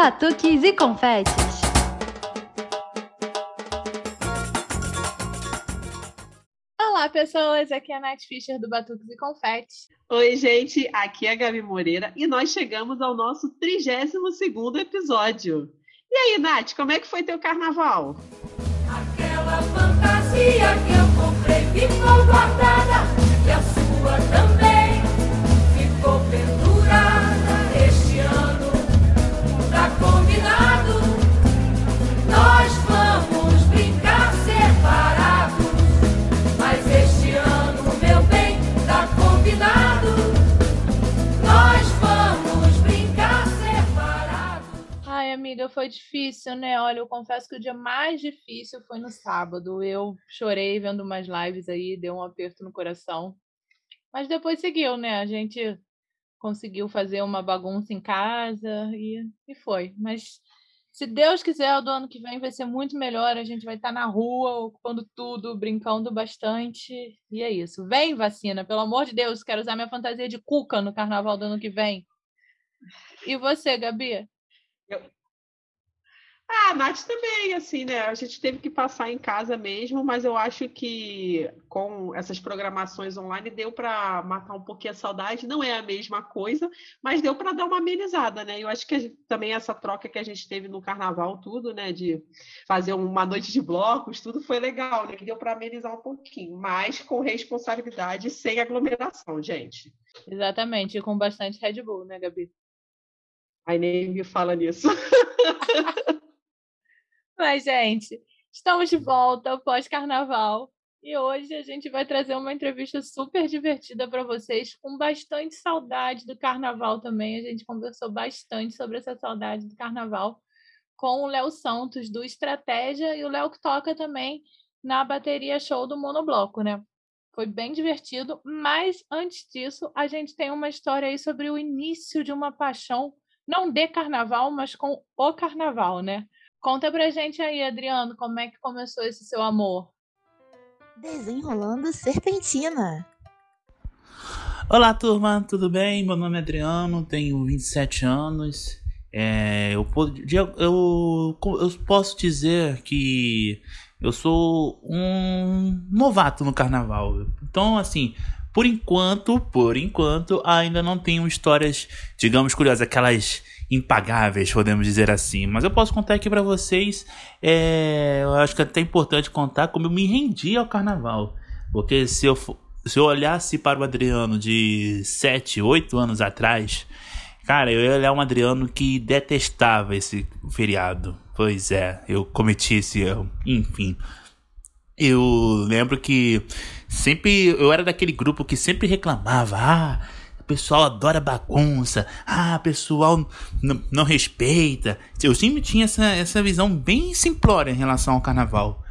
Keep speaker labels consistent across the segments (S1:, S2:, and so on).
S1: batuques e confetes.
S2: Olá, pessoas! Aqui é a Nath Fischer do Batuques e Confetes.
S3: Oi, gente! Aqui é a Gabi Moreira e nós chegamos ao nosso 32 episódio. E aí, Nath, como é que foi teu carnaval?
S4: Aquela fantasia que eu comprei ficou guardada e a sua
S2: amiga, foi difícil, né? Olha, eu confesso que o dia mais difícil foi no sábado. Eu chorei vendo umas lives aí, deu um aperto no coração. Mas depois seguiu, né? A gente conseguiu fazer uma bagunça em casa e, e foi. Mas se Deus quiser, o do ano que vem vai ser muito melhor. A gente vai estar na rua, ocupando tudo, brincando bastante. E é isso. Vem, vacina, pelo amor de Deus, quero usar minha fantasia de cuca no carnaval do ano que vem. E você, Gabi?
S3: Ah, a Nath também, assim, né? A gente teve que passar em casa mesmo, mas eu acho que com essas programações online deu para matar um pouquinho a saudade. Não é a mesma coisa, mas deu para dar uma amenizada, né? Eu acho que gente- também essa troca que a gente teve no carnaval, tudo, né? De fazer uma noite de blocos, tudo foi legal, né? Que deu para amenizar um pouquinho, mas com responsabilidade sem aglomeração, gente.
S2: Exatamente, e com bastante Red Bull, né, Gabi?
S3: Aí nem me fala nisso.
S2: Mas, gente, estamos de volta pós-carnaval e hoje a gente vai trazer uma entrevista super divertida para vocês, com bastante saudade do carnaval também. A gente conversou bastante sobre essa saudade do carnaval com o Léo Santos, do Estratégia, e o Léo que toca também na bateria show do Monobloco, né? Foi bem divertido, mas antes disso, a gente tem uma história aí sobre o início de uma paixão, não de carnaval, mas com o carnaval, né? Conta pra gente aí, Adriano, como é que começou esse seu amor?
S5: Desenrolando Serpentina.
S6: Olá, turma, tudo bem? Meu nome é Adriano, tenho 27 anos. É, eu, eu, eu posso dizer que eu sou um novato no carnaval. Então, assim, por enquanto, por enquanto, ainda não tenho histórias, digamos, curiosas, aquelas impagáveis, podemos dizer assim. Mas eu posso contar aqui pra vocês, é, eu acho que é até importante contar como eu me rendi ao carnaval. Porque se eu, se eu olhasse para o Adriano de 7, 8 anos atrás, cara, eu ia olhar um Adriano que detestava esse feriado. Pois é, eu cometi esse erro. Enfim. Eu lembro que sempre eu era daquele grupo que sempre reclamava: ah, pessoal adora bagunça, ah, pessoal não respeita. Eu sempre tinha essa, essa visão bem simplória em relação ao carnaval.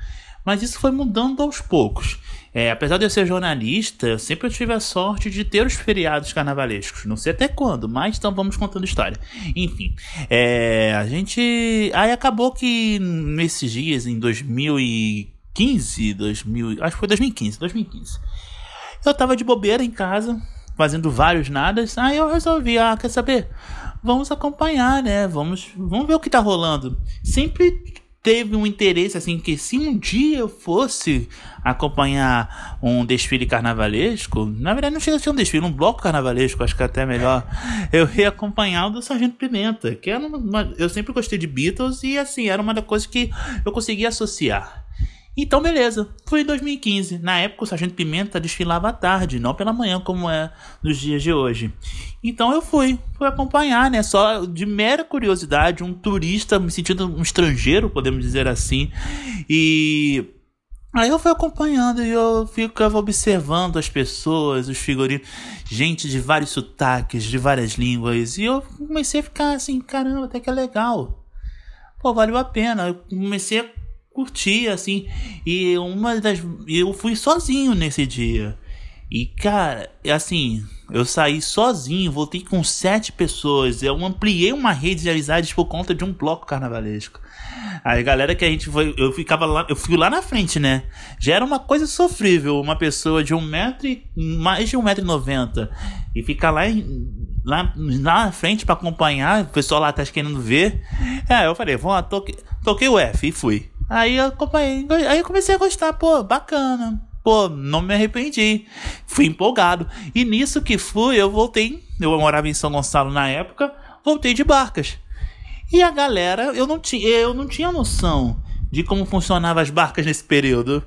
S6: Mas isso foi mudando aos poucos. É, apesar de eu ser jornalista, eu sempre tive a sorte de ter os feriados carnavalescos. Não sei até quando, mas então vamos contando história. Enfim, é, a gente. Aí acabou que nesses dias, em 2015, 2000, acho que foi 2015, 2015. Eu tava de bobeira em casa, fazendo vários nadas. Aí eu resolvi, ah, quer saber? Vamos acompanhar, né? Vamos, vamos ver o que tá rolando. Sempre teve um interesse assim que se um dia eu fosse acompanhar um desfile carnavalesco, na verdade não chega a ser um desfile, um bloco carnavalesco, acho que é até melhor, eu ia acompanhar o do Sargento Pimenta, que era uma, eu sempre gostei de Beatles e assim, era uma das coisas que eu conseguia associar. Então, beleza. Foi em 2015. Na época, o Sargento Pimenta desfilava à tarde, não pela manhã, como é nos dias de hoje. Então, eu fui. Fui acompanhar, né? Só de mera curiosidade, um turista, me sentindo um estrangeiro, podemos dizer assim. E. Aí eu fui acompanhando e eu ficava observando as pessoas, os figurinos, gente de vários sotaques, de várias línguas. E eu comecei a ficar assim, caramba, até que é legal. Pô, valeu a pena. Eu comecei a curti, assim. E uma das. Eu fui sozinho nesse dia. E, cara, assim, eu saí sozinho, voltei com sete pessoas. Eu ampliei uma rede de amizades por conta de um bloco carnavalesco. A galera que a gente foi. Eu ficava lá. Eu fui lá na frente, né? Já era uma coisa sofrível. Uma pessoa de um metro e. mais de um metro e noventa. E ficar lá em- lá, na frente para acompanhar, o pessoal lá atrás querendo ver. Aí eu falei, vamos lá, toquei, toquei o F e fui. Aí eu acompanhei, aí eu comecei a gostar, pô, bacana. Pô, não me arrependi. Fui empolgado. E nisso que fui, eu voltei. Eu morava em São Gonçalo na época, voltei de barcas. E a galera, eu não tinha, eu não tinha noção de como funcionavam as barcas nesse período.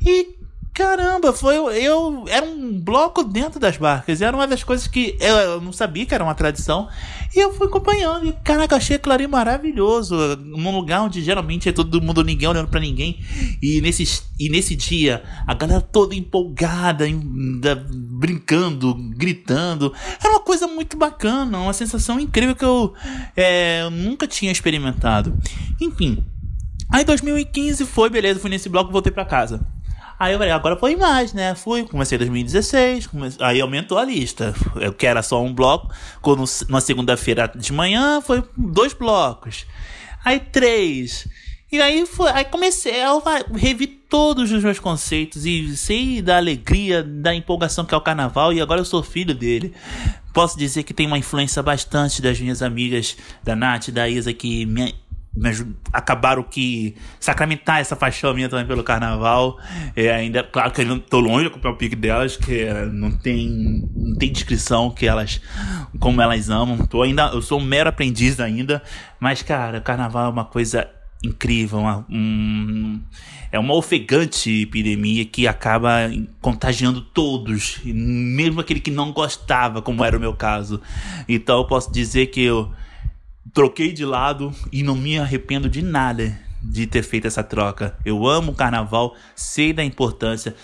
S6: E Caramba, foi eu era um bloco dentro das barcas. Era uma das coisas que eu, eu não sabia que era uma tradição. E eu fui acompanhando. E caraca, achei ali maravilhoso. Num lugar onde geralmente é todo mundo ninguém olhando para ninguém. E nesse, e nesse dia, a galera toda empolgada, em, da, brincando, gritando. Era uma coisa muito bacana, uma sensação incrível que eu é, nunca tinha experimentado. Enfim. Aí 2015 foi, beleza, fui nesse bloco e voltei para casa. Aí eu falei, agora foi mais, né? Fui, comecei em 2016, comecei, aí aumentou a lista. Eu que era só um bloco, quando na segunda-feira de manhã foi dois blocos. Aí três. E aí foi, aí comecei, eu revi todos os meus conceitos e sei da alegria, da empolgação que é o carnaval e agora eu sou filho dele. Posso dizer que tem uma influência bastante das minhas amigas, da Nath, da Isa, que me acabaram que sacramentar essa paixão minha também pelo carnaval. É, ainda, claro que eu não tô longe de acompanhar o pique delas, que é, não tem, não tem descrição que elas, como elas amam. Tô ainda, eu sou um mero aprendiz ainda, mas cara, o carnaval é uma coisa incrível, uma, um, é uma ofegante epidemia que acaba contagiando todos, mesmo aquele que não gostava, como era o meu caso. Então eu posso dizer que eu troquei de lado e não me arrependo de nada de ter feito essa troca. Eu amo o carnaval, sei da importância,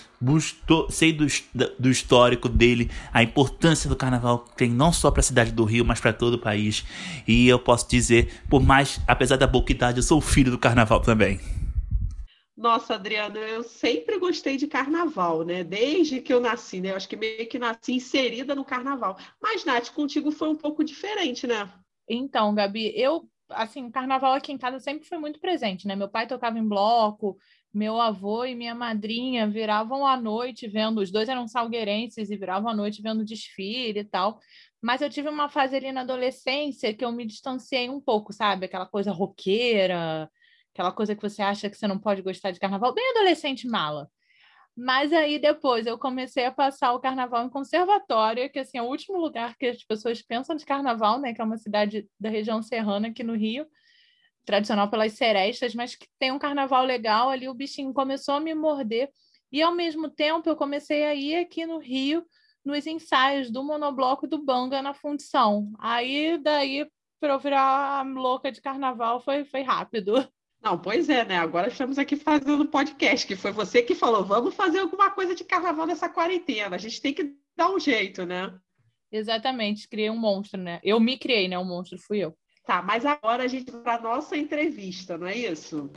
S6: sei do, do histórico dele, a importância do carnaval que tem não só para a cidade do Rio, mas para todo o país. E eu posso dizer, por mais, apesar da pouca idade, eu sou filho do carnaval também.
S3: Nossa, Adriana, eu sempre gostei de carnaval, né? Desde que eu nasci, né? Eu acho que meio que nasci inserida no carnaval. Mas, Nath, contigo foi um pouco diferente, né?
S2: Então, Gabi, eu, assim, carnaval aqui em casa sempre foi muito presente, né? Meu pai tocava em bloco, meu avô e minha madrinha viravam à noite vendo, os dois eram salgueirenses e viravam à noite vendo desfile e tal. Mas eu tive uma fase ali na adolescência que eu me distanciei um pouco, sabe? Aquela coisa roqueira, aquela coisa que você acha que você não pode gostar de carnaval, bem adolescente mala. Mas aí depois eu comecei a passar o carnaval em conservatória, que assim, é o último lugar que as pessoas pensam de carnaval, né? Que é uma cidade da região serrana aqui no Rio, tradicional pelas serestas, mas que tem um carnaval legal ali, o bichinho começou a me morder. E ao mesmo tempo eu comecei a ir aqui no Rio nos ensaios do monobloco do Banga na fundição. Aí daí para eu virar louca de carnaval foi, foi rápido.
S3: Não, pois é, né? Agora estamos aqui fazendo podcast, que foi você que falou, vamos fazer alguma coisa de carnaval nessa quarentena. A gente tem que dar um jeito, né?
S2: Exatamente, criei um monstro, né? Eu me criei, né? O um monstro fui eu.
S3: Tá, mas agora a gente vai para a nossa entrevista, não é isso?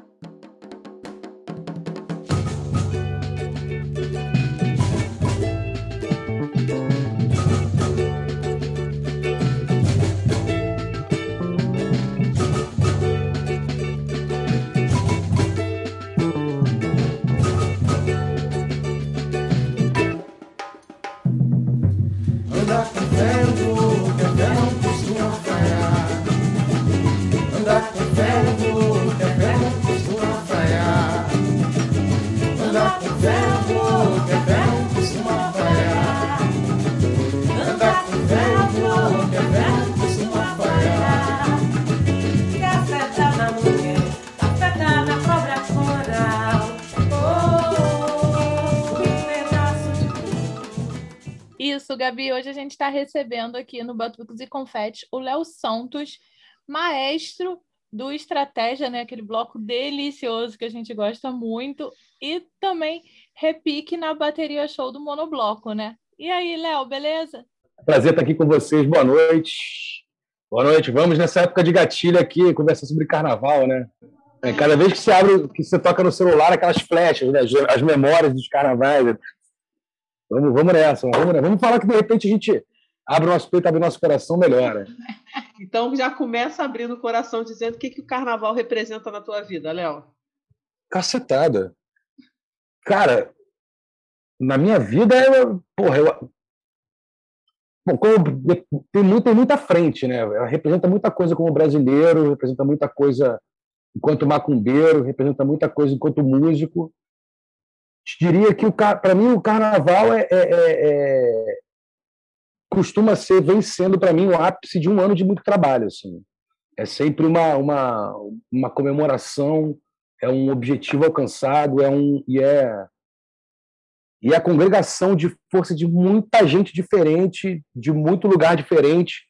S2: Gabi. Hoje a gente está recebendo aqui no Batucos e Confetes o Léo Santos, maestro do Estratégia, né? Aquele bloco delicioso que a gente gosta muito. E também repique na bateria show do Monobloco, né? E aí, Léo, beleza?
S1: Prazer estar aqui com vocês. Boa noite. Boa noite. Vamos nessa época de gatilho aqui, conversar sobre carnaval, né? É, cada vez que você abre, que você toca no celular, aquelas flechas, né? as memórias dos carnavais, Vamos, vamos nessa, vamos nessa. Vamos falar que de repente a gente abre o nosso peito, abre o nosso coração, melhora.
S3: Então já começa abrindo o coração dizendo o que, que o carnaval representa na tua vida, Léo.
S1: Cacetada. Cara, na minha vida, eu, porra, eu, Bom, tem, muito, tem muita frente, né? Ela representa muita coisa como brasileiro, representa muita coisa enquanto macumbeiro, representa muita coisa enquanto músico. Diria que, para mim, o carnaval é, é, é, é costuma ser, vem sendo para mim o ápice de um ano de muito trabalho. Assim. É sempre uma, uma, uma comemoração, é um objetivo alcançado, é um, e é e a congregação de força de muita gente diferente, de muito lugar diferente,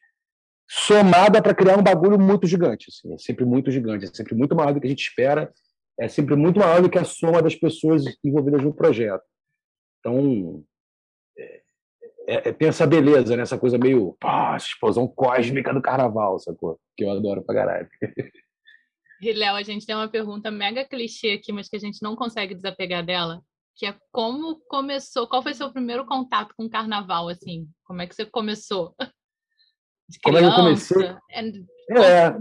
S1: somada para criar um bagulho muito gigante. Assim, é sempre muito gigante, é sempre muito maior do que a gente espera, é sempre muito maior do que a soma das pessoas envolvidas no projeto. Então, é, é, é tem essa beleza, né? essa coisa meio pá, explosão cósmica do carnaval, sacou? Que eu adoro pra caralho.
S2: Léo, a gente tem uma pergunta mega clichê aqui, mas que a gente não consegue desapegar dela, que é como começou, qual foi seu primeiro contato com o carnaval, assim? Como é que você começou?
S1: De como é que eu comecei? É, é,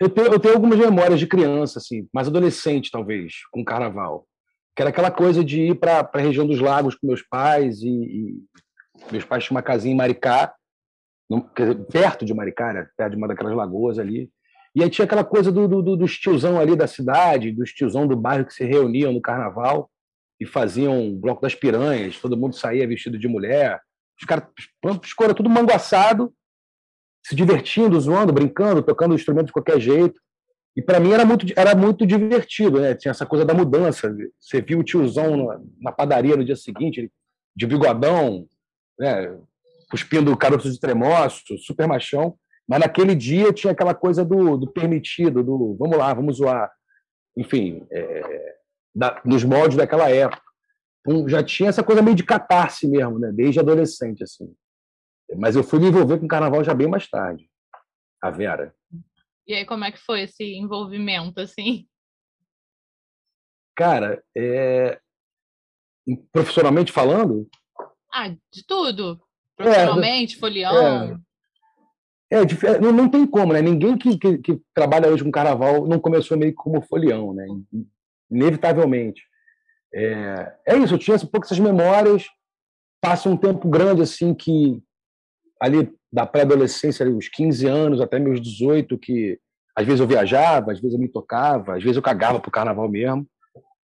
S1: eu, tenho, eu tenho algumas memórias de criança, assim, mais adolescente, talvez, com carnaval. Que era aquela coisa de ir para a região dos lagos com meus pais, e, e, meus pais tinham uma casinha em Maricá, no, perto de Maricá, né, perto de uma daquelas lagoas ali. E aí tinha aquela coisa do, do, dos tiozão ali da cidade, dos tiozão do bairro que se reuniam no carnaval e faziam um bloco das piranhas, todo mundo saía vestido de mulher, os caras escora tudo manguaçado, se divertindo, zoando, brincando, tocando instrumento de qualquer jeito. E para mim era muito, era muito divertido, né? Tinha essa coisa da mudança. Você viu o tiozão na, na padaria no dia seguinte, de bigodão, né? cuspindo caroços de tremoço, super machão. Mas naquele dia tinha aquela coisa do, do permitido, do vamos lá, vamos zoar. Enfim, é, da, nos moldes daquela época. Então, já tinha essa coisa meio de catarse mesmo, né? desde adolescente. assim. Mas eu fui me envolver com o carnaval já bem mais tarde. A Vera.
S2: E aí, como é que foi esse envolvimento, assim?
S1: Cara, é... profissionalmente falando?
S2: Ah, de tudo. É, profissionalmente, é, folião.
S1: É, é, não, não tem como, né? Ninguém que, que, que, trabalha hoje com carnaval não começou meio como folião, né? inevitavelmente. É, é isso, eu tinha um pouco essas memórias, passa um tempo grande assim que ali da pré-adolescência, uns 15 anos até meus 18, que às vezes eu viajava, às vezes eu me tocava, às vezes eu cagava pro carnaval mesmo.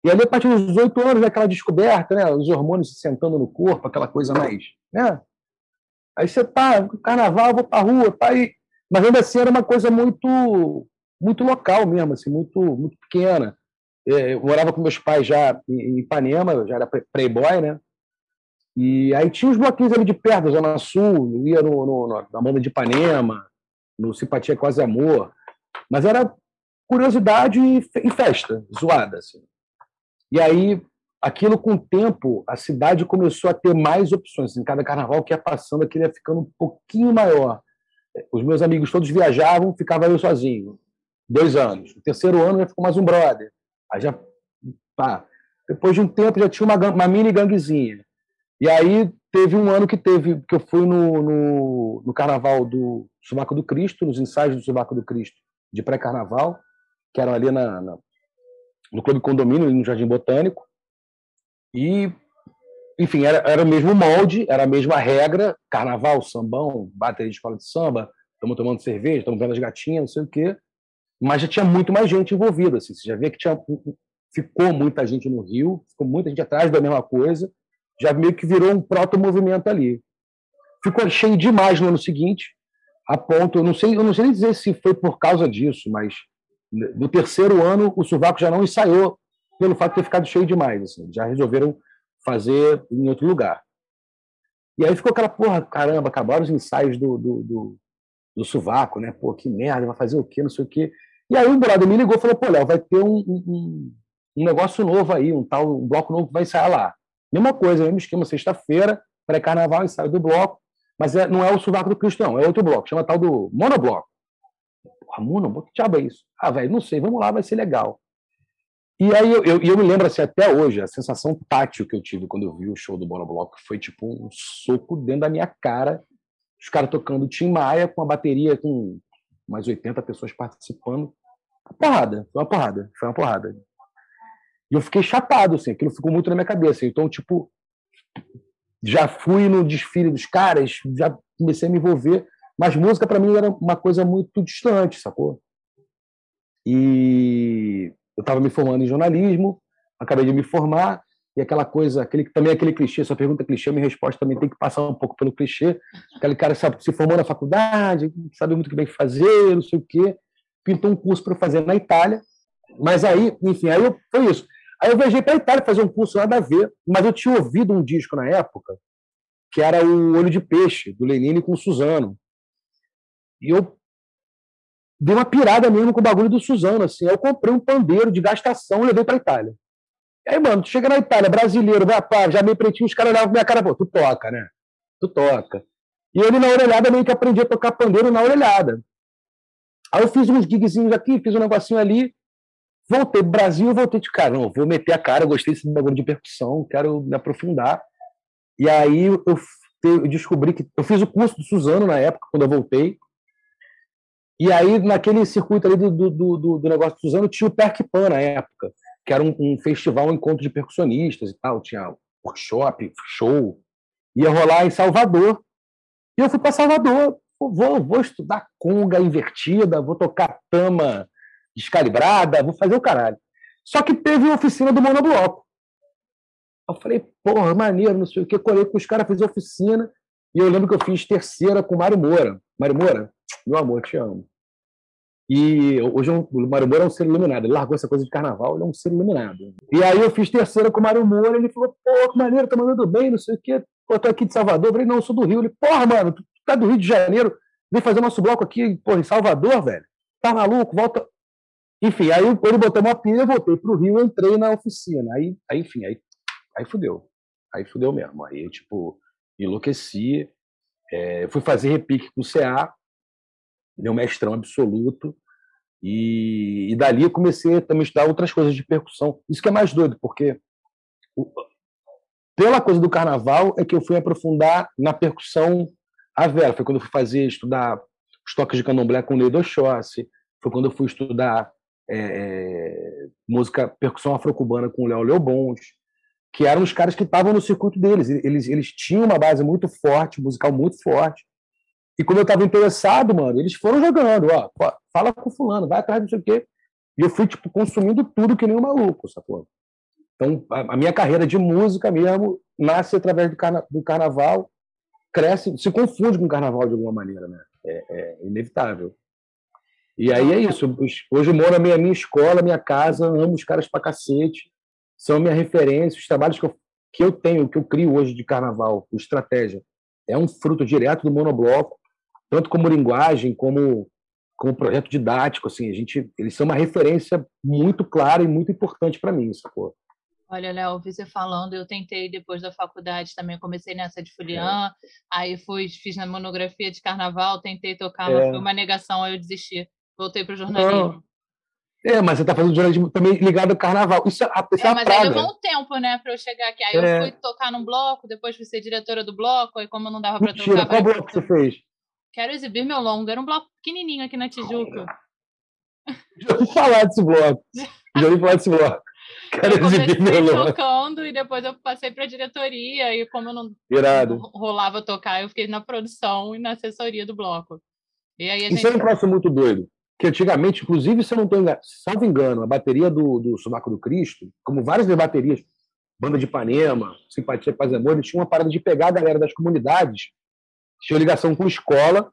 S1: E ali, a partir dos 18 anos, aquela descoberta, né? Os hormônios se sentando no corpo, aquela coisa mais. Né? Aí você tá, carnaval, vou pra rua, tá aí. Mas ainda assim era uma coisa muito muito local mesmo, assim, muito, muito pequena. É, eu morava com meus pais já em Ipanema, já era playboy, né? E aí tinha os bloquinhos ali de perto, Zona Sul, eu ia no, no, na banda de Ipanema, no Simpatia Quase Amor, mas era curiosidade e festa, zoada. Assim. E aí, aquilo com o tempo, a cidade começou a ter mais opções. Em cada carnaval que ia passando, aquilo ia ficando um pouquinho maior. Os meus amigos todos viajavam, ficava eu sozinho. Dois anos. No terceiro ano já ficou mais um brother. Aí já, pá. Depois de um tempo já tinha uma, uma mini ganguezinha. E aí teve um ano que teve que eu fui no, no, no carnaval do Subaco do Cristo, nos ensaios do Subaco do Cristo de pré-carnaval, que eram ali na, na, no Clube Condomínio, no Jardim Botânico. E, enfim, era, era o mesmo molde, era a mesma regra: carnaval, sambão, bateria de escola de samba, estamos tomando cerveja, estamos vendo as gatinhas, não sei o quê mas já tinha muito mais gente envolvida. Assim. Você já vê que tinha, ficou muita gente no Rio, ficou muita gente atrás da mesma coisa, já meio que virou um proto-movimento ali. Ficou cheio demais no ano seguinte, a ponto, eu não sei, eu não sei nem dizer se foi por causa disso, mas no terceiro ano o Survaco já não ensaiou pelo fato de ter ficado cheio demais. Assim, já resolveram fazer em outro lugar. E aí ficou aquela porra, caramba, acabaram os ensaios do, do, do, do Suvaco, né? Pô, que merda, vai fazer o quê, não sei o quê. E aí o brother me ligou e falou, pô, Léo, vai ter um, um, um, negócio novo aí, um tal um bloco novo que vai ensaiar lá. Mesma coisa, mesmo esquema, sexta-feira, pré-carnaval, ensaio do bloco, mas é, não é o Suvaco do Cristão, é outro bloco, chama tal do Monobloco. Porra, Monobloco, que diabo é isso? Ah, velho, não sei, vamos lá, vai ser legal. E aí eu, eu, eu, me lembro assim, até hoje, a sensação tátil que eu tive quando eu vi o show do Monobloco foi tipo um soco dentro da minha cara. Os caras tocando Tim Maia com a bateria com mais 80 pessoas participando. Uma porrada, foi uma porrada, foi uma porrada. E eu fiquei chapado, assim, aquilo ficou muito na minha cabeça. Então, tipo, já fui no desfile dos caras, já comecei a me envolver, mas música para mim era uma coisa muito distante, sacou? E eu estava me formando em jornalismo, acabei de me formar, e aquela coisa, aquele, também aquele clichê, sua pergunta é clichê, minha resposta também tem que passar um pouco pelo clichê. Aquele cara sabe, se formou na faculdade, sabe muito o que fazer, não sei o quê, pintou um curso para fazer na Itália, mas aí, enfim, aí eu, foi isso. Aí eu viajei para Itália fazer um curso nada a ver, mas eu tinha ouvido um disco na época, que era o Olho de Peixe, do Lenine com o Suzano. E eu dei uma pirada mesmo com o bagulho do Suzano, assim. Aí eu comprei um pandeiro de gastação e levei para Itália. E aí, mano, tu chega na Itália, brasileiro, vai, já meio pretinho, os caras olhavam minha cara, pô, tu toca, né? Tu toca. E ele na orelhada meio que aprendi a tocar pandeiro na orelhada. Aí eu fiz uns gigzinhos aqui, fiz um negocinho ali, voltei pro Brasil voltei de cara, não, vou meter a cara, gostei desse bagulho de percussão, quero me aprofundar. E aí eu, eu descobri que eu fiz o curso do Suzano na época, quando eu voltei. E aí, naquele circuito ali do, do, do, do negócio do Suzano, tinha o Perkpan na época que era um, um, festival, um encontro de percussionistas e tal, tinha workshop, show, ia rolar em Salvador. E eu fui para Salvador, vou, vou estudar conga invertida, vou tocar tama descalibrada, vou fazer o caralho. Só que teve uma oficina do monobloco. Eu falei, porra, maneiro, não sei o que, colei com os caras, fiz oficina, e eu lembro que eu fiz terceira com o Mário Moura. Mário Moura, meu amor, te amo. E hoje o Mário Moura é um ser iluminado. Ele largou essa coisa de carnaval, ele é um ser iluminado. E aí eu fiz terceira com o Mário Moura, ele falou, pô, que maneiro, tá mandando bem, não sei o quê. Pô, tô aqui de Salvador. Eu falei, não, eu sou do Rio. Ele, porra, mano, tu tá do Rio de Janeiro, vem fazer nosso bloco aqui, porra, em Salvador, velho. Tá maluco? Volta. Enfim, aí ele botou uma pilha, voltei pro Rio, entrei na oficina. Aí, aí enfim, aí, aí fudeu. Aí fudeu mesmo. Aí, tipo, enlouqueci. É, fui fazer repique com o CA, meu mestrão absoluto. E, e dali eu comecei também a estudar outras coisas de percussão. Isso que é mais doido, porque o, pela coisa do carnaval é que eu fui aprofundar na percussão a vera. Foi quando eu fui fazer, estudar os toques de candomblé com o Ney Dochossi. Foi quando eu fui estudar é, é, música, percussão afro-cubana com o Léo Leobons, que eram os caras que estavam no circuito deles. Eles, eles tinham uma base muito forte, musical muito forte. E como eu estava interessado, mano, eles foram jogando, ó, fala com fulano, vai atrás, não sei o quê. E eu fui, tipo, consumindo tudo que nem um maluco, sacou? Então, a, minha carreira de música mesmo nasce através do, carna do carnaval, cresce, se confunde com o carnaval de alguma maneira, né? É, é inevitável. E aí é isso. Hoje eu moro na minha, escola, minha casa, amo os caras pra cacete, são minha referência, os trabalhos que eu, que eu tenho, que eu crio hoje de carnaval, estratégia, é um fruto direto do monobloco tanto como linguagem, como, como projeto didático, assim, a gente, eles são uma referência muito clara e muito importante para mim, sacou?
S2: Olha, Léo, ouvi você falando, eu tentei depois da faculdade também, comecei nessa de Fulian, é. aí fui, fiz na monografia de carnaval, tentei tocar, é. mas foi uma negação, aí eu desisti, voltei para o jornalismo. Não.
S1: É, mas você está fazendo jornalismo também ligado ao carnaval. Isso, é, isso é, é
S2: mas
S1: praga.
S2: aí levou um tempo, né, para eu chegar aqui. Aí é. eu fui tocar num bloco, depois fui ser diretora do bloco, aí como não dava para tocar...
S1: qual bloco você fez?
S2: Quero exibir meu longo. Era um bloco pequenininho aqui na Tijuca.
S1: Já ouvi falar desse bloco. Já ouvi falar desse bloco. Quero
S2: eu exibir meu longo. tocando e depois eu passei para a diretoria. E como eu não,
S1: Irado.
S2: rolava tocar, eu fiquei na produção e na assessoria do bloco. E aí
S1: Isso é um troço muito doido. Que antigamente, inclusive, se eu não estou enganado, salvo engano, a bateria do, do Sumaco do Cristo, como várias baterias, Banda de Ipanema, Simpatia Paz e Amor, eles tinham uma parada de pegar a galera das comunidades tinha ligação com escola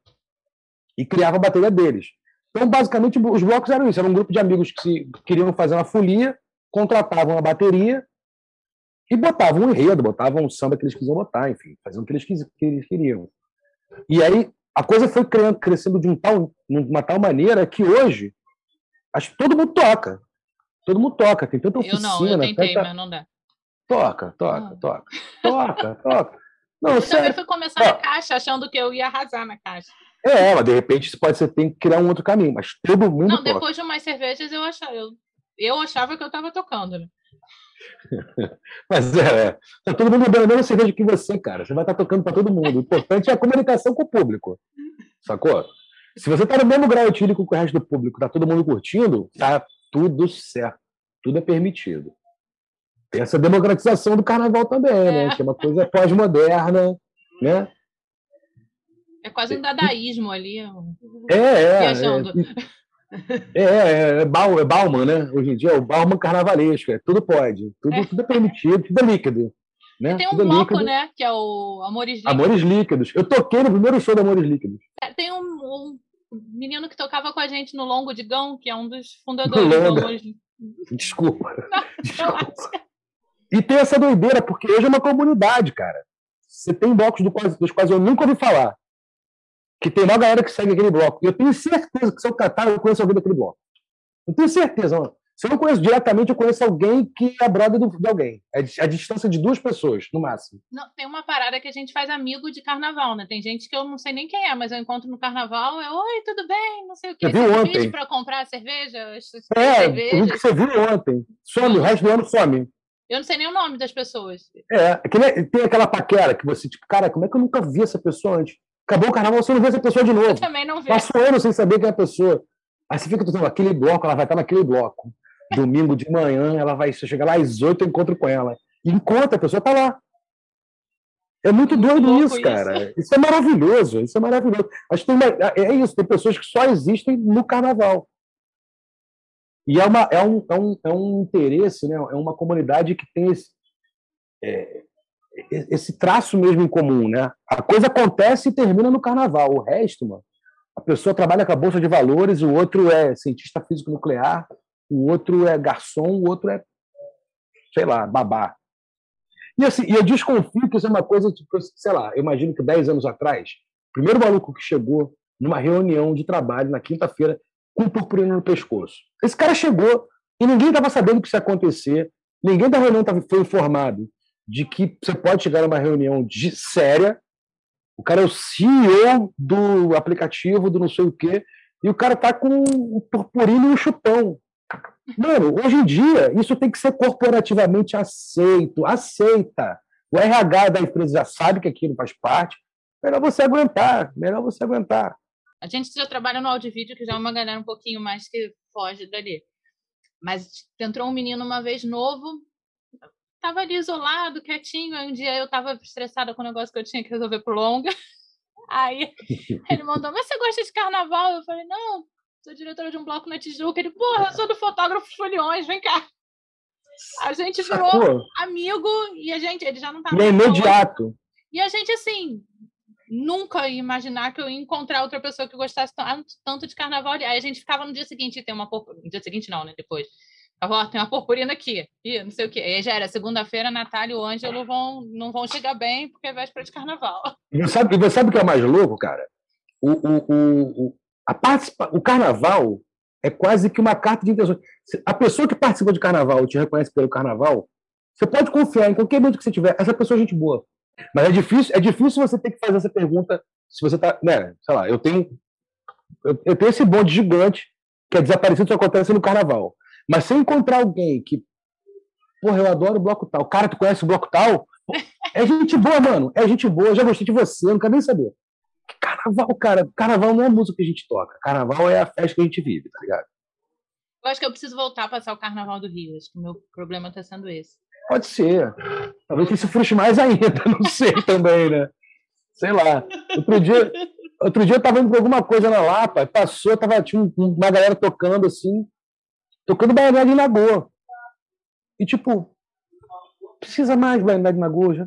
S1: e criava a bateria deles. Então, basicamente, os blocos eram isso: era um grupo de amigos que se, queriam fazer uma folia, contratavam a bateria e botavam um enredo, botavam um samba que eles quisiam botar, enfim, faziam o que eles, que eles queriam. E aí a coisa foi criando, crescendo de um tal, uma tal maneira que hoje acho que todo mundo toca. Todo mundo toca, tem tanta oficina.
S2: Eu não, eu tentei, tanta... mas não dá.
S1: Toca, toca, ah. toca, toca, toca.
S2: Não, eu também fui começar na caixa achando que eu ia arrasar na caixa.
S1: É, mas de repente isso pode ser tem que criar um outro caminho, mas todo mundo.
S2: Não,
S1: toca.
S2: depois de umas cervejas eu achava, eu, eu achava que eu estava tocando, né?
S1: mas é, é, tá todo mundo bebendo a mesma cerveja que você, cara. Você vai estar tá tocando para todo mundo. O importante é a comunicação com o público. Sacou? Se você tá no mesmo grau etílico que o resto do público, tá todo mundo curtindo, tá tudo certo. Tudo é permitido. tem essa democratização do carnaval também, né?
S2: É.
S1: Que é uma coisa pós-moderna, né?
S2: É quase um dadaísmo ali. um-
S1: É, é.
S2: Viajando.
S1: É, é, é, Bau- é Bauman, né? Hoje em dia é o Bauman carnavalesco. É, tudo pode. Tudo
S2: É.
S1: tudo é permitido, tudo é líquido. Né?
S2: Tem um
S1: tudo é
S2: bloco,
S1: líquido.
S2: né? Que é o Amores Líquidos.
S1: Amores líquidos. Eu toquei no primeiro show do Amores Líquidos.
S2: É, Tem um, um menino que tocava com a gente no Longo de Gão, que é um dos fundadores do. Amores Líquidos.
S1: Desculpa. Desculpa. E tem essa doideira, porque hoje é uma comunidade, cara. Você tem blocos do quais- dos quais eu nunca ouvi falar. Que tem uma galera que segue aquele bloco. E eu tenho certeza que se eu catar, eu conheço alguém daquele bloco. Eu tenho certeza. Mano. Se eu não conheço diretamente, eu conheço alguém que é brother de alguém. É a distância de duas pessoas, no máximo.
S2: Não, tem uma parada que a gente faz amigo de carnaval, né? Tem gente que eu não sei nem quem é, mas eu encontro no carnaval, é oi, tudo bem? Não sei o quê.
S1: Você viu
S2: Você
S1: ontem?
S2: pra comprar cerveja? as
S1: É,
S2: cervejas.
S1: o que você viu ontem. Some, o resto do ano some.
S2: Eu não sei nem o nome das pessoas.
S1: É, nem- tem aquela paquera que você, tipo, cara, como é que eu nunca vi essa pessoa antes? Acabou o carnaval, você não vê essa pessoa de
S2: Eu
S1: novo.
S2: também não vejo.
S1: Passo ano sem saber quem é a pessoa. Aí você fica pensando, aquele bloco, ela vai estar naquele bloco. Domingo de manhã, ela vai. Você chega lá às oito, eu encontro com ela. E encontra, a pessoa tá lá. É muito doido isso,
S2: isso.
S1: cara. Isso é maravilhoso. Isso é maravilhoso. Acho que uma- é isso, tem pessoas que só existem no carnaval. E é, uma, é, um, é, um, é um interesse, né? é uma comunidade que tem esse, é, esse traço mesmo em comum. Né? A coisa acontece e termina no carnaval. O resto, mano, a pessoa trabalha com a bolsa de valores, o outro é cientista físico nuclear, o outro é garçom, o outro é, sei lá, babá. E, assim, e eu desconfio que isso é uma coisa, tipo, sei lá, eu imagino que 10 anos atrás, o primeiro maluco que chegou numa reunião de trabalho na quinta-feira com purpurina no pescoço. Esse cara chegou e ninguém estava sabendo que isso ia acontecer, ninguém da reunião foi informado de que você pode chegar numa reunião de, séria, o cara é o CEO do aplicativo, do não sei o quê, e o cara tá com um purpurina e um chupão. Mano, hoje em dia, isso tem que ser corporativamente aceito, aceita. O RH da empresa já sabe que aquilo faz parte. Melhor você aguentar, melhor você aguentar.
S2: A gente já trabalha no áudio vídeo, que já é uma galera um pouquinho mais que foge dali. Mas entrou um menino uma vez novo, tava ali isolado, quietinho. Aí um dia eu tava estressada com o negócio que eu tinha que resolver pro longa. Aí ele mandou, mas você gosta de carnaval? Eu falei, não, sou diretora de um bloco na Tijuca. Ele, porra, eu sou do fotógrafo Foliões, vem cá. A gente virou
S1: Sacou?
S2: amigo e a gente, ele já não tava
S1: imediato.
S2: E a gente, assim, nunca ia imaginar que eu ia encontrar outra pessoa que gostasse tan- tanto de carnaval. Aí a gente ficava no dia seguinte, tem uma. No dia seguinte, não, né? Depois. Ó, tem uma purpurina aqui. Ih, não sei o quê. Aí já era segunda-feira, Natália e o Ângelo vão, não vão chegar bem, porque é véspera de carnaval.
S1: E você sabe, e você sabe o que é mais louco, cara? O, o, o, a participa, o carnaval é quase que uma carta de intenções. A pessoa que participa de carnaval te reconhece pelo carnaval, você pode confiar em qualquer momento que você tiver. Essa pessoa é gente boa. Mas é difícil, é difícil você ter que fazer essa pergunta se você tá. Né, sei lá, eu tenho. Eu, eu tenho esse bonde gigante que é desaparecido só acontece no carnaval. Mas se eu encontrar alguém que. Porra, eu adoro o bloco tal. Cara, tu conhece o bloco tal? É gente boa, mano. É gente boa. Eu já gostei de você, eu não quero nem saber. Carnaval, cara. Carnaval não é a música que a gente toca. Carnaval é a festa que a gente vive, tá ligado?
S2: Eu acho que eu preciso voltar a passar o carnaval do Rio. Acho que o meu problema está sendo esse.
S1: Pode ser. Talvez você se frustre mais ainda, não sei também, né? Sei lá. Outro dia, outro dia eu tava indo pra alguma coisa na Lapa, passou, tava, tinha um- uma galera tocando assim, tocando Baianidade em Lagoa. E tipo, precisa mais Baianidade em Lagoa? Já,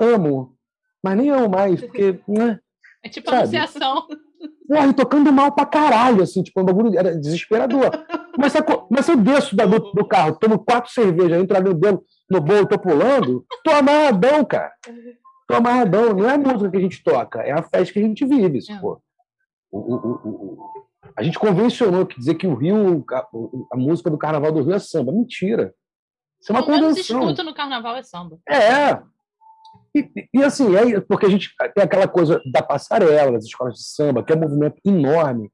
S1: amo, mas nem amo mais, porque, né?
S2: É tipo
S1: Sabe?
S2: anunciação.
S1: Porra, e tocando mal pra caralho, assim, tipo, um bagulho era desesperador. Mas, saco- mas se eu desço da- do, do carro, tomo quatro cervejas, entro ali dentro no bolo, tô pulando, tô amarradão, cara. Tô amarradão. Não é a música que a gente toca, é a festa que a gente vive,
S2: É.
S1: pô. O, o, o- a gente convencionou que dizer que o Rio, a, a música do Carnaval do Rio é samba. Mentira. Isso é uma
S2: O menos
S1: convenção.
S2: escuto no carnaval é samba.
S1: É. E, e, assim, é porque a gente tem aquela coisa da passarela, das escolas de samba, que é um movimento enorme,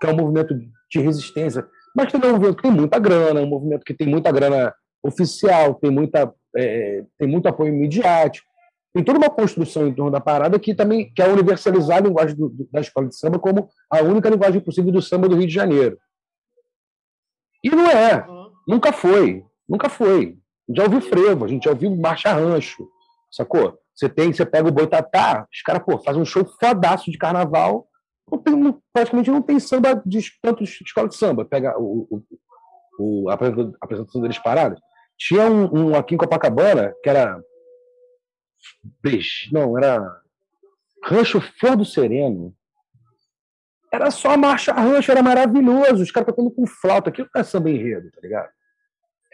S1: que é um movimento de resistência, mas também é um movimento que tem muita grana, um movimento que tem muita grana oficial, tem, muita, é, tem muito apoio midiático. Tem toda uma construção em torno da parada que também quer universalizar a linguagem do- do- da escola de samba como a única linguagem possível do samba do Rio de Janeiro. E não é. Nunca foi. Nunca foi. já ouviu frevo, a gente já ouviu marcha rancho, sacou? Você tem, você pega o boitatá, os caras, pô, fazem um show fodaço de carnaval, não tem, não- praticamente não tem samba de tanto de escola de samba. Pega o, o, o- a apresentação deles parada. Tinha um, um aqui em Copacabana, que era. Beijo, não, era. Rancho Flor do Sereno. Era só marcha rancho, era maravilhoso. Os caras tocando com flauta. Aquilo não é samba enredo, tá ligado?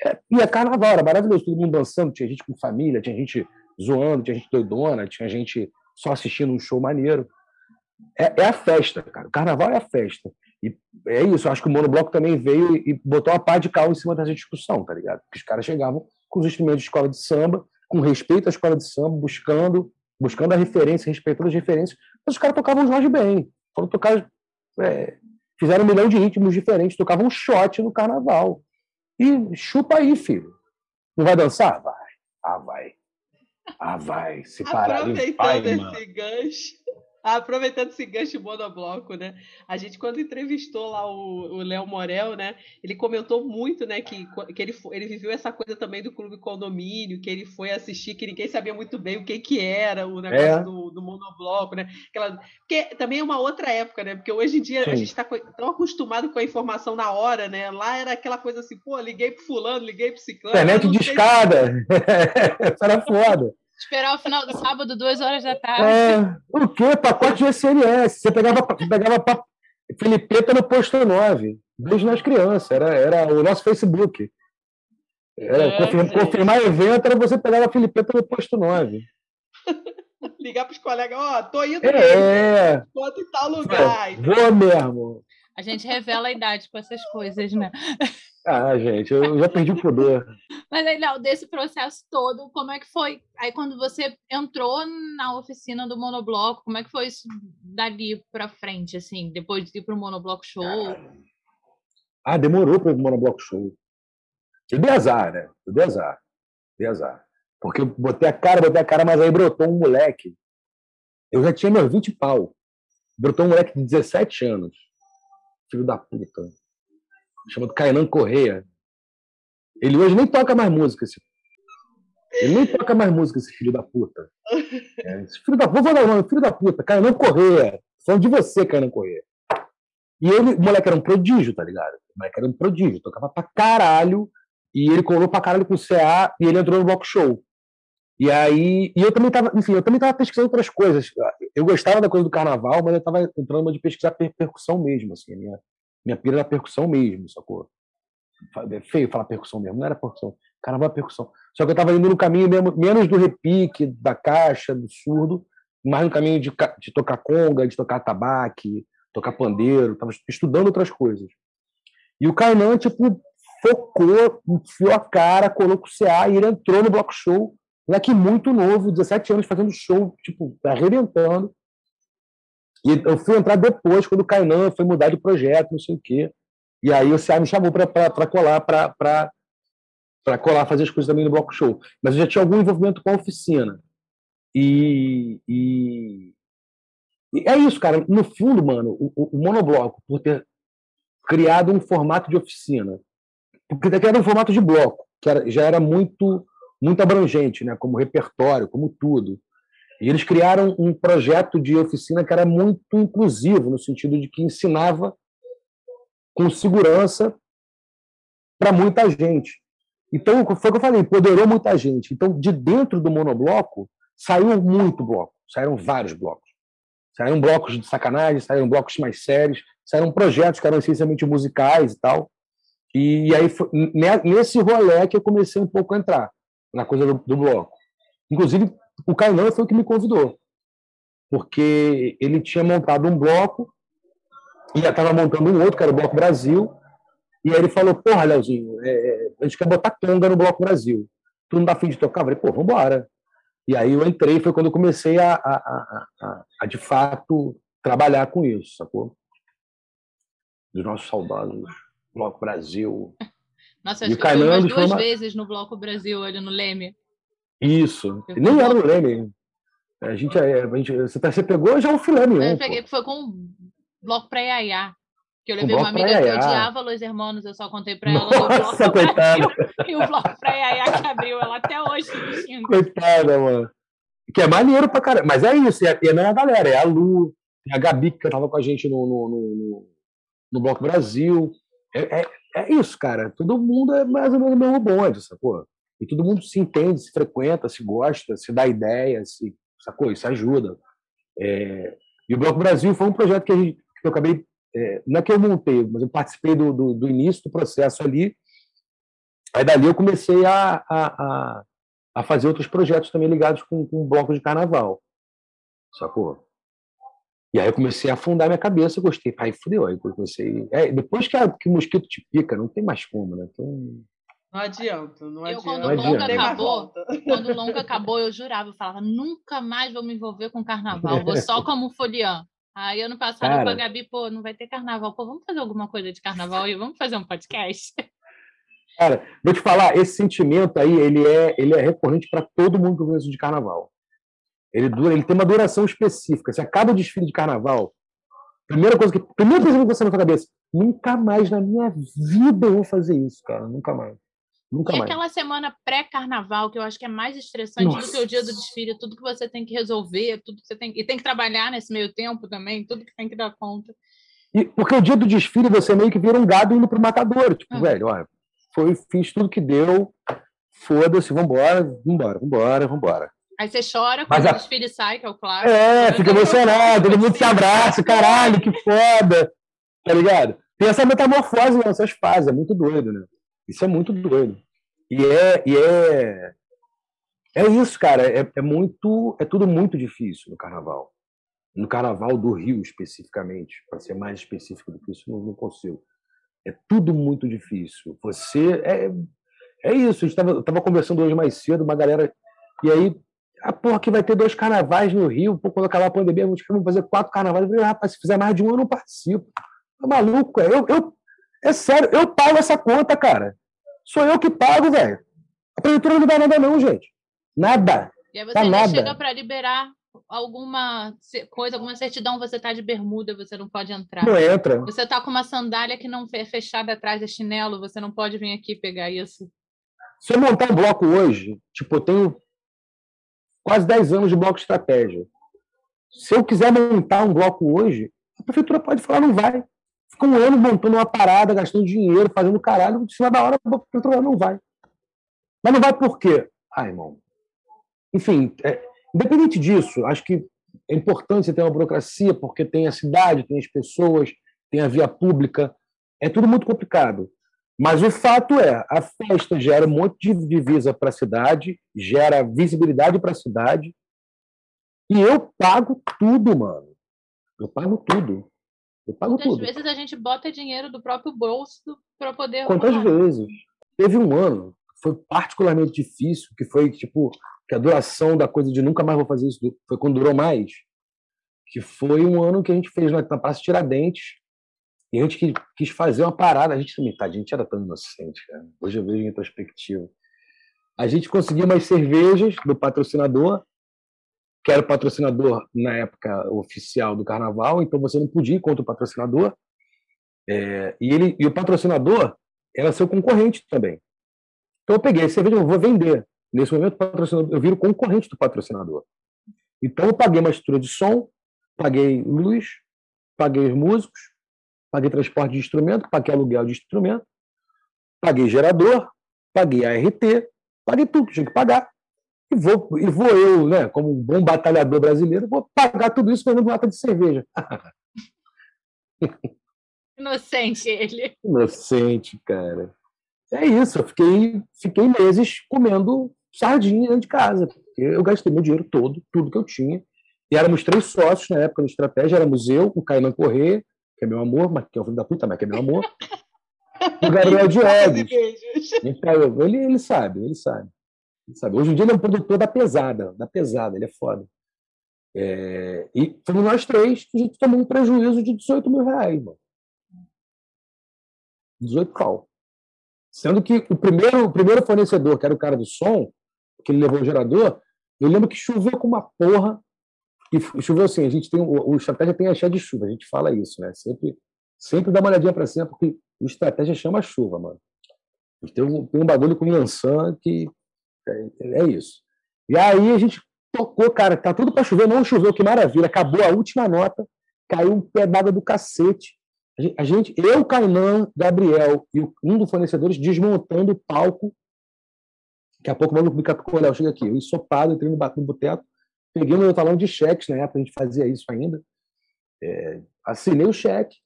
S1: É, e é carnaval, era maravilhoso. Todo mundo dançando, tinha gente com família, tinha gente zoando, tinha gente doidona, tinha gente só assistindo um show maneiro. É, é a festa, cara. O carnaval é a festa. E é isso, acho que o monobloco também veio e e botou uma pá de cal em cima dessa discussão, tá ligado? Porque os caras chegavam com os instrumentos de escola de samba, com respeito à escola de samba, buscando, buscando a referência, respeitando as referências, mas os caras tocavam Jorge bem. Foram tocar. é, fizeram um milhão de ritmos diferentes, tocavam um shot no carnaval. E chupa aí, filho. Não vai dançar? Vai. Ah, vai. Ah, vai. Se parar, vai, mano.
S3: esse gancho. Aproveitando esse gancho monobloco, né? A gente, quando entrevistou lá o Léo Morel, né? Ele comentou muito, né? Que, que ele, ele viveu essa coisa também do clube condomínio, que ele foi assistir, que ninguém sabia muito bem o que, que era o negócio
S1: É.
S3: do, do monobloco, né? Aquela, porque também é uma outra época, né? Porque hoje em dia
S1: Sim.
S3: a gente está tão acostumado com a informação na hora, né? Lá era aquela coisa assim, pô, liguei pro fulano, liguei pro ciclano.
S1: Internet de escada. Era foda.
S2: Esperar o final do sábado, duas horas da tarde.
S1: É, o quê? Pacote de SMS. Você pegava, pegava pa- Filipeta no posto 9. Beijo nas crianças. Era, era o nosso Facebook. Era,
S3: É,
S1: confirma-
S3: gente.
S1: confirmar evento era você pegar a Filipeta no posto 9.
S3: ligar pros colegas, ó, tô indo mesmo,
S1: É,
S3: em tal lugar.
S1: vou mesmo.
S2: A gente revela a idade com essas coisas, né?
S1: Ah, gente, eu já perdi o pudor.
S2: Mas aí, Léo, desse processo todo, como é que foi? Aí, quando você entrou na oficina do Monobloco, como é que foi isso dali pra frente, assim, depois de ir pro Monobloco Show?
S1: Ah, demorou para o Monobloco Show. Eu dei azar, né? Eu dei azar. Dei azar. Porque eu botei a cara, botei a cara, mas aí brotou um moleque. Eu já tinha meus 20 pau. Brotou um moleque de 17 anos. Filho da puta. Chamado Kainan Correia. Ele hoje nem toca mais música. Esse... Ele nem toca mais música, esse filho da puta. É, esse filho da... Vou falar o nome, filho da puta. Kainan Correia. Falando de você, Kainan Correia. E ele, o moleque era um prodígio, tá ligado? O moleque era um prodígio, tocava pra caralho, e ele colou pra caralho com o CA, e ele entrou no bloco show. E aí, e eu também tava, enfim, eu também tava pesquisando outras coisas. Eu gostava da coisa do carnaval, mas eu tava entrando de pesquisar per- percussão mesmo, assim, a minha, minha pira era percussão mesmo, sacou? É feio falar percussão mesmo, não era percussão, carnaval é percussão. Só que eu tava indo no caminho mesmo, menos do repique, da caixa, do surdo, mais no caminho de, de tocar conga, de tocar tabaque, tocar pandeiro, tava estudando outras coisas. E o Kainan, tipo, focou, enfiou a cara, colou com o CA e ele entrou no bloco show. Moleque muito novo, 17 anos, fazendo show, tipo, arrebentando. E eu fui entrar depois, quando o Kainan foi mudar de projeto, não sei o quê. E aí o CA me chamou para colar, para colar, fazer as coisas também no bloco show. Mas eu já tinha algum envolvimento com a oficina. E, e, é isso, cara. No fundo, mano, o, o- o monobloco, por ter criado um formato de oficina, porque ter criado um formato de bloco, que era- já era muito, muito abrangente, né? como repertório, como tudo. E eles criaram um projeto de oficina que era muito inclusivo, no sentido de que ensinava com segurança para muita gente. Então, foi o que eu falei, empoderou muita gente. Então, de dentro do monobloco, saiu muito bloco, saíram vários blocos. Saíram blocos de sacanagem, saíram blocos mais sérios, saíram projetos que eram essencialmente musicais e tal. E, aí, foi, ne- nesse rolê que eu comecei um pouco a entrar na coisa do, do bloco. Inclusive, o Kainan foi o que me convidou, porque ele tinha montado um bloco e já estava montando um outro, que era o Bloco Brasil, e aí ele falou, porra, Leozinho, é, é, a gente quer botar conga no Bloco Brasil. Tu não dá fim de tocar? Eu falei, pô, vambora. E aí eu entrei, foi quando eu comecei a, a, a, a, a, de fato, trabalhar com isso, sacou? Dos nossos saudosos Bloco Brasil.
S2: Nossa,
S1: E
S2: acho
S1: o
S2: que eu fui umas duas
S1: uma-
S2: vezes no Bloco Brasil, ali no Leme.
S1: Isso.
S2: Eu
S1: Nem era no Leme. A gente, é, a gente, você, tá- pegou já o filé mignon.
S2: Eu peguei que foi com o Bloco pra. Que eu
S1: Um
S2: levei uma
S1: bloco pra
S2: amiga que odiava Los Hermanos, eu só contei pra ela do
S1: Nossa,
S2: bloco
S1: coitada.
S2: e o bloco pra Yaya que abriu ela até hoje.
S1: Coitada, mano. Que é maneiro pra caramba. Mas é isso, é, é a galera. É a Lu, tem a Gabi que cantava com a gente no, no, no, no- no Bloco Brasil. É, é, é isso, cara. Todo mundo é mais ou menos o mesmo bonde, sacou? E todo mundo se entende, se frequenta, se gosta, se dá ideia, se, sacou? Isso ajuda. É, e o Bloco Brasil foi um projeto que, gente- que eu acabei. é, não é que eu montei, mas eu participei do, do, do início do processo ali. Aí dali eu comecei a, a, a, a fazer outros projetos também ligados com, com bloco de carnaval. Sacou? E aí eu comecei a afundar minha cabeça, gostei. Aí fudeu, aí eu comecei. É, depois que, a- que o mosquito te pica, não tem mais como, né? Então,
S3: Não adianta, não
S2: Eu,
S3: adianta.
S2: quando
S1: Não
S2: o longa acabou, quando o longa acabou, eu jurava, eu falava, nunca mais vou me envolver com carnaval, vou só como foliã. Aí ano passado
S1: Cara.
S2: com a Gabi, pô, não vai ter carnaval. Pô, vamos fazer alguma coisa de carnaval e vamos fazer um podcast?
S1: cara, vou te falar, esse sentimento aí, ele é, ele é recorrente para todo mundo que eu conheço de carnaval. Ele dura, ele tem uma duração específica. Se acaba o desfile de carnaval, primeira coisa que, primeira coisa que você na sua cabeça, nunca mais na minha vida eu vou fazer isso, cara, nunca mais. Nunca
S2: E
S1: mais.
S2: aquela semana pré-carnaval, que eu acho que é mais estressante do que o dia do
S1: Nossa.
S2: desfile, tudo que você tem que resolver, tudo que você tem. E tem que trabalhar nesse meio tempo também, tudo que tem que dar conta.
S1: E, porque o dia do desfile você meio que vira um gado indo pro matadouro. Tipo,
S2: Uhum.
S1: velho, olha, foi, fiz tudo que deu, foda-se, vambora, vambora, vambora, vambora.
S2: Aí você chora quando
S1: a-
S2: o desfile sai, que é o clássico.
S1: É, fica emocionado, todo mundo se abraça, caralho, que foda, tá ligado? Tem essa metamorfose nessas fases, é muito doido, né? Isso é muito doido. E é, e é, é isso, cara, é, é muito, é tudo muito difícil no carnaval. No carnaval do Rio, especificamente, para ser mais específico do que isso, não, consigo. É tudo muito difícil. Você é, é isso. Eu tava conversando hoje mais cedo, uma galera. E aí, a porra que vai ter dois carnavais no Rio, pô, quando acabar a pandemia, vamos fazer quatro carnavais. Eu falei, rapaz, se fizer mais de um, eu não participo. Tá maluco, é? Eu, eu, é sério, eu pago essa conta, cara. Sou eu que pago, velho. A prefeitura não dá nada, não, gente. Nada.
S2: E aí você
S1: Tá nada.
S2: chega para liberar alguma coisa, alguma certidão, você tá de bermuda, você não pode entrar.
S1: Não entra.
S2: Você tá com uma sandália que não é fechada atrás, é chinelo, você não pode vir aqui pegar isso.
S1: Se eu montar um bloco hoje, tipo, eu tenho quase 10 anos de bloco de estratégia. Se eu quiser montar um bloco hoje, a prefeitura pode falar, não vai. Fica um ano montando uma parada, gastando dinheiro, fazendo caralho, em cima da hora a prefeitura não vai. Mas não vai por quê? Ah, irmão. Enfim, é, independente disso, acho que é importante você ter uma burocracia, porque tem a cidade, tem as pessoas, tem a via pública. É tudo muito complicado. Mas o fato é, a festa gera um monte de divisa para a cidade, gera visibilidade para a cidade, e eu pago tudo, mano. Eu pago tudo. Eu pago
S2: Muitas
S1: tudo.
S2: vezes a gente bota dinheiro do próprio bolso para poder.
S1: Quantas
S2: arrumar.
S1: vezes? Teve um ano, que foi particularmente difícil, que foi tipo que a duração da coisa de nunca mais vou fazer isso foi quando durou mais, que foi um ano que a gente fez na, na Praça Tiradentes, e a gente quis, quis fazer uma parada, a gente também, tá, a gente era tão inocente, cara. Hoje eu vejo em retrospectiva. A gente conseguiu umas cervejas do patrocinador, que era o patrocinador na época oficial do carnaval, então você não podia ir contra o patrocinador. É, e, ele, e o patrocinador era seu concorrente também. Então eu peguei cerveja, eu vou vender. Nesse momento, patrocinador, eu viro concorrente do patrocinador. Então eu paguei uma estrutura de som, paguei luz, paguei os músicos, paguei transporte de instrumento, paguei aluguel de instrumento, paguei gerador, paguei ART, paguei tudo que tinha que pagar. E vou, e vou eu, né, como um bom batalhador brasileiro, vou pagar tudo isso vendendo lata de cerveja.
S2: Inocente ele.
S1: Inocente, cara. É isso, eu fiquei, fiquei meses comendo sardinha dentro de casa. Porque eu gastei meu dinheiro todo, tudo que eu tinha. E éramos três sócios na época no Estratégia, éramos eu, o Caio Corrêa, que é meu amor, mas que é o filho da puta, mas que é meu amor, o Gabriel.
S3: Beijos.
S1: Então, ele, ele sabe, ele sabe. Sabe. Hoje em dia ele é um produtor da pesada, da pesada, ele é foda. É, e fomos nós três que a gente tomou um prejuízo de 18 mil reais, mano. 18 pau. Sendo que o primeiro, o primeiro fornecedor, que era o cara do som, que ele levou o gerador, eu lembro que choveu com uma porra. E choveu assim, a gente tem o, o estratégia tem a cheia de chuva, a gente fala isso, né? Sempre, sempre dá uma olhadinha para cima, porque o estratégia chama chuva, mano. Tem um, tem um bagulho com o Yansan que é, é isso. E aí a gente tocou, cara, tá tudo para chover, não choveu, que maravilha. Acabou a última nota, caiu um d'água do cacete. A gente, eu, Kainan, Gabriel e um dos fornecedores desmontando o palco. Daqui a pouco o maluco me catou, Léo, chega aqui. Eu ensopado, entrei no, no boteco, peguei meu talão de cheques, na época a gente fazia isso ainda. É, assinei o cheque,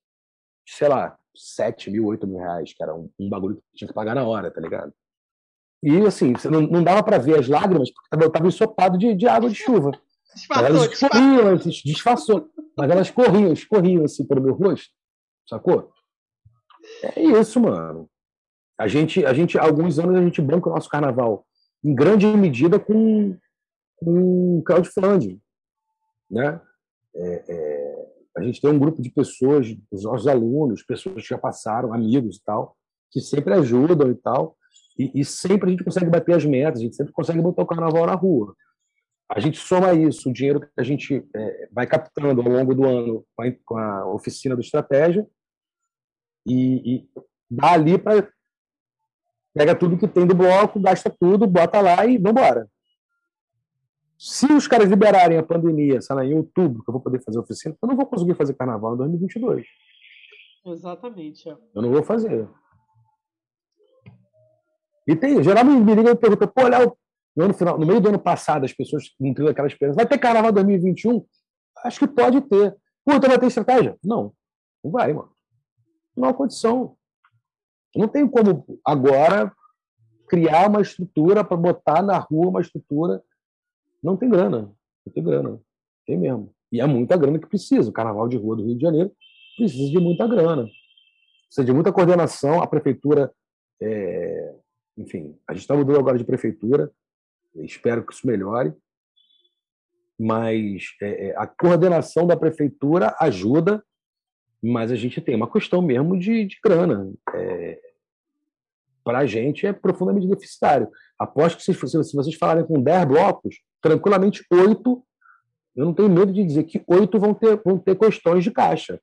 S1: sei lá, 7 mil, 8 mil reais, que era um, um bagulho que tinha que pagar na hora, tá ligado? E assim, não, não dava para ver as lágrimas, porque eu estava ensopado de, de água de chuva.
S3: Disfarçou,
S1: elas escorriam, disfarçou. Mas elas corriam, escorriam assim pelo meu rosto, sacou? É isso, mano. A gente, a gente, há alguns anos a gente banca o nosso carnaval em grande medida com, com crowdfunding, né? É, é, a gente tem um grupo de pessoas, os nossos alunos, pessoas que já passaram, amigos e tal, que sempre ajudam e tal, e, e sempre a gente consegue bater as metas, a gente sempre consegue botar o carnaval na rua. A gente soma isso, o dinheiro que a gente é, vai captando ao longo do ano com a, com a oficina do Estratégia, e, e dá ali para. Pega tudo que tem do bloco, gasta tudo, bota lá e vambora. Se os caras liberarem a pandemia, sei lá, em outubro, que eu vou poder fazer oficina, eu não vou conseguir fazer carnaval em 2022.
S3: Exatamente. É.
S1: Eu não vou fazer. E tem, geralmente me liga e pergunta, pô, Léo, no, final, no meio do ano passado, as pessoas cumpriram aquela esperança, vai ter carnaval 2021? Acho que pode ter. Pô, então vai ter estratégia? Não, não vai, mano. Não há condição. Não tem como agora criar uma estrutura para botar na rua uma estrutura. Não tem grana. Não tem grana. Tem mesmo. E é muita grana que precisa. O Carnaval de Rua do Rio de Janeiro precisa de muita grana. Precisa de muita coordenação. A prefeitura é, enfim, a gente está mudando agora de prefeitura, espero que isso melhore, mas é, é, a coordenação da prefeitura ajuda, mas a gente tem uma questão mesmo de, de grana. É, Para a gente é profundamente deficitário. Aposto que se, se vocês falarem com 10 blocos, tranquilamente oito, eu não tenho medo de dizer que oito vão ter, vão ter questões de caixa.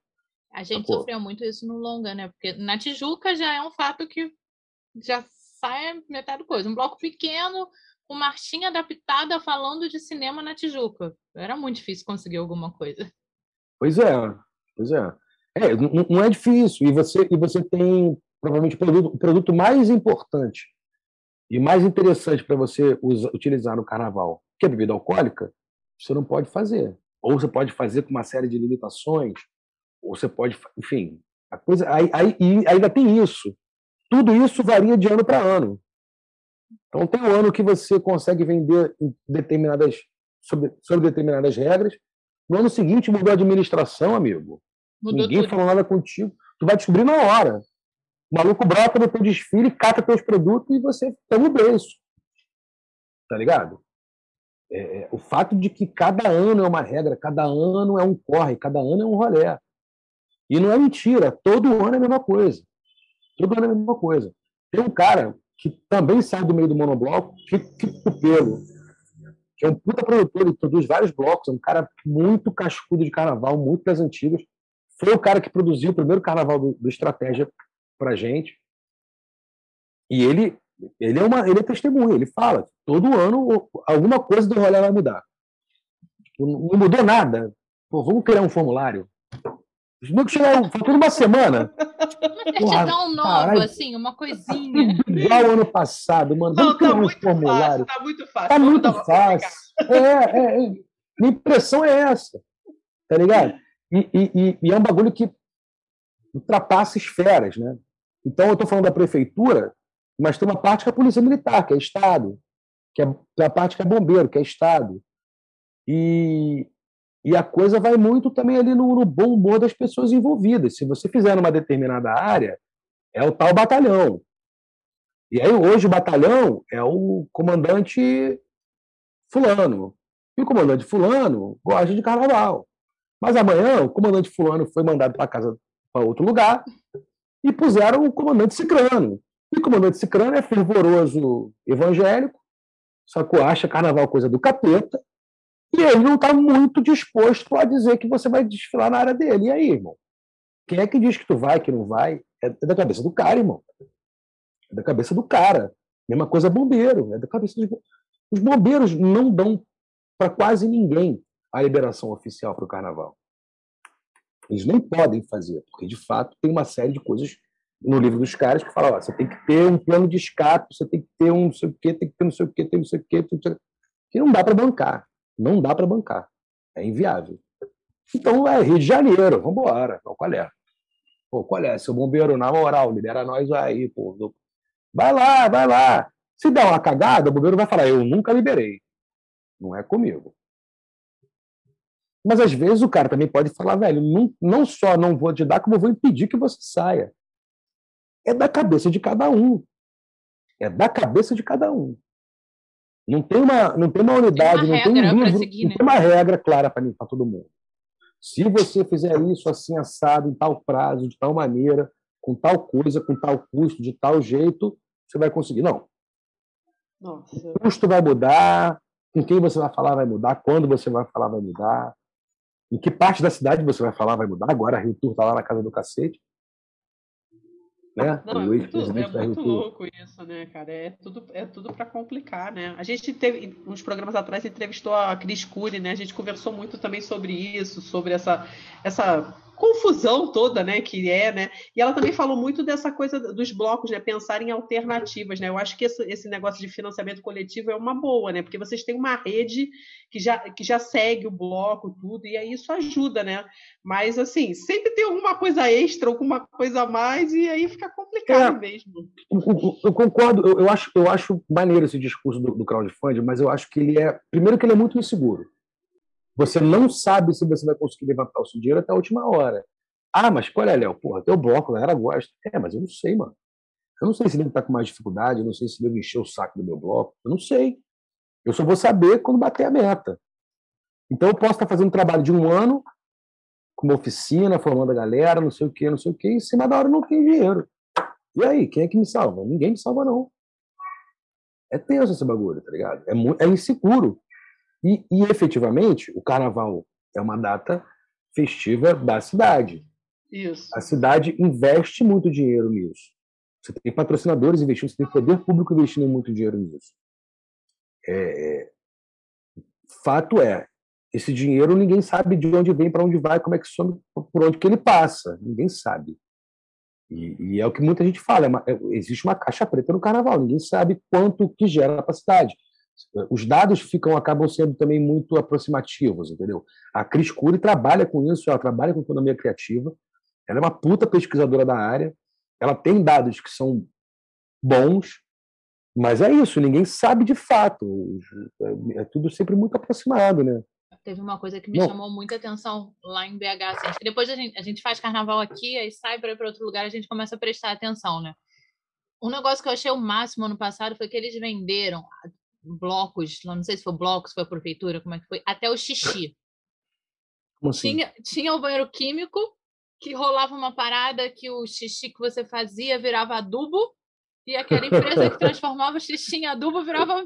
S2: A gente sofreu muito isso no longa, né? Porque na Tijuca já é um fato que já sai metade do coisa. Um bloco pequeno, com marchinha adaptada falando de cinema na Tijuca. Era muito difícil conseguir alguma coisa.
S1: Pois é, pois é. É, não, é difícil. E você, e você tem provavelmente o produto, o produto mais importante e mais interessante para você usa, utilizar no carnaval, que é bebida alcoólica, você não pode fazer. Ou você pode fazer com uma série de limitações, ou você pode, enfim, a coisa aí, aí ainda tem isso. Tudo isso varia de ano para ano. Então, tem um ano que você consegue vender determinadas, sobre, sobre determinadas regras. No ano seguinte, mudou a administração, amigo. Mudou Ninguém tudo. falou nada contigo. Tu vai descobrir na hora. O maluco brota no teu desfile, cata teus produtos e você toma o preço. Tá ligado? É, é, o fato de que cada ano é uma regra, cada ano é um corre, cada ano é um rolé. E não é mentira, todo ano é a mesma coisa. É a mesma coisa. Tem um cara que também sai do meio do monobloco, Kiko Pelo, que é um puta produtor, ele produz vários blocos, é um cara muito cascudo de carnaval, muito das antigas. Foi o cara que produziu o primeiro carnaval do, do Estratégia pra gente. E ele, ele, é uma, ele é testemunha, ele fala, todo ano alguma coisa do rolê vai mudar. Não mudou nada. Pô, vamos criar um formulário. Os negros chegaram, faltou uma semana.
S2: Uma certidão nova, assim, uma coisinha.
S1: Igual ano passado, mano.
S3: Não, tá muito formulário. fácil, tá muito fácil.
S1: Tá muito fácil. É, é, é, minha impressão é essa. Tá ligado? E, e, e, é um bagulho que ultrapassa esferas, né? Então, eu estou falando da prefeitura, mas tem uma parte que é a polícia militar, que é Estado, que é a parte que é bombeiro, que é Estado. E, e a coisa vai muito também ali no, no, bom humor das pessoas envolvidas. Se você fizer numa determinada área, é o tal batalhão. E aí hoje o batalhão é o comandante fulano. E o comandante fulano gosta de carnaval. Mas amanhã o comandante fulano foi mandado para casa para outro lugar e puseram o comandante cicrano. E o comandante cicrano é fervoroso evangélico, só que acha carnaval coisa do capeta, e ele não está muito disposto a dizer que você vai desfilar na área dele. E aí, irmão? Quem é que diz que tu vai, que não vai? É, da cabeça do cara, irmão. É da cabeça do cara. Mesma coisa bombeiro. É da cabeça dos... Os bombeiros não dão para quase ninguém a liberação oficial para o carnaval. Eles nem podem fazer, porque de fato tem uma série de coisas no livro dos caras que fala, ó, você tem que ter um plano de escape, você tem que ter um não sei o quê, tem que ter não sei o quê, tem não sei o quê, que não dá para bancar. Não dá para bancar. É inviável. Então é Rio de Janeiro, vamos embora. Qual é? Pô, qual é? Seu bombeiro, na moral, libera nós aí, pô. Vai lá, vai lá. Se der uma cagada, o bombeiro vai falar, eu nunca liberei. Não é comigo. Mas às vezes o cara também pode falar, velho, não, não só não vou te dar, como vou impedir que você saia. É da cabeça de cada um. É da cabeça de cada um. Não tem uma, não tem uma unidade, tem uma não tem um livro, seguir, não né? tem uma regra clara para todo mundo. Se você fizer isso assim assado, em tal prazo, de tal maneira, com tal coisa, com tal custo, de tal jeito, você vai conseguir. Não. Nossa. O custo vai mudar, com quem você vai falar vai mudar, quando você vai falar vai mudar, em que parte da cidade você vai falar vai mudar. Agora a Rio Tour está lá na casa do cacete.
S3: Né? Não, é muito, é muito louco isso, né, cara? É tudo, é tudo para complicar, né? A gente teve, uns programas atrás, entrevistou a Cris Cury, né? A gente conversou muito também sobre isso, sobre essa, essa confusão toda, né, que é, né? E ela também falou muito dessa coisa dos blocos, né, pensar em alternativas, né? Eu acho que esse, esse negócio de financiamento coletivo é uma boa, né? Porque vocês têm uma rede que já, que já segue o bloco, tudo, e aí isso ajuda, né? Mas assim, sempre tem alguma coisa extra, alguma coisa a mais, e aí fica complicado é, mesmo.
S1: Eu, eu concordo, eu, eu, acho, eu acho maneiro esse discurso do, do crowdfunding, mas eu acho que ele é. Primeiro que ele é muito inseguro. Você não sabe se você vai conseguir levantar o seu dinheiro até a última hora. Ah, mas qual é, Léo? Porra, teu bloco, a galera gosta. É, mas eu não sei, mano. Eu não sei se ele está com mais dificuldade, eu não sei se ele encheu o saco do meu bloco. Eu não sei. Eu só vou saber quando bater a meta. Então eu posso estar fazendo um trabalho de um ano, com uma oficina, formando a galera, não sei o quê, não sei o quê, e em cima da hora não tem dinheiro. E aí, quem é que me salva? Ninguém me salva, não. É tenso esse bagulho, tá ligado? É, é inseguro. E, e efetivamente, o carnaval é uma data festiva da cidade.
S3: Isso.
S1: A cidade investe muito dinheiro nisso. Você tem patrocinadores investindo, você tem poder público investindo muito dinheiro nisso. É, é, fato é, esse dinheiro ninguém sabe de onde vem, para onde vai, como é que some, por onde que ele passa. Ninguém sabe. E, e é o que muita gente fala. É uma, é, existe uma caixa preta no carnaval. Ninguém sabe quanto que gera para a cidade os dados ficam acabam sendo também muito aproximativos, entendeu? A Cris Cury trabalha com isso, ela trabalha com economia criativa, ela é uma puta pesquisadora da área, ela tem dados que são bons, mas é isso, ninguém sabe de fato, é tudo sempre muito aproximado, né?
S2: Teve uma coisa que me Não. chamou muita atenção lá em BH, assim, acho que depois a gente, a gente faz carnaval aqui, aí sai para outro lugar, a gente começa a prestar atenção, né? Um negócio que eu achei o máximo ano passado foi que eles venderam blocos, não sei se foi blocos, foi a prefeitura, como é que foi, até o xixi.
S1: Como assim?
S2: Tinha, tinha o banheiro químico, que rolava uma parada que o xixi que você fazia virava adubo, e aquela empresa que transformava o xixi em adubo virava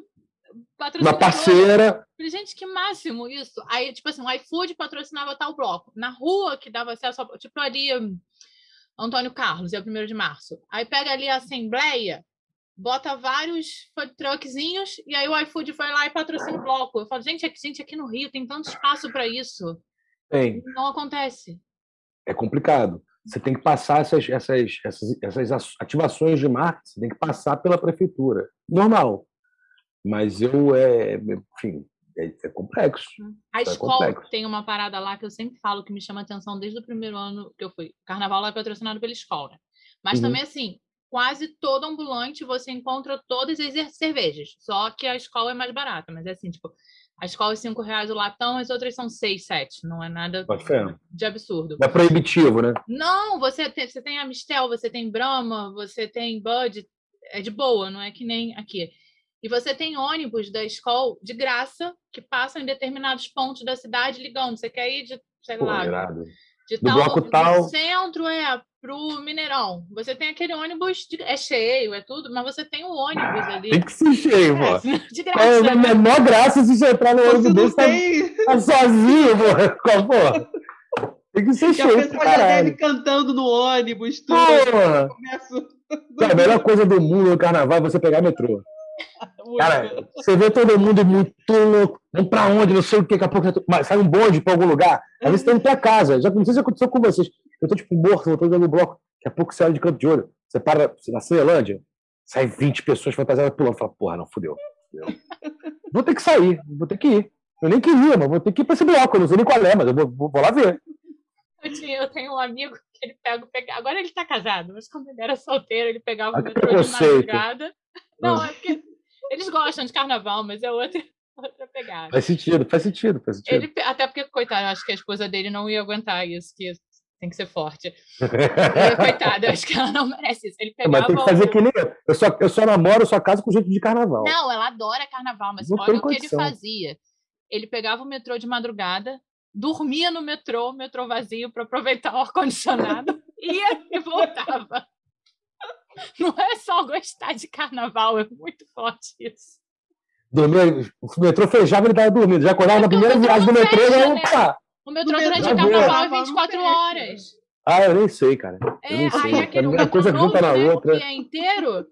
S1: patrocinadora. Uma parceira.
S2: Falei, gente, que máximo isso. Aí, tipo assim, o iFood patrocinava tal bloco. Na rua que dava acesso, tipo ali, Antônio Carlos, é o primeiro de março. Aí pega ali a Assembleia, bota vários food truckzinhos e aí o iFood foi lá e patrocina o bloco. Eu falo, gente, aqui, gente, aqui no Rio tem tanto espaço para isso.
S1: Tem.
S2: Não acontece.
S1: É complicado. Você tem que passar essas, essas, essas, essas ativações de marca, você tem que passar pela prefeitura. Normal. Mas eu, é, enfim, é, é complexo.
S2: A é escola complexo. tem uma parada lá que eu sempre falo que me chama atenção desde o primeiro ano que eu fui. O carnaval lá é patrocinado pela escola. Mas uhum. também, assim, quase todo ambulante você encontra todas as cervejas. Só que a escola é mais barata, mas é assim, tipo, a escola é 5 reais o latão, as outras são 6, 7. Não é nada de absurdo.
S1: É proibitivo, né?
S2: Não, você tem, você tem Amistel, você tem Brahma, você tem Bud, é de boa, não é que nem aqui. E você tem ônibus da escola de graça que passam em determinados pontos da cidade ligando. Você quer ir de, sei Pô, lá,
S1: irado.
S2: de do tal, bloco tal. centro, é, pro Mineirão. Você tem aquele ônibus, de, é cheio, é tudo, mas você tem o ônibus ali.
S1: Tem que ser cheio, pô.
S2: De graça. É
S1: a né? menor graça se você entrar no ônibus desse, tá, tá sozinho, pô. Tem que ser
S3: E a
S1: cheio,
S3: pessoa já deve
S1: caralho.
S3: cantando no ônibus, tudo.
S1: Porra!
S3: Começo...
S1: Cara, a melhor coisa do mundo no carnaval é você pegar metrô.
S3: Muito.
S1: Cara, você vê todo mundo muito louco. Vamos pra onde? Não sei o que. Daqui a pouco mas sai um bonde pra algum lugar. Às vezes você tá indo pra casa. Já não sei se aconteceu com vocês. Eu tô tipo morto, eu tô dando bloco. Daqui a pouco você olha de canto de olho. Você para na Ceilândia, sai 20 pessoas fantasiadas pulando. Fala, porra, não, fudeu. fudeu. Vou ter que sair, vou ter que ir. Eu nem queria, mas vou ter que ir pra esse bloco. Eu não sei nem qual é, mas eu vou, vou- vou lá ver.
S2: Eu, tenho um amigo que ele pega, pega. Agora ele tá casado, mas quando ele era solteiro, ele pegava o
S1: Ah, que
S2: metrô de madrugada. Não, é porque eles gostam de carnaval, mas é outra, outra pegada.
S1: Faz sentido, faz sentido, faz sentido.
S2: Ele, até porque, coitado, eu acho que a esposa dele não ia aguentar isso, que tem que ser forte. E, Coitada, eu acho que ela não merece isso. Ele pegava
S1: mas tem que fazer que nem eu. Eu só, eu só namoro, eu só caso com gente de carnaval.
S2: Não, ela adora carnaval, mas
S1: Não
S2: olha o que ele
S1: condição.
S2: fazia. Ele pegava o metrô de madrugada, dormia no metrô, metrô vazio, para aproveitar o ar-condicionado, ia e voltava. Não é só gostar de carnaval, é muito forte isso.
S1: Dormia, o metrô fechava, ele tava dormindo. Já acordava na
S2: Porque o
S1: primeira viagem do metrô,
S2: fecha,
S1: já,
S2: né?
S1: opa!
S2: O metrô durante o
S1: não
S2: carnaval é
S3: fecha.
S2: 24
S3: Não fecha.
S2: horas.
S1: Ah, eu nem sei, cara. Eu
S2: É,
S1: nem sei.
S2: aí aquele o
S1: a coisa junta na
S2: novo, né,
S1: outra.
S2: que é inteiro,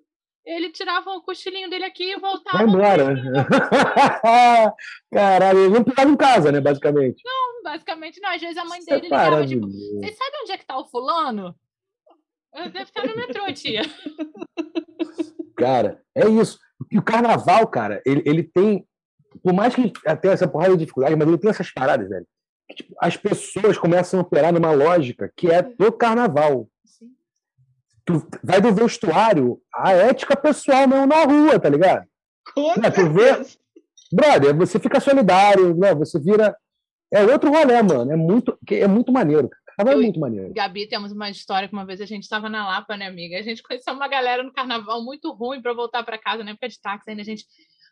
S2: ele tirava o cochilinho dele aqui e voltava.
S1: Vai embora. Caralho, ele não ficava em casa, né, basicamente.
S2: Basicamente, não. Às vezes a mãe
S1: Isso é
S2: dele ligava, tipo. Vocês sabem onde é que tá o fulano? Eu Deve estar no metrô, tia.
S1: Cara, é isso. E o carnaval, cara, ele, ele tem. Por mais que tenha essa porrada de dificuldade, mas ele tem essas paradas, velho. que, tipo, as pessoas começam a operar numa lógica que é do carnaval. Tu vai do vestuário à ética pessoal mesmo na rua, tá ligado?
S3: Com
S1: Não, tu vê-. Brother, você fica solidário, né? Você vira. É outro rolê, mano. É muito, é muito maneiro. Carnaval é muito maneiro.
S2: Gabi, temos uma história que uma vez a gente estava na Lapa, né, amiga? A gente conheceu uma galera no carnaval muito ruim para voltar para casa na época de táxi ainda, a gente.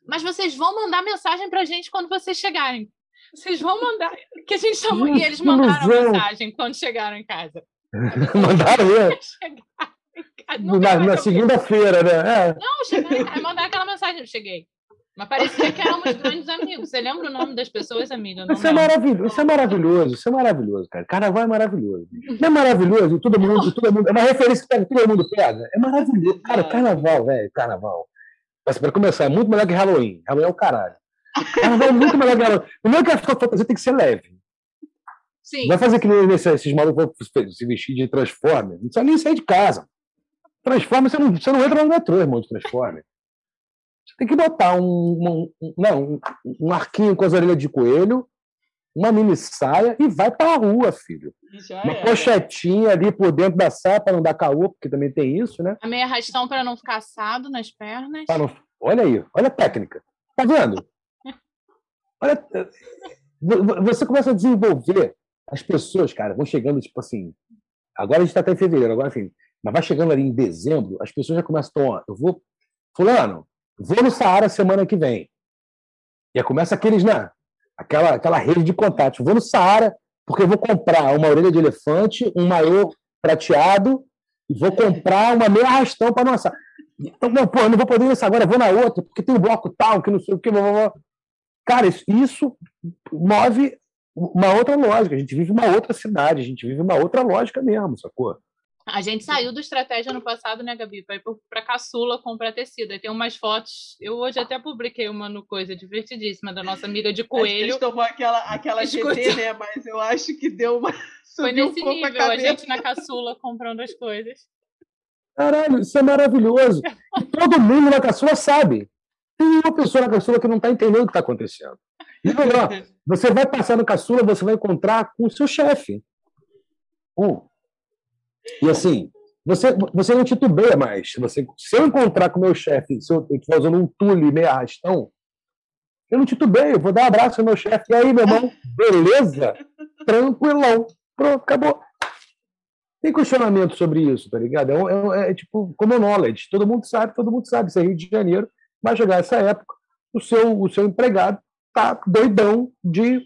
S2: Mas vocês vão mandar mensagem pra gente quando vocês chegarem. Vocês vão mandar. Que a gente chamou. E eles mandaram
S1: ilusão.
S2: mensagem quando chegaram em casa.
S1: Mandaram.
S2: Nunca
S1: Na, na segunda-feira, né? É.
S2: Não, chegaram casa. Mandaram aquela mensagem, eu cheguei. Mas parecia que éramos grandes amigos. Você lembra o nome das pessoas, amiga?
S1: Isso é
S2: lembro.
S1: maravilhoso, isso é maravilhoso, isso é maravilhoso, cara. Carnaval é maravilhoso. Não é maravilhoso, todo mundo, todo mundo. É uma referência que todo mundo pega. É maravilhoso. Cara, carnaval, velho, carnaval. Mas para começar, é muito melhor que Halloween. Halloween é o caralho. Carnaval é muito melhor que Halloween. Primeiro que a fantasia tem que ser leve.
S2: Sim.
S1: Vai fazer que nem esse- esses malucos se vestir de Transformer. Não precisa nem sair de casa. Transformer, você não, você não entra no metrô, irmão, de Transformer. Você tem que botar um, um, não, um, um arquinho com as orelhas de coelho, uma mini saia e vai pra rua, filho.
S3: Já
S1: Uma
S3: era.
S1: pochetinha ali por dentro da saia para não dar caô, porque também tem isso, né?
S2: A meia arrastão para não ficar assado nas pernas.
S1: Não- Olha aí, olha a técnica. Tá vendo? Olha, vo- vo- você começa a desenvolver as pessoas, cara, vão chegando, tipo assim. Agora a gente está até em fevereiro, agora enfim. Mas vai chegando ali em dezembro, as pessoas já começam, "Tom, ó, eu vou. Fulano, vou no Saara semana que vem. E aí começa aqueles, né? Aquela, aquela rede de contatos. Vou no Saara, porque eu vou comprar uma orelha de elefante, um maiô prateado, e vou comprar uma meia arrastão para nossa. Então, não, pô, eu não vou poder ir nessa agora, vou na outra, porque tem um bloco tal, que não sei o que. Blá, blá, blá. Cara, isso, isso move uma outra lógica. A gente vive uma outra cidade, a gente vive uma outra lógica mesmo, sacou?
S2: A gente saiu do estratégia no passado, né, Gabi? Para ir para caçula comprar tecido. Aí tem umas fotos. Eu hoje até publiquei uma no coisa divertidíssima da nossa amiga de
S3: Acho que eles
S2: coelho.
S3: tomou aquela, aquela
S2: Escuta.
S3: GT, né? Mas eu acho que deu uma.
S2: Foi nesse
S3: um pouco a
S2: nível, a,
S3: cabeça.
S2: gente na caçula comprando as coisas.
S1: Caralho, isso é maravilhoso. E todo mundo na caçula sabe. Tem uma pessoa na caçula que não está entendendo o que está acontecendo. E melhor, você vai passar no caçula, você vai encontrar com o seu chefe. Um. E assim, você, você não titubeia mais. Você, se eu encontrar com o meu chefe, se eu estiver usando um tule meio arrastão, eu não titubeio, vou dar um abraço ao meu chefe. E aí, meu irmão, beleza? Tranquilão. Pronto, acabou. Tem questionamento sobre isso, tá ligado? É, é é tipo common knowledge. Todo mundo sabe, todo mundo sabe. Se é Rio de Janeiro, vai chegar essa época, o seu, o seu empregado tá doidão de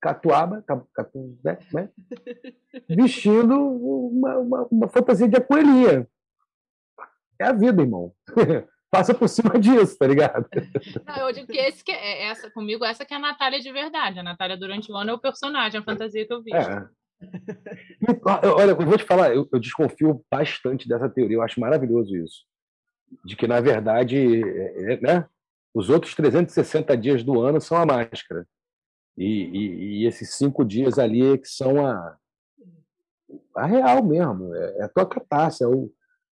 S1: catuaba, ca- catu, né, né? vestindo uma, uma, uma fantasia de coelhinha. É a vida, irmão. passa por cima disso, tá ligado?
S2: Não, eu digo que esse que é essa comigo, essa que é a Natália de verdade. A Natália durante o ano é o personagem, a fantasia que eu visto.
S1: É. Olha, eu vou te falar, eu, eu desconfio bastante dessa teoria, eu acho maravilhoso isso. De que, na verdade, é, é, né, os outros 360 dias do ano são a máscara. E, e- e esses cinco dias ali é que são a, a real mesmo, é, é a tua catarse, é o-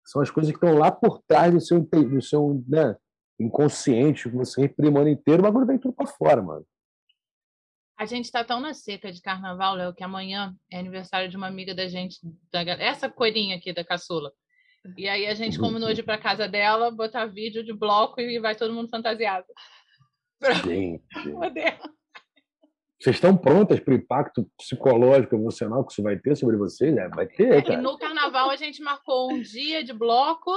S1: são as coisas que estão lá por trás do seu, do seu né, inconsciente, que você reprime o ano inteiro, o bagulho vem tudo pra fora, mano.
S2: A gente tá tão na seca de carnaval, Léo, que amanhã é aniversário de uma amiga da gente, da, essa coelhinha aqui da caçula. E aí a gente combinou de ir pra casa dela, botar vídeo de bloco e vai todo mundo fantasiado.
S1: Gente.
S2: Poder.
S1: Vocês estão prontas para o impacto psicológico, emocional que isso vai ter sobre vocês? É, vai ter,
S2: E
S1: cara.
S2: no carnaval a gente marcou um dia de bloco,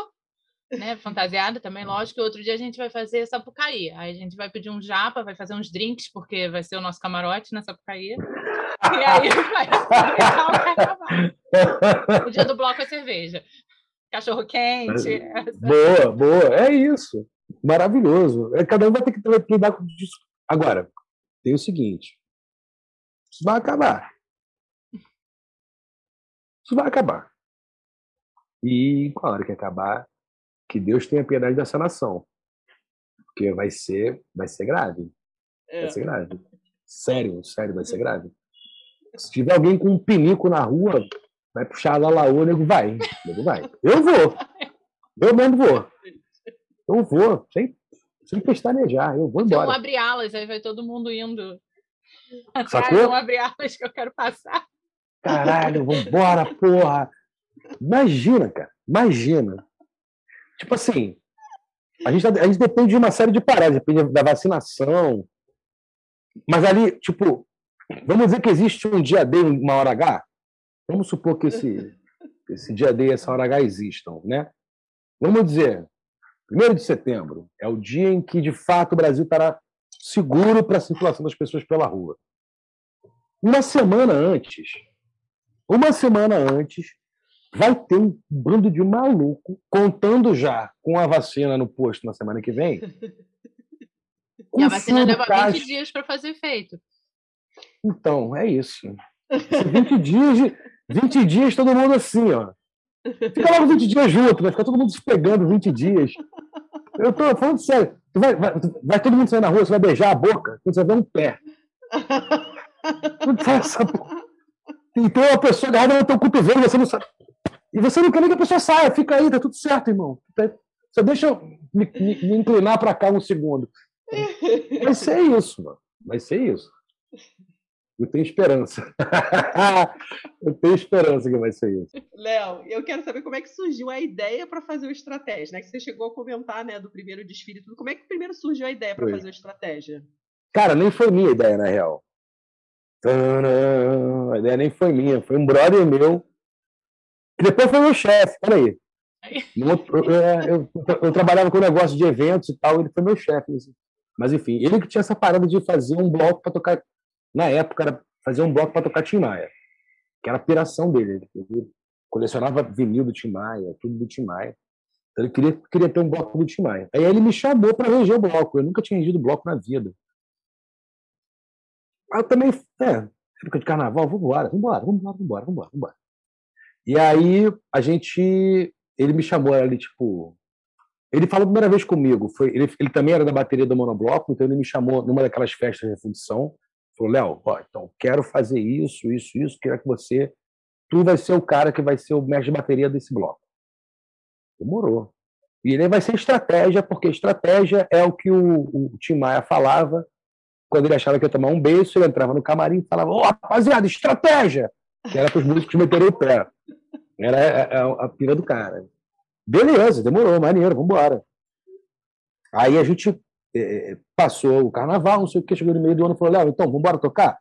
S2: né? Fantasiada também, lógico, e outro dia a gente vai fazer Sapucaí. Aí a gente vai pedir um japa, vai fazer uns drinks, porque vai ser o nosso camarote na Sapucaí. E aí vai o carnaval. O dia do bloco é cerveja. Cachorro quente. essa-
S1: boa, boa. É isso. Maravilhoso. É, Cada um vai ter que lidar com isso. Agora, tem o seguinte: isso vai acabar. Isso vai acabar. E com a hora que acabar, que Deus tenha piedade dessa nação. Porque vai ser, vai ser grave.
S3: É.
S1: Vai ser grave. Sério, sério, vai ser grave. Se tiver alguém com um pinico na rua, vai puxar lá laô, o nego vai. Nego vai. Eu vou. Eu mesmo vou. Eu vou, sem, sem pestanejar. Eu vou embora.
S2: abre alas, aí vai todo mundo indo.
S1: Sacou?
S2: um abre alas que eu quero passar.
S1: Caralho, vambora, porra. Imagina, cara. Imagina. Tipo assim, a gente, tá- a gente depende de uma série de paradas, depende da vacinação. Mas ali, tipo, vamos dizer que existe um dia D uma hora H? Vamos supor que esse, esse dia D e essa hora H existam, né? Vamos dizer, 1 de setembro é o dia em que, de fato, o Brasil estará seguro para a circulação das pessoas pela rua. Uma semana antes, uma semana antes, vai ter um bando de maluco contando já com a vacina no posto na semana que vem.
S2: E a vacina leva 20
S1: caixa.
S2: dias para fazer efeito.
S1: Então, é isso. Esse 20 dias, de- 20 dias todo mundo assim, ó. Fica logo 20 dias junto, vai ficar todo mundo se pegando 20 dias. Eu tô falando sério. Tu vai, vai, vai todo mundo sair na rua, você vai beijar a boca, você vai ver um pé. Essa. E tem uma pessoa agarrada no teu cotovelo, você não sabe. E você não quer nem que a pessoa saia, fica aí, tá tudo certo, irmão. Tá- Só deixa eu me, me- me inclinar para cá um segundo. Vai ser isso, mano. Vai ser isso. Eu tenho esperança. eu tenho esperança que vai ser isso.
S3: Léo, eu quero saber como é que surgiu a ideia para fazer o estratégia, né? Que você chegou a comentar, né, do primeiro desfile, e tudo. Como é que primeiro surgiu a ideia para fazer o estratégia?
S1: Cara, nem foi minha ideia, na real. Tadã! A ideia nem foi minha, foi um brother meu. Que depois foi meu chefe, peraí. Outro- Eu, é, eu- eu trabalhava com negócio de eventos e tal, ele foi meu chefe. Mas enfim, ele que tinha essa parada de fazer um bloco para tocar. Na época, era fazer um bloco para tocar Tim Maia, que era a piração dele. Ele colecionava vinil do Tim Maia, tudo do Tim Maia. Então ele queria, queria ter um bloco do Tim Maia. Aí ele me chamou para reger o bloco. Eu nunca tinha regido bloco na vida. Aí eu também, é, época de carnaval, vambora, vambora, vambora, vambora, vambora, vambora. E aí a gente, ele me chamou ali, tipo, ele falou a primeira vez comigo, foi, ele, ele também era da bateria do Monobloco, então ele me chamou numa daquelas festas de fundição, falou, Léo, ó, então quero fazer isso, isso, isso, quero que você, tu vai ser o cara que vai ser o mestre de bateria desse bloco. Demorou. E ele vai ser estratégia, porque estratégia é o que o, o Tim Maia falava quando ele achava que ia tomar um beijo, ele entrava no camarim e falava, ô, rapaziada, estratégia! Que era para os músicos meterem o pé. Era a, a, a pira do cara. Beleza, demorou, maneiro, vambora. Aí a gente eh, passou o carnaval, não sei o que, chegou no meio do ano e falou, Léo, então, vambora tocar?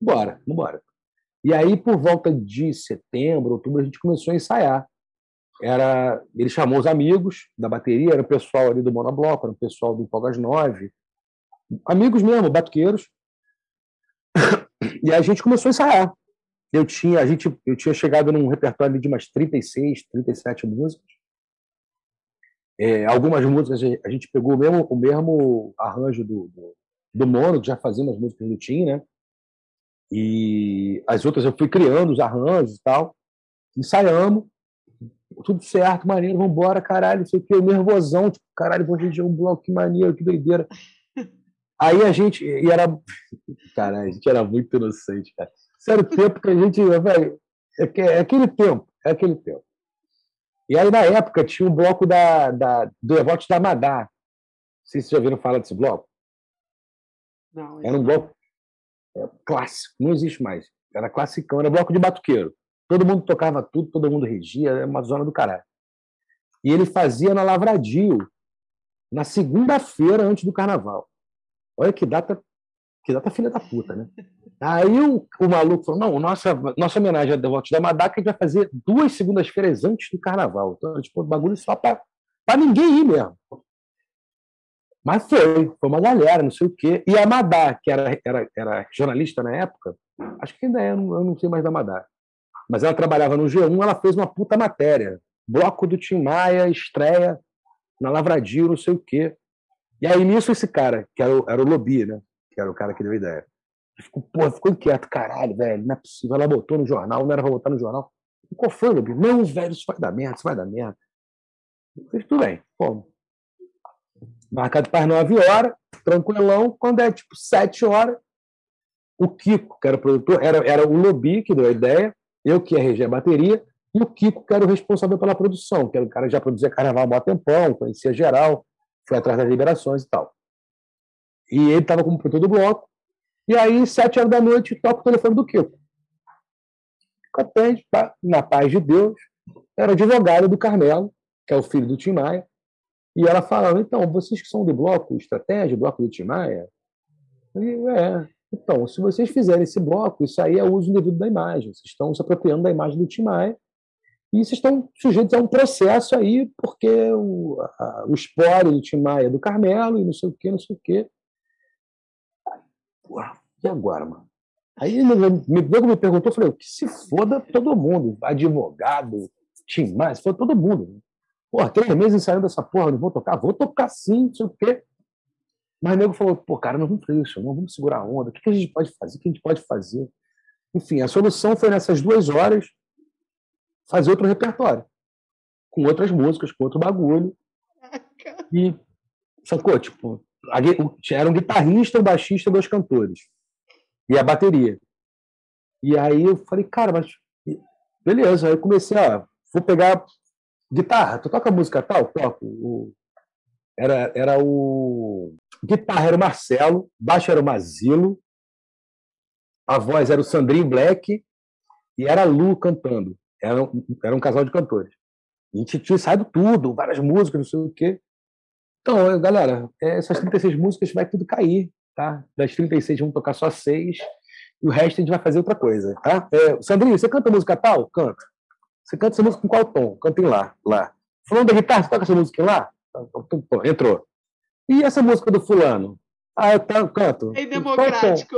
S1: Bora, vambora. E aí, por volta de setembro, outubro, a gente começou a ensaiar. Era, ele chamou os amigos da bateria, era o pessoal ali do Monobloco, era o pessoal do Empolgas 9, amigos mesmo, batuqueiros. E a gente começou a ensaiar. Eu tinha, a gente, eu tinha chegado num repertório de umas 36, 37 músicas. É, algumas músicas a gente pegou o mesmo, o mesmo arranjo do, do, do Mono, que já fazia umas músicas do Tim, né? E as outras eu fui criando os arranjos e tal. Ensaiamos, tudo certo, maneiro, vambora, caralho, não sei o que, nervosão, tipo, caralho, vou reger um bloco, que maneiro, que doideira. Aí a gente, e era, cara, a gente era muito inocente, cara. Sério, o tempo que a gente, velho, é, é aquele tempo, é aquele tempo. E aí, na época, tinha um bloco da, da, do Evote da Madá. Não sei se vocês já ouviram falar desse bloco.
S3: Não,
S1: Era um bloco é, clássico, não existe mais. Era classicão, era bloco de batuqueiro. Todo mundo tocava tudo, todo mundo regia, era uma zona do caralho. E ele fazia na Lavradio, na segunda-feira antes do carnaval. Olha que data, que data filha da puta, né? Aí o, o maluco falou: não, nossa, nossa homenagem a Devotos da Madaca a gente vai fazer duas segundas-feiras antes do carnaval. Então, tipo, bagulho só para ninguém ir mesmo. Mas foi, foi uma galera, não sei o quê. E a Madá, que era, era, era jornalista na época, acho que ainda é, eu não, eu não sei mais da Madá. Mas ela trabalhava no G1, ela fez uma puta matéria. Bloco do Tim Maia, estreia na Lavradio, não sei o quê. E aí nisso esse cara, que era o, era o Lobi, né? Que era o cara que deu a ideia. Ficou, pô, ficou inquieto, caralho, velho, não é possível. Ela botou no jornal, não era pra botar no jornal. E qual foi, Lobi? Não, velho, isso vai dar merda, isso vai dar merda. Eu falei, tudo bem, como? marcado para as 9 horas, tranquilão. Quando é tipo 7 horas, o Kiko, que era o produtor, era, era o Lobi que deu a ideia, eu que ia reger a bateria, e o Kiko, que era o responsável pela produção, que era o cara que já produzia carnaval há um tempão, conhecia geral, foi atrás das liberações e tal. E ele estava como produtor do bloco. E aí, sete horas da noite, toca o telefone do Kiko. Atende, na paz de Deus, era advogado do Carmelo, que é o filho do Tim Maia, e ela falando, então, vocês que são do bloco estratégia, bloco do Timaya, é, então, se vocês fizerem esse bloco, isso aí é uso indevido da imagem. Vocês estão se apropriando da imagem do Timaya e vocês estão sujeitos a um processo aí, porque o, a, o espólio do Timaya é do Carmelo e não sei o quê, não sei o quê. E agora, mano? Aí ele me, me perguntou, eu falei, que se foda todo mundo, advogado, Timaya, se for todo mundo. Porra, três meses ensaiando essa porra, não vou tocar? Vou tocar sim, não sei o quê. Mas o nego falou, pô, cara, não vamos fazer isso, não vamos segurar a onda. O que a gente pode fazer? O que a gente pode fazer? Enfim, a solução foi nessas duas horas fazer outro repertório. Com outras músicas, com outro bagulho. E, sacou? Tipo, era um guitarrista, um baixista, dois cantores. E a bateria. E aí eu falei, cara, mas beleza. Aí eu comecei a. Vou pegar Guitarra, tu toca música tal? Toco. O... Era, era o. Guitarra era o Marcelo, baixo era o Mazilo, a voz era o Sandrinho Black e era a Lu cantando. Era um, era um casal de cantores. E a gente tinha saído tudo, várias músicas, não sei o quê. Então, galera, essas 36 músicas vai tudo cair, tá? Das 36 vamos tocar só seis e o resto a gente vai fazer outra coisa, tá? É, Sandrinho, você canta música tal? Canta. Você canta essa música em qual tom? Canta em lá, lá. Falando da guitarra, você toca essa música em lá? Entrou. E essa música do fulano? Ah, eu canto.
S3: É democrático.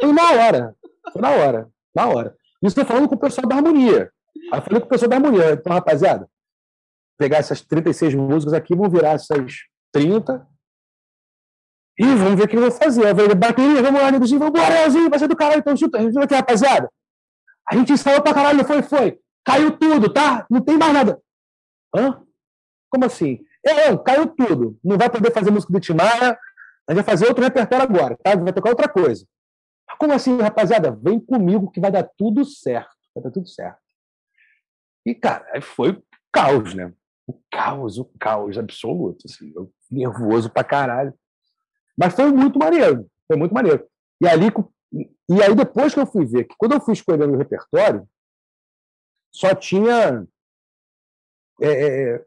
S1: Foi na hora. Foi na hora. Na hora. Isso estou falando com o pessoal da harmonia. Aí eu falei com o pessoal da harmonia. Então, rapaziada, pegar essas 36 músicas aqui, vão virar essas 30. E vamos ver o que eu vou fazer. Eu falei, bateria, vamos lá, negozinho, vamos embora, Leozinho, vai ser do caralho, então chuta. A gente aqui, rapaziada. A gente ensaiou pra caralho, foi, foi. Caiu tudo, tá? Não tem mais nada. Hã? Como assim? É, é caiu tudo. Não vai poder fazer música do Timaya. A gente vai fazer outro repertório agora, tá? Vai tocar outra coisa. Como assim, rapaziada? Vem comigo que vai dar tudo certo. Vai dar tudo certo. E, cara, foi caos, né? O caos, o caos absoluto. Assim, eu nervoso pra caralho. Mas foi muito maneiro. Foi muito maneiro. E ali, e aí depois que eu fui ver que quando eu fui escolhendo o repertório, só tinha é, é, é,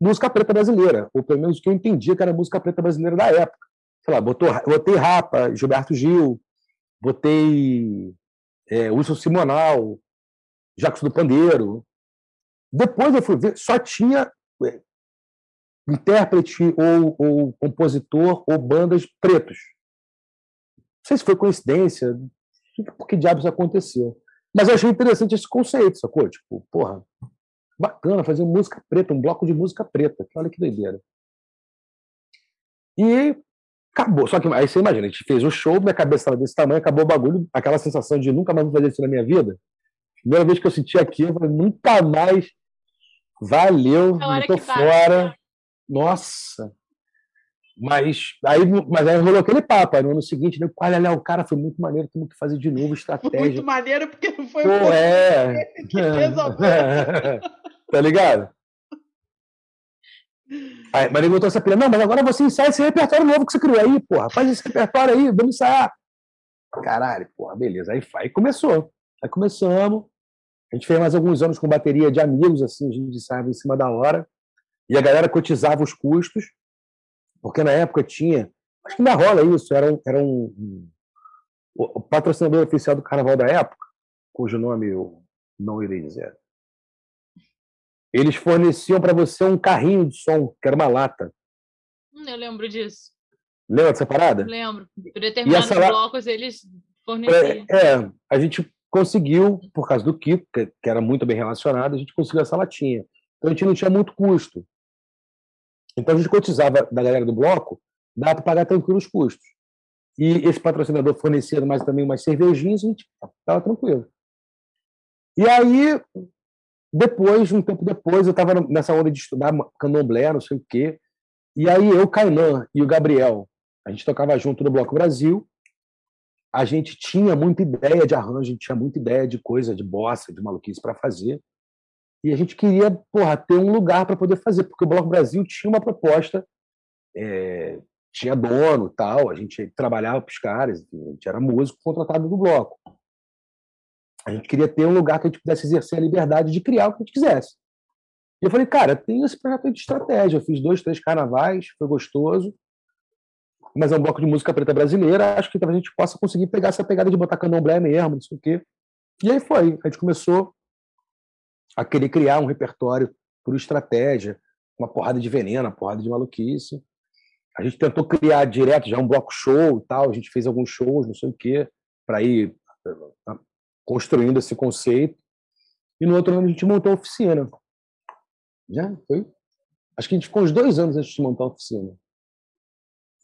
S1: música preta brasileira, ou pelo menos o que eu entendia que era música preta brasileira da época. Sei lá, botou, botei Rapa, Gilberto Gil, botei é, Wilson Simonal, Jacques do Pandeiro. Depois eu fui ver, só tinha é, intérprete ou, ou compositor ou bandas pretos. Não sei se foi coincidência, por que diabos aconteceu. Mas eu achei interessante esse conceito, sacou? Tipo, porra, bacana fazer música preta, um bloco de música preta. Olha que doideira. E acabou. Só que aí você imagina, a gente fez o show, minha cabeça estava desse tamanho, acabou o bagulho, aquela sensação de nunca mais vou fazer isso na minha vida. Primeira vez que eu senti aquilo, eu falei, nunca mais. Valeu, não tô fora. Bate. Nossa. Mas aí, mas aí rolou aquele papo. Aí no ano seguinte, né, olha lá, o cara foi muito maneiro, temos que fazer de novo estratégia. Foi
S3: muito maneiro porque não foi
S1: Pô,
S3: o
S1: é.
S3: que resolveu.
S1: tá ligado? Aí, mas ele botou essa pilha, não, mas agora você ensaia esse repertório novo que você criou aí, porra. Faz esse repertório aí, vamos ensaiar. Caralho, porra, beleza. Aí, aí começou. Aí começamos. A gente fez mais alguns anos com bateria de amigos, assim, a gente em cima da hora. E a galera cotizava os custos, porque na época tinha. Acho que ainda rola isso, era um, era um, o patrocinador oficial do carnaval da época, cujo nome eu não irei dizer eles forneciam para você um carrinho de som, que era uma lata.
S2: Hum, eu lembro disso.
S1: Lembra dessa parada?
S2: Lembro. Por determinados la... blocos eles forneciam.
S1: É, é, a gente conseguiu, por causa do Kiko, que, que era muito bem relacionado, a gente conseguiu essa latinha. Então a gente não tinha muito custo. Então a gente cotizava da galera do bloco, dá para pagar tranquilo os custos. E esse patrocinador fornecia mais também umas cervejinhas, a gente estava tranquilo. E aí depois, um tempo depois, eu estava nessa onda de estudar candomblé, não sei o quê. E aí eu, Kainan e o Gabriel, a gente tocava junto no Bloco Brasil. A gente tinha muita ideia de arranjo, a gente tinha muita ideia de coisa, de bossa, de maluquice para fazer. E a gente queria, porra, ter um lugar para poder fazer, porque o Bloco Brasil tinha uma proposta, é, tinha dono tal, a gente trabalhava para os caras, a gente era músico contratado do Bloco. A gente queria ter um lugar que a gente pudesse exercer a liberdade de criar o que a gente quisesse. E eu falei, cara, tem esse projeto de estratégia. Eu fiz dois, três carnavais, foi gostoso. Mas é um bloco de música preta brasileira. Acho que talvez a gente possa conseguir pegar essa pegada de botar candomblé mesmo, não sei o quê. E aí foi. A gente começou a querer criar um repertório por estratégia, uma porrada de veneno, uma porrada de maluquice. A gente tentou criar direto já um bloco show e tal. A gente fez alguns shows, não sei o quê, para ir construindo esse conceito. E no outro ano a gente montou a oficina. Já foi? Acho que a gente ficou uns dois anos antes de montar a oficina.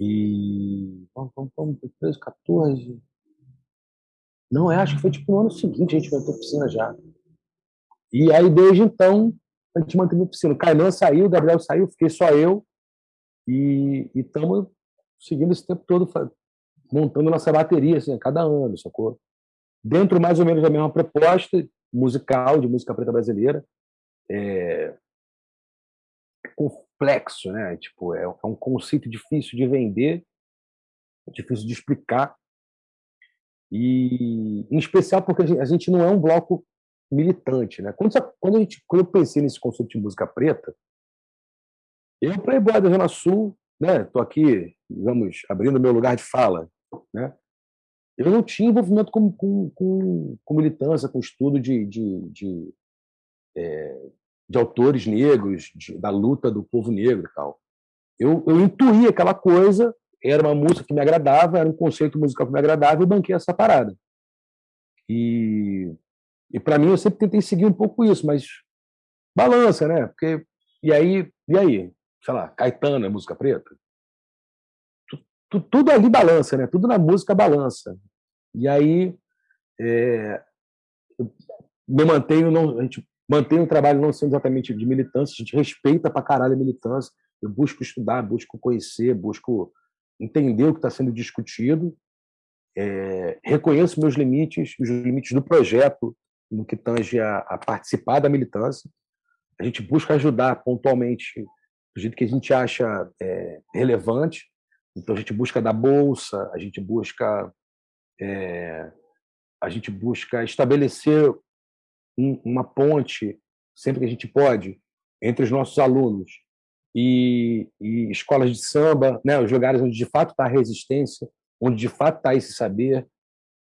S1: E. Vamos, 13, 14. Não, é, acho que foi tipo no ano seguinte a gente montou a oficina já. E aí, desde então, a gente manteve a oficina. O saiu, o Gabriel saiu, fiquei só eu. E estamos seguindo esse tempo todo, montando nossa bateria, assim, a cada ano, sacou? dentro mais ou menos da mesma proposta musical de música preta brasileira. É complexo, né? Tipo, é, é um conceito difícil de vender, difícil de explicar. E em especial porque a gente não é um bloco militante, né? Quando, quando, a gente, quando eu pensei nesse conceito de música preta, eu, Playboy da Zona Sul, né? Tô aqui, digamos, abrindo meu lugar de fala, né? eu não tinha envolvimento com, com, com, com militância, com estudo de, de, de, é, de autores negros, de, da luta do povo negro e tal. Eu, eu intuí aquela coisa, era uma música que me agradava, era um conceito musical que me agradava, e eu banquei essa parada. E, e para mim, eu sempre tentei seguir um pouco isso, mas balança, né? Porque, e aí, e aí? Sei lá, Caetano é música preta? tudo ali balança, né? Tudo na música balança. E aí é, me mantenho, não, a gente mantém o trabalho não sendo exatamente de militância, a gente respeita pra caralho a militância, eu busco estudar, busco conhecer, busco entender o que está sendo discutido, é, reconheço meus limites, os limites do projeto no que tange a, a, participar da militância. A gente busca ajudar pontualmente do jeito que a gente acha é, relevante. Então a gente busca dar bolsa, a gente busca é, a gente busca estabelecer um, uma ponte, sempre que a gente pode, entre os nossos alunos e, e escolas de samba, né, os lugares onde de fato está a resistência, onde de fato está esse saber.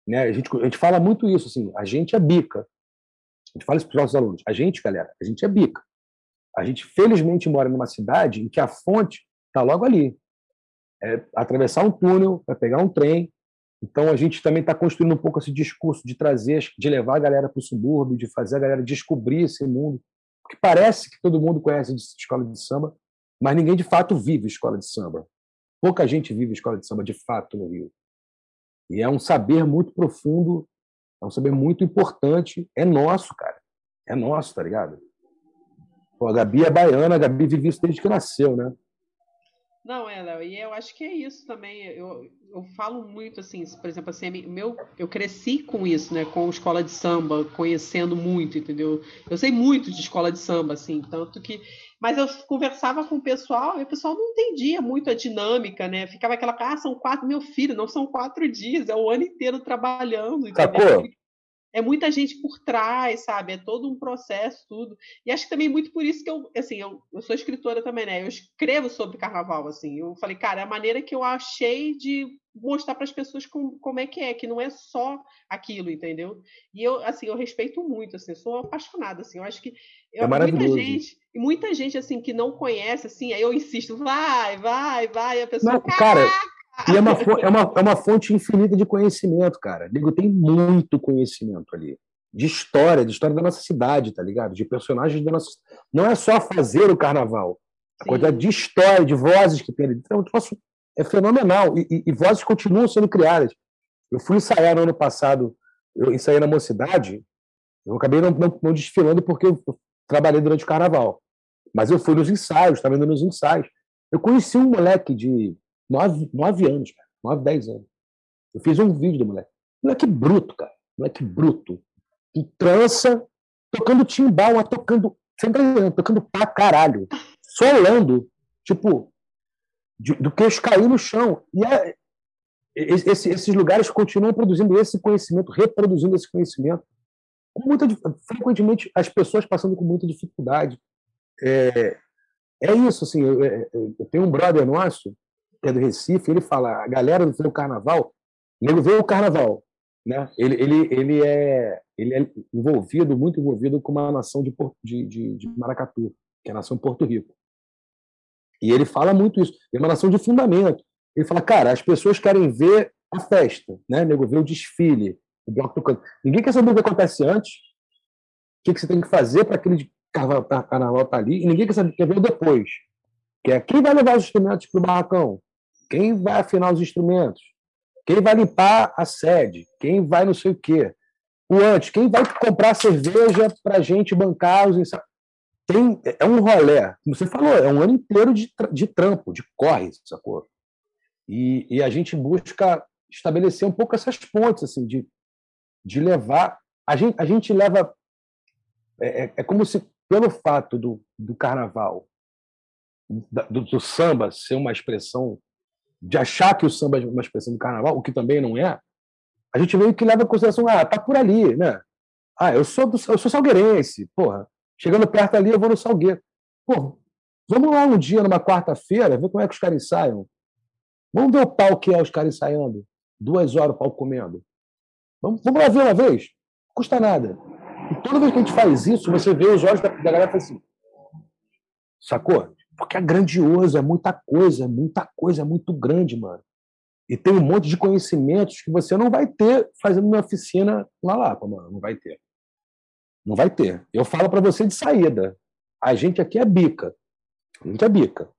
S1: Né? A, gente, a gente fala muito isso, assim, a gente é bica. A gente fala isso para os nossos alunos. A gente, galera, a gente é bica. A gente, felizmente, mora numa cidade em que a fonte está logo ali. É atravessar um túnel, para pegar um trem, então a gente também está construindo um pouco esse discurso de trazer, de levar a galera para o subúrbio, de fazer a galera descobrir esse mundo Porque parece que todo mundo conhece de escola de samba, mas ninguém de fato vive escola de samba. Pouca gente vive escola de samba de fato no Rio. E é um saber muito profundo, é um saber muito importante. É nosso, cara. É nosso, tá ligado? Pô, a Gabi é baiana, a Gabi vive isso desde que nasceu, né?
S3: Não, é, Léo, e eu acho que é isso também. Eu, eu falo muito assim, por exemplo, assim, meu, eu cresci com isso, né? Com escola de samba, conhecendo muito, entendeu? Eu sei muito de escola de samba, assim, tanto que. Mas eu conversava com o pessoal e o pessoal não entendia muito a dinâmica, né? Ficava aquela, ah, são quatro, meu filho, não são quatro dias, é o ano inteiro trabalhando.
S1: Entendeu?
S3: É muita gente por trás, sabe? É todo um processo, tudo. E acho que também muito por isso que eu, assim, eu, eu sou escritora também, né? Eu escrevo sobre carnaval, assim. Eu falei, cara, é a maneira que eu achei de mostrar para as pessoas como, como é que é, que não é só aquilo, entendeu? E eu, assim, eu respeito muito, assim, sou apaixonada, assim. Eu acho que eu,
S1: é
S3: muita gente, e muita gente, assim, que não conhece, assim, aí eu insisto, vai, vai, vai, e a pessoa, não,
S1: cara, e é uma, é, uma, é uma fonte infinita de conhecimento, cara. Digo, tem muito conhecimento ali. De história, de história da nossa cidade, tá ligado? De personagens da nossa. Não é só fazer o carnaval. A quantidade de história, de vozes que tem ali. Então, é fenomenal. E, e, e, vozes continuam sendo criadas. Eu fui ensaiar no ano passado, eu ensaiei na mocidade, eu acabei não, não, não desfilando porque eu trabalhei durante o carnaval. Mas eu fui nos ensaios, estava indo nos ensaios. Eu conheci um moleque de Nove, nove anos, cara. Nove, dez anos. Eu fiz um vídeo do moleque. Moleque bruto, cara. Moleque bruto. Que trança, tocando timbal, tocando. Entendendo? Tocando pra caralho. Solando. Tipo, de, do queixo cair no chão. E é, esse, esses lugares continuam produzindo esse conhecimento, reproduzindo esse conhecimento. Com muita, frequentemente, as pessoas passando com muita dificuldade. É, é isso, assim. Eu, eu tenho um brother nosso que é do Recife, ele fala, a galera do carnaval, nego vê o carnaval, né? Ele, ele, ele, é, ele é envolvido, muito envolvido com uma nação de, de, de, de Maracatu, que é a nação Porto Rico. E ele fala muito isso. É uma nação de fundamento. Ele fala, cara, as pessoas querem ver a festa, né? Nego vê o desfile, o bloco tocando. Ninguém quer saber o que acontece antes, o que, que você tem que fazer para aquele carnaval estar tá ali, e ninguém quer saber quer ver o depois. Que é quem vai levar os instrumentos para o barracão? Quem vai afinar os instrumentos? Quem vai limpar a sede? Quem vai não sei o quê? O antes, quem vai comprar cerveja para a gente bancar os ensaios? Tem, é um rolé, como você falou, é um ano inteiro de, de trampo, de corre, sacou? E, e a gente busca estabelecer um pouco essas pontes, assim, de, de levar. A gente, a gente leva. É, é, é como se, pelo fato do, do carnaval, do, do samba ser uma expressão de achar que o samba é uma expressão do carnaval, o que também não é, a gente meio que leva em consideração, ah, tá por ali, né? Ah, eu sou, do, eu sou salgueirense, porra. Chegando perto ali, eu vou no Salgueiro. Pô, vamos lá um dia, numa quarta-feira, ver como é que os caras ensaiam. Vamos ver o pau que é os caras ensaiando. Duas horas o pau comendo. Vamos, vamos lá ver uma vez. Não custa nada. E toda vez que a gente faz isso, você vê os olhos da, da galera assim. Sacou? Porque é grandioso, é muita coisa, é muita coisa, é muito grande, mano. E tem um monte de conhecimentos que você não vai ter fazendo uma oficina lá lá, mano. Não vai ter. Não vai ter. Eu falo para você de saída. A gente aqui é bica. A gente é bica.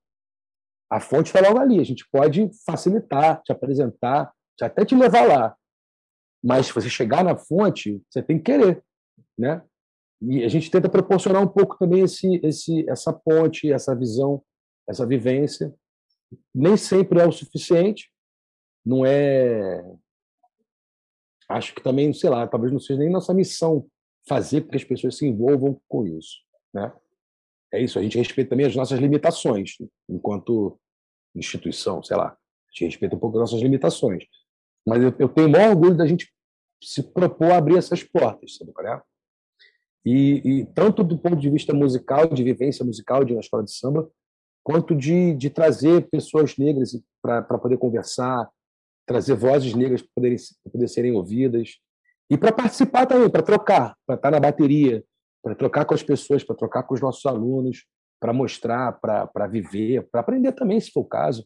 S1: A fonte está logo ali. A gente pode facilitar, te apresentar, até te levar lá. Mas se você chegar na fonte, você tem que querer, né? E a gente tenta proporcionar um pouco também esse, esse, essa ponte, essa visão, essa vivência. Nem sempre é o suficiente, não é. Acho que também, sei lá, talvez não seja nem nossa missão fazer com que as pessoas se envolvam com isso. Né? É isso, a gente respeita também as nossas limitações, enquanto instituição, sei lá. A gente respeita um pouco as nossas limitações. Mas eu, eu tenho o maior orgulho da gente se propor a abrir essas portas, sabe qual é? E, e, tanto do ponto de vista musical, de vivência musical de uma escola de samba, quanto de, de trazer pessoas negras para poder conversar, trazer vozes negras para poderem poder serem ouvidas. E para participar também, para trocar, para estar na bateria, para trocar com as pessoas, para trocar com os nossos alunos, para mostrar, para viver, para aprender também, se for o caso,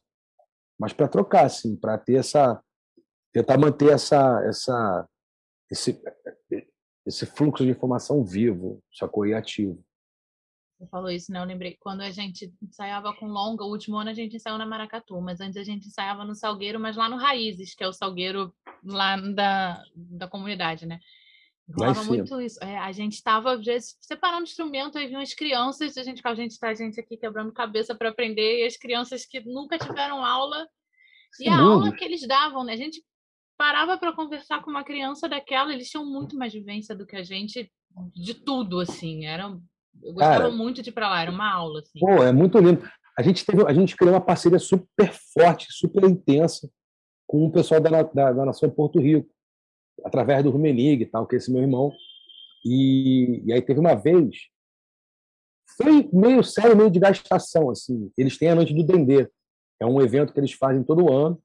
S1: mas para trocar, assim, para ter essa tentar manter essa essa esse esse fluxo de informação vivo, sacou? E ativo.
S2: Você falou isso, né? Eu lembrei quando a gente ensaiava com longa, o último ano a gente ensaiou na Maracatu, mas antes a gente ensaiava no Salgueiro, mas lá no Raízes, que é o Salgueiro lá da, da comunidade, né? Rolava muito isso. É, a gente estava, às vezes, separando instrumento, aí vinham as crianças, a gente, a gente tá a gente aqui quebrando cabeça para aprender, e as crianças que nunca tiveram aula, e a aula que eles davam, né? A gente parava para conversar com uma criança daquela, eles tinham muito mais vivência do que a gente de tudo, assim. Era, eu gostava Cara, muito de ir para lá, era uma aula. Assim.
S1: Pô, é muito lindo. A gente, teve, a gente criou uma parceria super forte, super intensa com o pessoal da, da, da nação Porto Rico, através do Rumenig e tal, que é esse meu irmão. E, e aí teve uma vez, foi meio sério, meio de gastação, assim. Eles têm a Noite do Dendê, é um evento que eles fazem todo ano,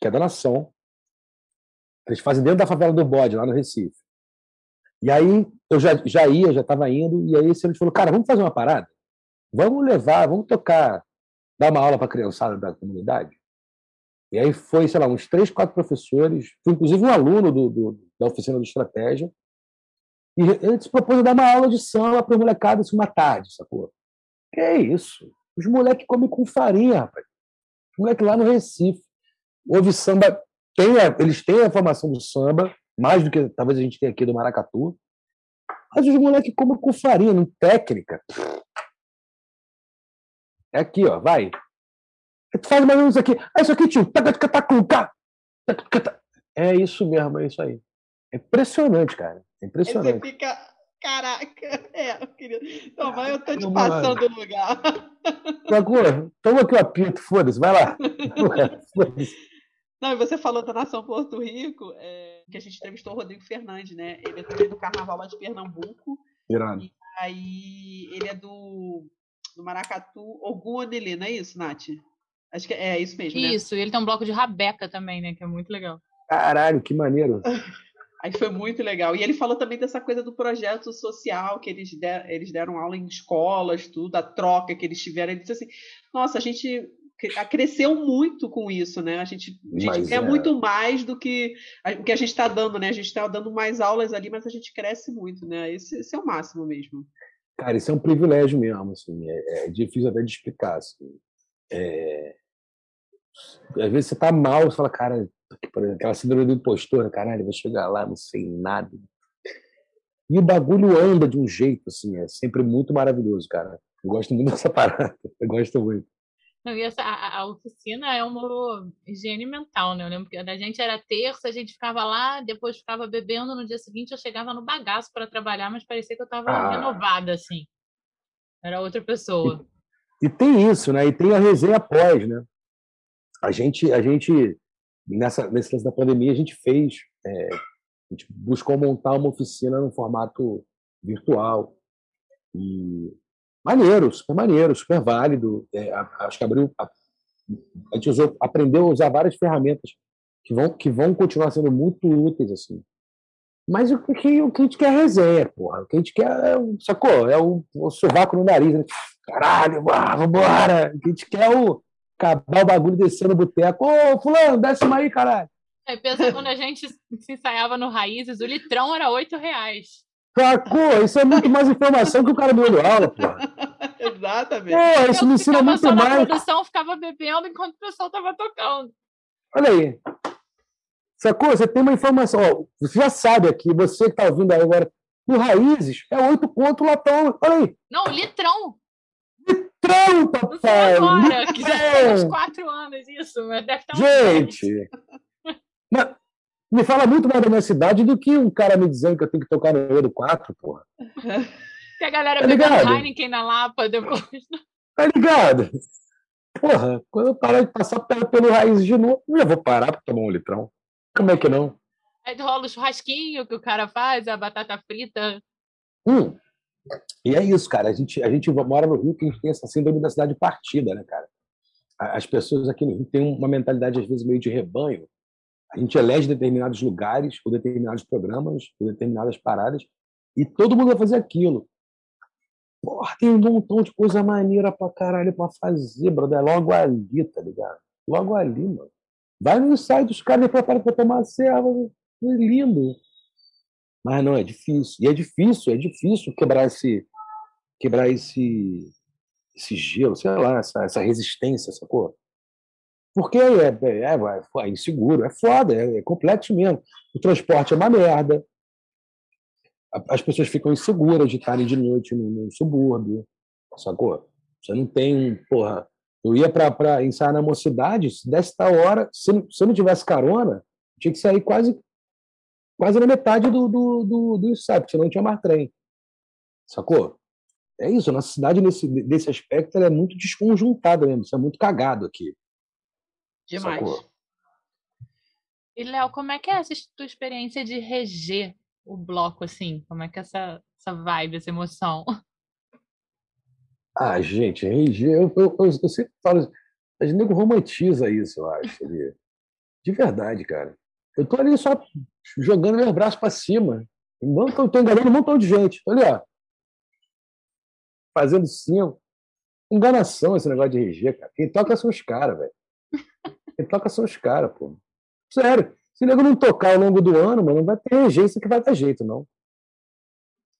S1: que é da nação, eles fazem dentro da favela do Bode, lá no Recife. E aí eu já, já ia, já estava indo, e aí esse ano falou, cara, vamos fazer uma parada? Vamos levar, vamos tocar, dar uma aula para a criançada da comunidade? E aí foi, sei lá, uns três, quatro professores, inclusive um aluno do, do da oficina de estratégia, e ele se propôs a dar uma aula de samba para molecada assim, uma tarde, sacou? Que é isso? Os moleques comem com farinha, rapaz. Os moleques lá no Recife. Houve samba tem a, eles têm a formação do samba, mais do que talvez a gente tenha aqui do Maracatu. Mas os moleques comem com farinha, não técnica. É aqui, ó, vai. Tu faz mais ou menos aqui. Ah, isso aqui, tio. É isso mesmo, é isso aí. É impressionante, cara. É impressionante.
S3: Você fica. Caraca, é, querido. Então vai, eu tô te passando o lugar.
S1: Agora, toma aqui o apito, foda-se, vai lá. Foda-se.
S3: Não, e você falou da Nação Porto Rico, é, que a gente entrevistou o Rodrigo Fernandes, né? Ele é também do Carnaval lá de Pernambuco.
S1: Irado. E
S3: aí ele é do, do Maracatu, Ogum não é isso, Nath? Acho que é, é isso mesmo,
S2: né? Isso, ele tem um bloco de rabeca também, né? Que é muito legal.
S1: Caralho, que maneiro.
S3: Aí foi muito legal. E ele falou também dessa coisa do projeto social, que eles, der, eles deram aula em escolas, tudo, a troca que eles tiveram. Ele disse assim: nossa, a gente cresceu muito com isso, né? A gente, a gente quer é... muito mais do que o que a gente está dando, né? A gente está dando mais aulas ali, mas a gente cresce muito, né? Esse, esse, é o máximo mesmo.
S1: Cara, isso é um privilégio mesmo, assim. É, é difícil até de explicar, assim. É... Às vezes você tá mal, você fala, cara, por exemplo, aquela síndrome do impostor, caralho, vou chegar lá, não sei nada. E o bagulho anda de um jeito, assim, é sempre muito maravilhoso, cara. Eu gosto muito dessa parada, eu gosto muito.
S2: Não, e essa, a, a, oficina é uma higiene mental, né? Eu lembro que a gente era terça, a gente ficava lá, depois ficava bebendo, no dia seguinte eu chegava no bagaço para trabalhar, mas parecia que eu estava ah. renovada, assim. Era outra pessoa.
S1: E, e, tem isso, né? E tem a resenha após, né? A gente, a gente nessa, nesse lance da pandemia, a gente fez, é, a gente buscou montar uma oficina no formato virtual. E Maneiro, super maneiro, super válido. É, acho que abriu. A, a gente usou, aprendeu a usar várias ferramentas que vão, que vão continuar sendo muito úteis, assim. Mas o que, o que a gente quer é resenha, porra. O que a gente quer é, sacou? É o, o sovaco no nariz. Né? Caralho, ah, vambora. O que a gente quer é o acabar o bagulho descendo no boteco. Ô, fulano, desce uma aí, caralho.
S2: Aí pensa quando a gente se ensaiava no Raízes, o litrão era oito reais.
S1: Sacou? Isso é muito mais informação que o cara me deu aula, pô.
S3: Exatamente.
S1: Pô, isso me ensina muito só mais.
S2: Na produção ficava bebendo enquanto o pessoal tava tocando.
S1: Olha aí. Sacou? Você tem uma informação. Ó, você já sabe aqui, você que tá ouvindo aí agora, no Raízes, é oito pontos latão. Olha aí.
S2: Não, litrão.
S1: Litrão, papai!
S2: Não agora, litrão. que já tem uns quatro anos isso, mas deve estar
S1: Gente! Mas, me fala muito mais da minha cidade do que um cara me dizendo que eu tenho que tocar no Euro 4, porra.
S2: Que a galera tá bebendo Heineken na Lapa depois.
S1: Tá ligado? Porra, quando eu parar de passar pelo raiz de novo, eu já vou parar para tomar um litrão. Como é que não?
S2: Aí rola o churrasquinho que o cara faz, a batata frita.
S1: Hum. E é isso, cara. A gente, a gente mora no Rio que a gente tem essa síndrome da cidade partida, né, cara? As pessoas aqui no Rio têm uma mentalidade, às vezes, meio de rebanho a gente elege determinados lugares, ou determinados programas, ou determinadas paradas, e todo mundo vai fazer aquilo. Porra, tem um montão de coisa maneira pra caralho pra fazer, brother. É logo ali, tá ligado? Logo ali, mano. Vai no site dos caras e prepara pra tomar serva. É lindo. Mas não, é difícil. E é difícil, é difícil quebrar esse, quebrar esse, esse gelo, sei lá, essa, essa resistência, sacou? Porque é, é, é, é inseguro, é foda, é, é complexo mesmo. O transporte é uma merda. As pessoas ficam inseguras de estarem de noite no, no subúrbio, sacou? Você não tem, porra. Eu ia para ensaiar na mocidade, se desse tal hora, se, se eu não tivesse carona, tinha que sair quase quase na metade do, do, do, do ensaio, senão não tinha mais trem. Sacou? É isso, a nossa cidade, nesse, nesse aspecto, é muito desconjuntada mesmo, isso é muito cagado aqui.
S3: Demais. Sacou?
S2: E, Léo, como é que é essa tua experiência de reger o bloco, assim? Como é que é essa, essa vibe, essa emoção?
S1: Ah, gente, reger, eu, eu, eu, eu sempre falo, a gente romantiza isso, eu acho. Ali. De verdade, cara. Eu tô ali só jogando meus braços para cima. Não tô, tô enganando um montão de gente. Olha, ó. Fazendo cinco. Enganação esse negócio de RG, cara. Quem toca são os caras, velho. Quem toca são os caras, pô. Sério. Se o nego não tocar ao longo do ano, mano, não vai ter regência que vai dar jeito, não.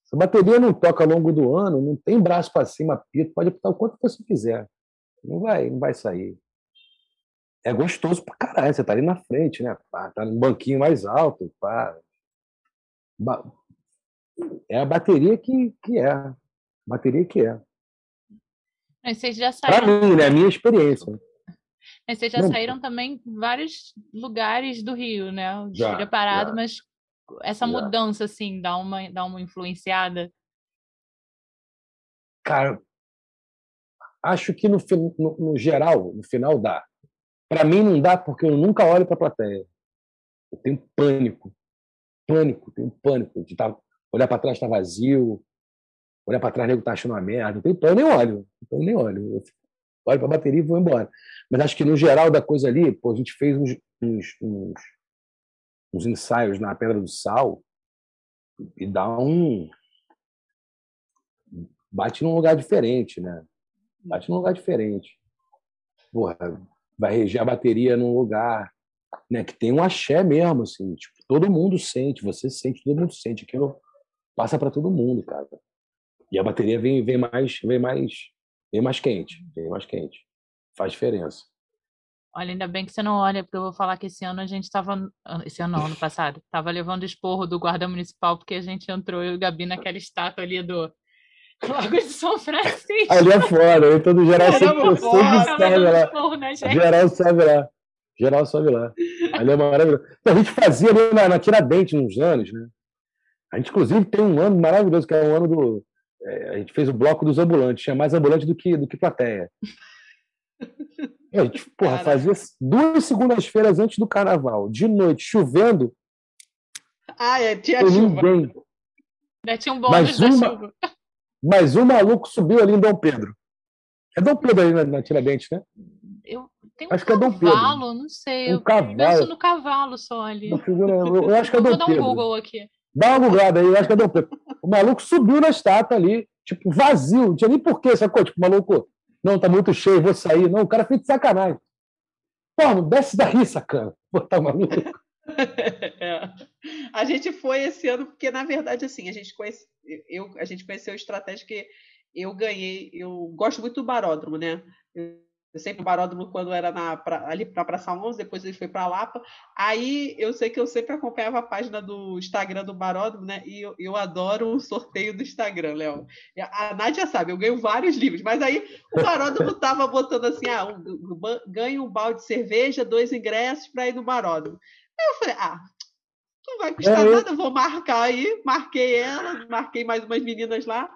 S1: Se a bateria não toca ao longo do ano, não tem braço para cima, pito, pode apitar o quanto você quiser. Não vai, não vai sair é gostoso pra caralho. Você tá ali na frente, né? Pá, tá num banquinho mais alto. Pá. É a bateria que, que é. A bateria que é.
S2: Mas vocês já saíram.
S1: Pra mim, né? A minha experiência.
S2: Mas vocês já Não. saíram também vários lugares do Rio, né? Já, Filha parado, já. mas essa já. mudança, assim, dá uma, dá uma influenciada?
S1: Cara, acho que no, no, no geral, no final dá. Para mim não dá porque eu nunca olho para a plateia. Eu tenho pânico. Pânico, tenho pânico de tá, olhar para trás está vazio, olhar para trás nego tá achando uma merda. Eu, tenho, eu nem olho, então eu nem olho. Eu olho para a bateria e vou embora. Mas acho que no geral da coisa ali, pô, a gente fez uns, uns, uns, uns ensaios na Pedra do Sal e dá um bate num lugar diferente, né? Bate num lugar diferente. Porra, vai reger a bateria num lugar né, que tem um axé mesmo, assim, tipo, todo mundo sente, você sente, todo mundo sente, aquilo passa para todo mundo, cara. E a bateria vem, vem mais, vem mais, vem mais quente, vem mais quente. Faz diferença.
S2: Olha, ainda bem que você não olha, porque eu vou falar que esse ano a gente estava, esse ano não, ano passado, estava levando esporro do guarda municipal porque a gente entrou eu e o Gabi naquela estátua ali do Lago de São Francisco.
S1: Ali é fora, eu tô no geral sempre, sempre sobe lá. Né, geral sobe lá. Geral sobe lá. Ali é maravilhoso. Então, a gente fazia ali na, na Tiradentes uns anos, né? A gente, inclusive, tem um ano maravilhoso, que é o ano do. É, a gente fez o bloco dos ambulantes, tinha mais ambulante do que, do que plateia. E a gente, porra, fazia duas segundas-feiras antes do carnaval, de noite, chovendo.
S3: Ah, é, tinha chuva. Ninguém.
S2: Ainda tinha um bônus da chuva.
S1: Mas um maluco subiu ali em Dom Pedro. É Dom Pedro ali na, na Tiradentes, né?
S2: Eu tenho um acho cavalo, que é Dom Pedro. não sei. Um eu cavalo. penso no cavalo só ali.
S1: Eu, eu acho que é Dom Pedro.
S2: Vou dar um Google aqui.
S1: Dá uma googlada aí, eu acho que é Pedro. O maluco subiu na estátua ali, tipo, vazio. Não tinha nem porquê, sacou? Tipo, maluco, não, tá muito cheio, vou sair. Não, o cara fez de sacanagem. Pô, não desce daí, sacana. Pô, tá maluco.
S3: é. A gente foi esse ano porque, na verdade, assim, a gente conhece, eu, a gente conheceu estratégia que eu ganhei, eu gosto muito do baródromo, né? Eu, eu sempre o baródromo quando era na, pra, ali na Praça 11, depois ele foi para Lapa. Aí eu sei que eu sempre acompanhava a página do Instagram do baródromo, né? E eu, eu adoro o sorteio do Instagram, Léo. A Nádia sabe, eu ganho vários livros, mas aí o baródromo tava botando assim: ah, um, ganho um balde de cerveja, dois ingressos para ir no baródromo. Aí eu falei, ah, não vai custar é, nada, vou marcar aí. Marquei ela, marquei mais umas meninas lá.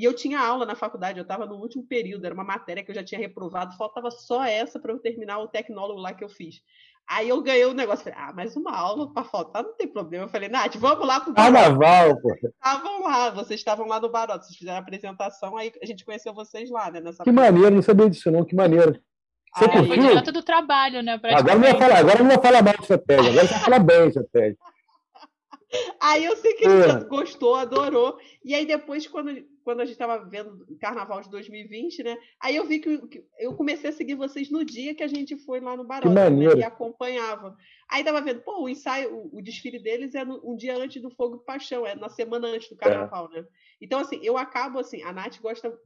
S3: E eu tinha aula na faculdade, eu estava no último período, era uma matéria que eu já tinha reprovado, faltava só essa para eu terminar o tecnólogo lá que eu fiz. Aí eu ganhei o negócio, falei, ah, mais uma aula para faltar, não tem problema. Eu falei, Nath, vamos lá pro
S1: Carnaval, pô.
S3: Estavam lá, vocês estavam lá no Baroto, vocês fizeram a apresentação, aí a gente conheceu vocês lá, né?
S1: Nessa que maneiro, não sabia disso não, que maneiro.
S2: Você ah, foi direto do trabalho, né?
S1: Agora não falar, agora não vou falar mal de estratégia, agora você vai falar bem de estratégia.
S3: Aí eu sei que ele gostou, adorou. E aí depois, quando, quando a gente estava vendo o Carnaval de 2020, né? Aí eu vi que, que, eu comecei a seguir vocês no dia que a gente foi lá no Barão né, e acompanhava. Aí tava vendo, pô, o ensaio, o, o desfile deles é no, um dia antes do Fogo e Paixão, é na semana antes do Carnaval, é. né? Então, assim, eu acabo assim, a Nath gosta,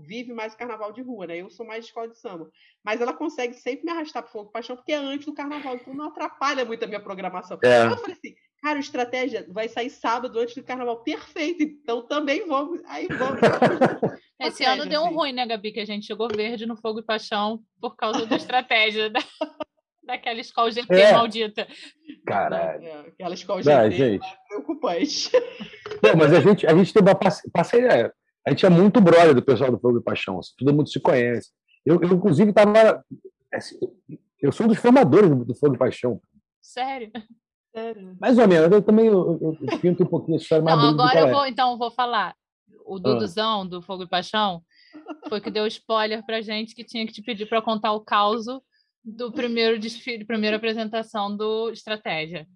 S3: vive mais o Carnaval de rua, né? Eu sou mais de escola de samba. Mas ela consegue sempre me arrastar pro Fogo e Paixão, porque é antes do Carnaval, então não atrapalha muito a minha programação. É. Eu falei assim, Cara, estratégia vai sair sábado antes do carnaval. Perfeito, então também vamos. Aí vamos.
S2: Esse ano deu um ruim, né, Gabi? Que a gente chegou verde no Fogo e Paixão por causa da estratégia da, daquela escola GT é. maldita.
S1: Caralho. É,
S3: aquela escola GT é gente. é preocupante.
S1: Não, mas a gente, a gente tem uma parceria. A gente é muito brother do pessoal do Fogo e Paixão. Assim, todo mundo se conhece. Eu, eu inclusive, estava. Assim, eu sou um dos formadores do Fogo e Paixão.
S2: Sério?
S1: Mais ou menos, eu também eu, pinto um pouquinho a história
S2: mais Não, agora eu vou, então, vou falar. O ah. Duduzão, ah. do Fogo e Paixão, foi que deu spoiler pra gente que tinha que te pedir para contar o caos do primeiro desfile, primeira apresentação do Estratégia.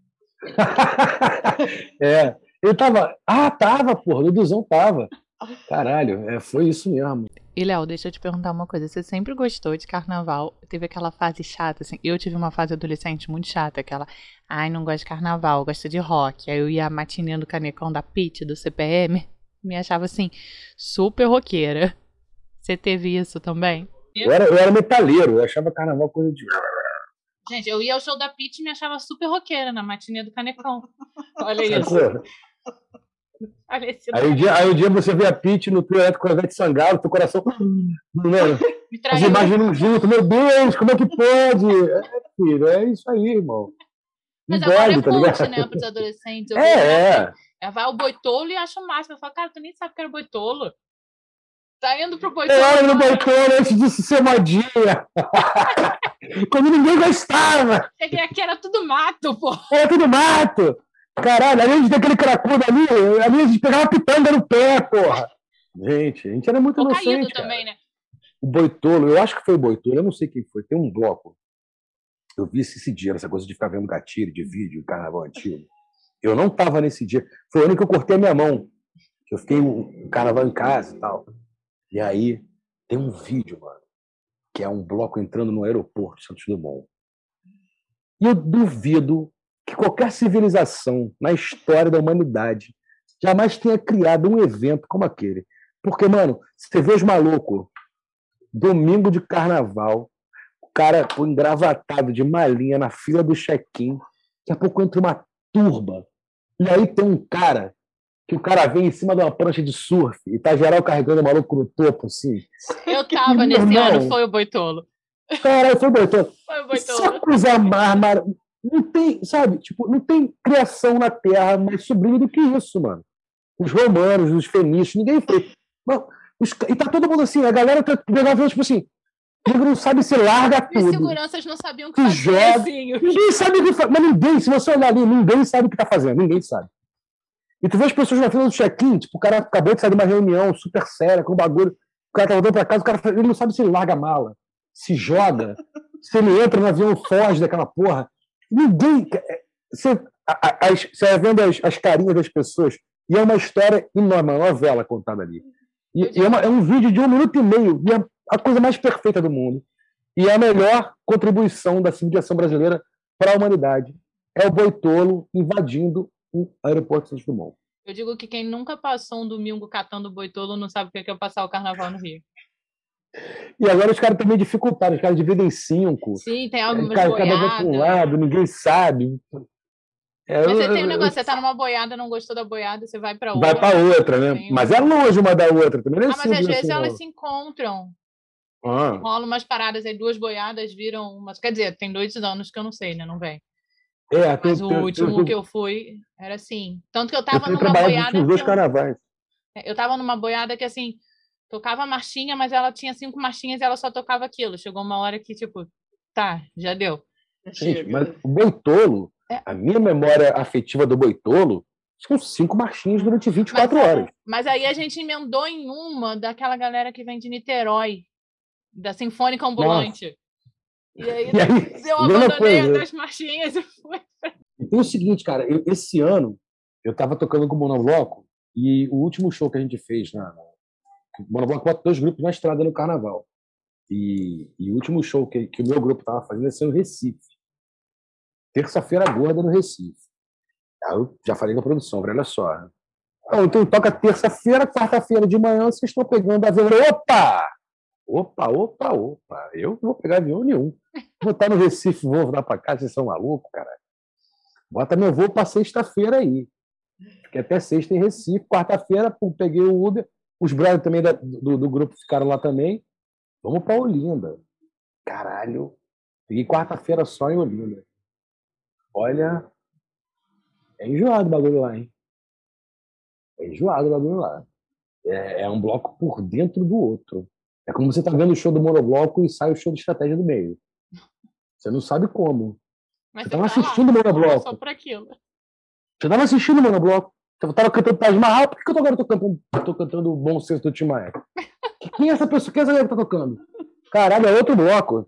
S1: é, eu tava. Ah, tava, porra, o Duduzão tava. Caralho, é, foi isso mesmo.
S2: E, Léo, deixa eu te perguntar uma coisa. Você sempre gostou de carnaval? Teve aquela fase chata, assim. Eu tive uma fase adolescente muito chata, aquela. Ai, não gosto de carnaval, gosto de rock. Aí eu ia matinando do canecão da PIT, do CPM. Me achava, assim, super roqueira. Você teve isso também?
S1: Eu era, eu era metaleiro, eu achava carnaval coisa de.
S2: Gente, eu ia ao show da Pit e me achava super roqueira na matinê do Canecão. Olha isso.
S1: Aí um, dia, aí dia você vê a Pete no trio elétrico com a Ivete Sangalo, teu coração. Né? Você imagina junto, meu Deus, como é que pode? É, filho, é isso aí, irmão.
S2: Mas Não agora é tá cult, né, para os adolescentes.
S1: É,
S2: é. Vai o boitolo e acha o máximo. Eu falo, cara, tu nem sabe que era boitolo. Tá indo pro boitolo.
S1: Eu era no boitolo antes disso ser modinha. Quando ninguém gostava.
S2: Aqui, era tudo mato, pô.
S1: Era tudo mato. Caralho, além de ter aquele cracudo ali, ali a gente pegava pitanga no pé, porra. Gente, a gente era muito o inocente. também, né? O Boitolo, eu acho que foi o Boitolo, eu não sei quem foi, tem um bloco. Eu vi esse, esse dia, essa coisa de ficar vendo gatilho de vídeo, carnaval antigo. Eu não tava nesse dia. Foi o ano que eu cortei a minha mão. Eu fiquei um carnaval em casa e tal. E aí tem um vídeo, mano, que é um bloco entrando no aeroporto de Santos Dumont. E eu duvido que qualquer civilização na história da humanidade jamais tenha criado um evento como aquele. Porque, mano, você vê os malucos, domingo de carnaval, o cara engravatado de malinha na fila do check-in, daqui a pouco entra uma turba, e aí tem um cara que o cara vem em cima de uma prancha de surf e tá geral carregando o maluco no topo, assim.
S2: Eu tava nesse irmão, ano, foi o Boitolo.
S1: Caralho, foi o Boitolo.
S2: Foi o Boitolo.
S1: Só cruzar mar, mar, não tem, sabe, tipo, não tem criação na Terra mais sublime do que isso, mano. Os romanos, os fenícios, ninguém fez. Mano, os, e tá todo mundo assim, a galera tá pegando, tipo assim, Nego não sabe se larga tudo.
S2: Os seguranças não sabiam o que fazer. Joga. Assim.
S1: Ninguém sabe o que fazer. Mas ninguém, se você olhar ali, ninguém sabe o que tá fazendo. Ninguém sabe. E tu vê as pessoas na fila do check-in, tipo, o cara acabou de sair de uma reunião super séria, com bagulho. O cara tá voltando pra casa, o cara ele não sabe se ele larga a mala, se joga, se ele entra no avião foge daquela porra. Ninguém. Você, você vai vendo as, as carinhas das pessoas, e é uma história enorme, uma novela contada ali. E, e é, uma, é, um vídeo de um minuto e meio, e é a coisa mais perfeita do mundo. E é a melhor contribuição da civilização brasileira para a humanidade. É o boitolo invadindo o aeroporto de Santos Dumont.
S2: Eu digo que quem nunca passou um domingo catando boitolo não sabe o que é, é passar o carnaval no Rio.
S1: E agora os caras também dificultaram, os caras dividem em cinco.
S2: Sim, tem algumas cada,
S1: cada vez para um lado, ninguém sabe.
S2: É, Mas você tem um negócio, você tá numa boiada, não gostou da boiada, você vai para outra.
S1: Vai para outra, né? Tem mas é longe uma da outra também.
S2: É ah, mas às vezes assim, elas não. se encontram. Ah. Rolam umas paradas aí, duas boiadas viram umas. Quer dizer, tem dois anos que eu não sei, né? Não vem.
S1: É,
S2: mas tem, o tem, último tem, que eu fui era assim. Tanto que eu tava eu numa boiada.
S1: Dois carnavais.
S2: É, eu tava numa boiada que assim tocava marchinha, mas ela tinha cinco marchinhas e ela só tocava aquilo. Chegou uma hora que, tipo, tá, já deu.
S1: Gente, mas o Boitolo, é. a minha memória afetiva do Boitolo, são cinco marchinhas durante 24
S2: mas,
S1: horas.
S2: Mas aí a gente emendou em uma daquela galera que vem de Niterói, da Sinfônica Ambulante. Nossa. E aí, e aí eu abandonei as das marchinhas e fui.
S1: E tem o seguinte, cara, eu, esse ano eu tava tocando com o Monobloco e o último show que a gente fez na. Monobloco bota dois grupos na estrada no carnaval. E, e o último show que, que o meu grupo tava fazendo ia ser no Recife. Terça-feira gorda no Recife. Aí eu já falei com a produção, falei, olha só. Então, então toca terça-feira, quarta-feira de manhã, vocês estão pegando avião. Opa! Opa, opa, opa. Eu não vou pegar avião nenhum. Vou estar no Recife, vou voltar para cá, vocês são malucos, cara. Bota meu voo para sexta-feira aí. Fiquei até sexta em Recife. Quarta-feira, peguei o Uber. Os brothers também da- do, do grupo ficaram lá também. Vamos para Olinda. Caralho. Peguei quarta-feira só em Olinda. Olha. É enjoado o bagulho lá, hein? É enjoado o bagulho lá. É, é um bloco por dentro do outro. É como você tá vendo o show do monobloco e sai o show de estratégia do meio. Você não sabe como.
S2: Mas
S1: Você
S2: você
S1: tava
S2: tá
S1: assistindo o monobloco.
S2: Só por aquilo.
S1: Você tava assistindo o monobloco. Você tava cantando Taj Mahal. Por que eu tô agora tô cantando, tô cantando o Bom Senso do Tim Maia? Quem é essa pessoa? Quem é essa galera que tá tocando? Caralho, é outro bloco.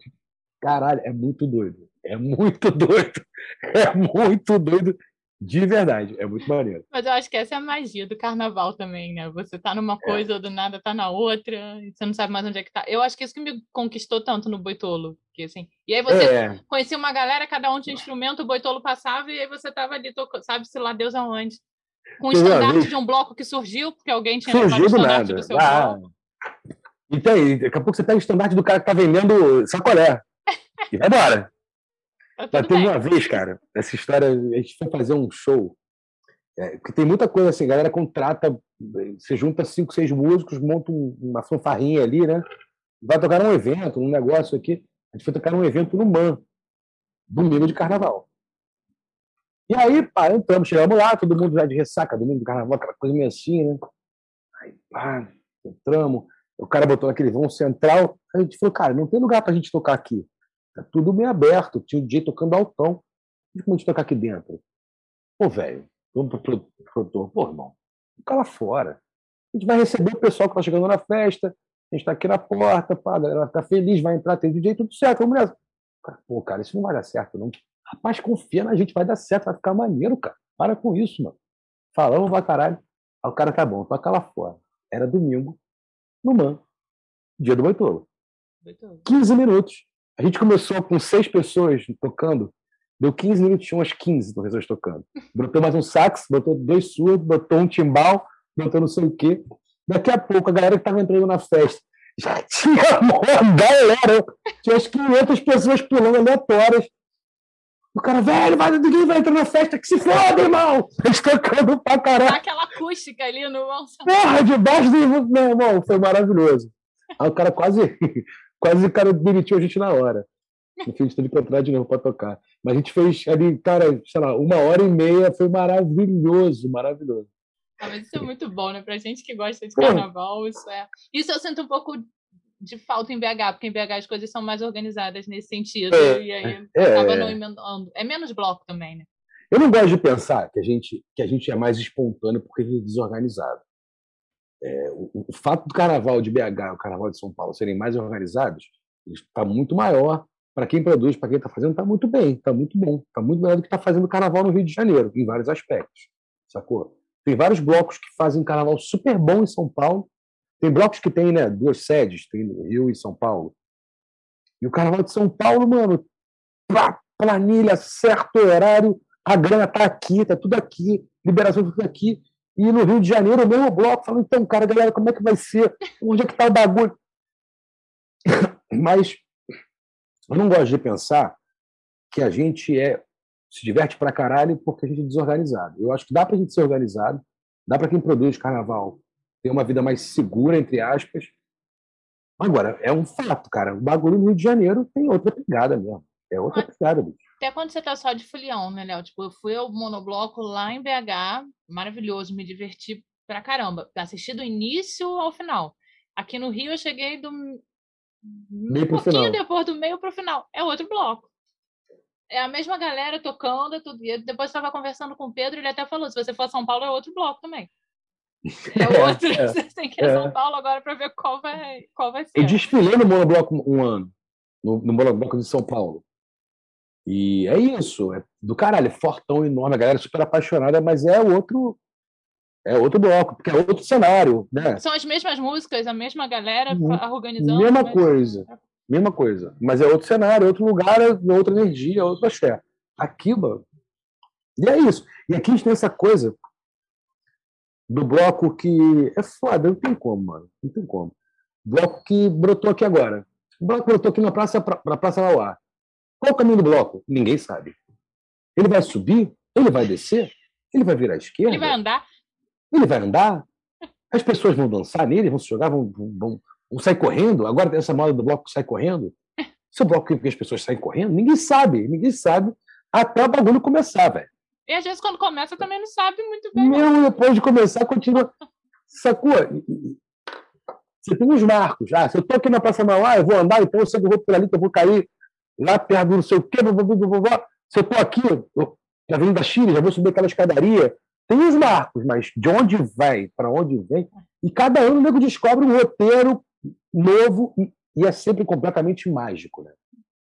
S1: Caralho, é muito doido. É muito doido. É muito doido. De verdade. É muito maneiro.
S2: Mas eu acho que essa é a magia do carnaval também, né? Você tá numa coisa, do nada tá na outra, e você não sabe mais onde é que tá. Eu acho que isso que me conquistou tanto no Boitolo. Que, assim, e aí você
S1: É.
S2: conhecia uma galera, cada um tinha um instrumento, o Boitolo passava e aí você tava ali, tocando, sabe-se lá Deus aonde. Com o estandarte de um bloco que surgiu, porque alguém tinha
S1: Surgiu do nada.
S2: do seu
S1: Ah.
S2: bloco.
S1: E tem, daqui a pouco você pega o estandarte do cara que tá vendendo sacolé. E vai embora.
S2: Tá
S1: Mas teve
S2: bem.
S1: uma vez, cara, essa história, a gente foi fazer um show, é, que tem muita coisa assim, a galera contrata, você junta cinco, seis músicos, monta um- uma fanfarrinha ali, né? Vai tocar num evento, num negócio aqui. A gente foi tocar num evento no MAN, domingo de carnaval. E aí, pá, entramos, chegamos lá, todo mundo já de ressaca, domingo de carnaval, aquela coisa meio assim, né? Aí, pá, entramos, o cara botou naquele vão central, a gente falou, cara, não tem lugar pra gente tocar aqui. Tá tudo meio aberto, tinha o DJ tocando altão. Como a gente tocar aqui dentro? Pô, velho, vamos pro pro- pro produtor. Pô, irmão, fica lá fora. A gente vai receber o pessoal que tá chegando na festa, a gente tá aqui na porta, pá, a galera ficar feliz, vai entrar, tem DJ, tudo certo, vamos nessa. Pô, cara, isso não vai dar certo, não. Rapaz, confia na gente, vai dar certo, vai ficar maneiro, cara. Para com isso, mano. Falamos pra caralho. Aí o cara tá bom, toca lá fora. Era domingo, no MAN, dia do Boitolo.
S2: Boitolo.
S1: 15 minutos. A gente começou com seis pessoas tocando, deu 15 minutos, tinha umas 15 pessoas tocando. Botou mais um sax, botou dois surdos, botou um timbal, botou não sei o quê. Daqui a pouco, a galera que estava entrando na festa já tinha uma galera, tinha umas 500 pessoas pulando aleatórias. O cara, velho, vai, ninguém vai entrar na festa, que se foda, irmão! Eles tocando pra caralho.
S2: Aquela acústica ali no
S1: Porra, debaixo do. Meu irmão, foi maravilhoso. Aí o cara quase, quase o cara demitiu a gente na hora. No fim, a gente teve que entrar de novo para tocar. Mas a gente fez ali, cara, sei lá, uma hora e meia, foi maravilhoso, maravilhoso.
S2: Ah, mas isso é muito bom, né? Pra gente que gosta de carnaval, isso é. Isso eu sinto um pouco de falta em BH, porque em BH as coisas são mais organizadas nesse sentido.
S1: É,
S2: e aí
S1: é.
S2: acaba não emendando. É menos bloco também, né?
S1: Eu não gosto de pensar que a gente, que a gente é mais espontâneo porque a gente é desorganizado. É, o, o fato do carnaval de BH e o carnaval de São Paulo serem mais organizados está muito maior. Para quem produz, para quem está fazendo, está muito bem, está muito bom. Está muito melhor do que está fazendo o carnaval no Rio de Janeiro, em vários aspectos. Sacou? Tem vários blocos que fazem carnaval super bom em São Paulo. Tem blocos que tem né, duas sedes, tem Rio e São Paulo. E o carnaval de São Paulo, mano, pá, planilha, certo horário, a grana tá aqui, tá tudo aqui, liberação tá tudo aqui. E no Rio de Janeiro, o mesmo bloco, falando, então, cara, galera, como é que vai ser? Onde é que tá o bagulho? Mas eu não gosto de pensar que a gente é se diverte pra caralho porque a gente é desorganizado. Eu acho que dá pra gente ser organizado, dá pra quem produz carnaval ter uma vida mais segura, entre aspas. Agora, é um fato, cara. O bagulho no Rio de Janeiro tem outra pegada mesmo. É outra pegada, bicho.
S2: Até quando você tá só de folião, né, Léo? Tipo, eu fui ao monobloco lá em BH, maravilhoso, me diverti pra caramba. Assisti do início ao final. Aqui no Rio eu cheguei do
S1: Meio
S2: um pouquinho
S1: final.
S2: depois do meio pro final. É outro bloco. É a mesma galera tocando, é tudo. E depois estava conversando com o Pedro, ele até falou: se você for a São Paulo, é outro bloco também. É outro.
S1: É,
S2: Você tem que ir a
S1: é.
S2: São Paulo agora para ver qual vai, qual vai ser.
S1: Eu desfilei no monobloco um ano, no, no monobloco de São Paulo. E é isso, é do caralho, é fortão, enorme, a galera é super apaixonada, mas é outro é outro bloco, porque é outro cenário, né?
S2: São as mesmas músicas, a mesma galera
S1: Uhum.
S2: organizando.
S1: Mesma
S2: mas-
S1: coisa. Mesma coisa, mas é outro cenário, é outro lugar, é outra energia, é outra fé. Aqui, mano. E é isso. E aqui a gente tem essa coisa do bloco que é foda, não tem como, mano. Não tem como. Bloco que brotou aqui agora. O bloco brotou aqui na Praça, pra- na praça Mauá. Qual o caminho do bloco? Ninguém sabe. Ele vai subir? Ele vai descer? Ele vai virar à esquerda?
S2: Ele vai andar.
S1: Ele vai andar? As pessoas vão dançar nele, vão se jogar, vão, vão, vão- sair correndo? Agora tem essa moda do bloco que sai correndo? É o bloco que as pessoas saem correndo? Ninguém sabe, ninguém sabe até o bagulho começar, velho.
S2: E às vezes, quando começa, também não sabe muito bem.
S1: Mesmo depois de começar, continua. Sacou? Você tem os marcos. Ah, se eu tô aqui na Praça Mauá, eu vou andar, então eu sei que eu vou por ali, que eu vou cair lá perto do não sei o quê. blá, blá, blá, blá. Se eu tô aqui, eu, na Avenida Chile, já vou subir aquela escadaria. Tem os marcos, mas de onde vai, para onde vem. E cada ano o nego descobre um roteiro novo e, e é sempre completamente mágico, né?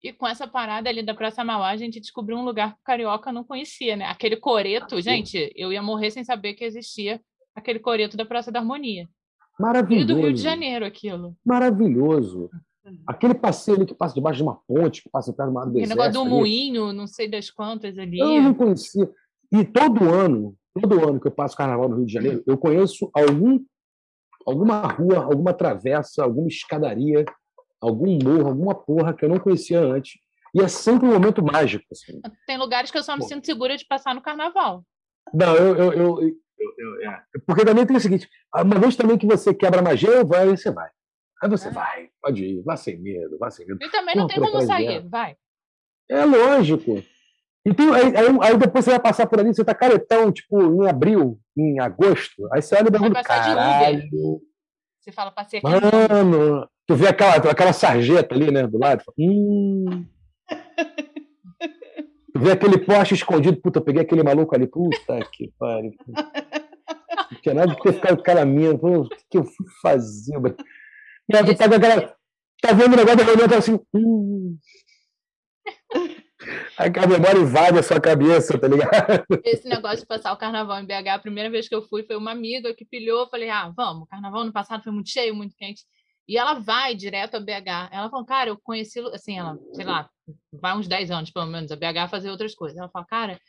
S2: E com essa parada ali da Praça Mauá, a gente descobriu um lugar que o carioca não conhecia, né? Aquele coreto, gente, eu ia morrer sem saber que existia aquele coreto da Praça da Harmonia. E
S1: Maravilhoso.
S2: do Rio de Janeiro, aquilo.
S1: Maravilhoso. Aquele passeio ali que passa debaixo de uma ponte, que passa perto do mar do
S2: Aquele
S1: deserto.
S2: negócio do
S1: ali.
S2: moinho, não sei das quantas ali.
S1: Eu não conhecia. E todo ano, todo ano que eu passo carnaval no Rio de Janeiro, eu conheço algum, alguma rua, alguma travessa, alguma escadaria, algum morro, alguma porra que eu não conhecia antes. E é sempre um momento mágico. Assim.
S2: Tem lugares que eu só me
S1: Pô.
S2: sinto segura de passar no carnaval.
S1: Não, eu. eu, eu, eu- eu- é. Porque também tem o seguinte: uma vez também que você quebra a magia, vai, aí você vai. Aí você
S2: É.
S1: vai, pode ir, vá sem medo, vá sem medo.
S2: E também não
S1: Porra,
S2: tem como sair.
S1: dela.
S2: Vai.
S1: É lógico. Então, aí, aí- aí depois você vai passar por ali, você tá caretão, tipo, em abril, em agosto. Aí você olha
S2: de Uber.
S1: caralho.
S2: Você fala, passei aqui. no-
S1: Mano, tu vê aquela, aquela sarjeta ali, né, do lado? Hum. Tu vê aquele poste escondido, puta, eu peguei aquele maluco ali, puta que pariu. Não tinha nada de ter ficado com aquela mina, o que eu fui fazer? E aí tu tá com aquela. Tá vendo o negócio da reunião, tá assim. Hum. Aí a memória invade a sua cabeça, tá ligado?
S2: Esse negócio de passar o carnaval em BH, a primeira vez que eu fui foi uma amiga que pilhou. Eu falei, ah, vamos, o carnaval no passado foi muito cheio, muito quente. E ela vai direto a BH. Ela falou, cara, eu conheci, assim, ela, sei lá, vai uns 10 anos pelo menos a BH fazer outras coisas. Ela fala, cara,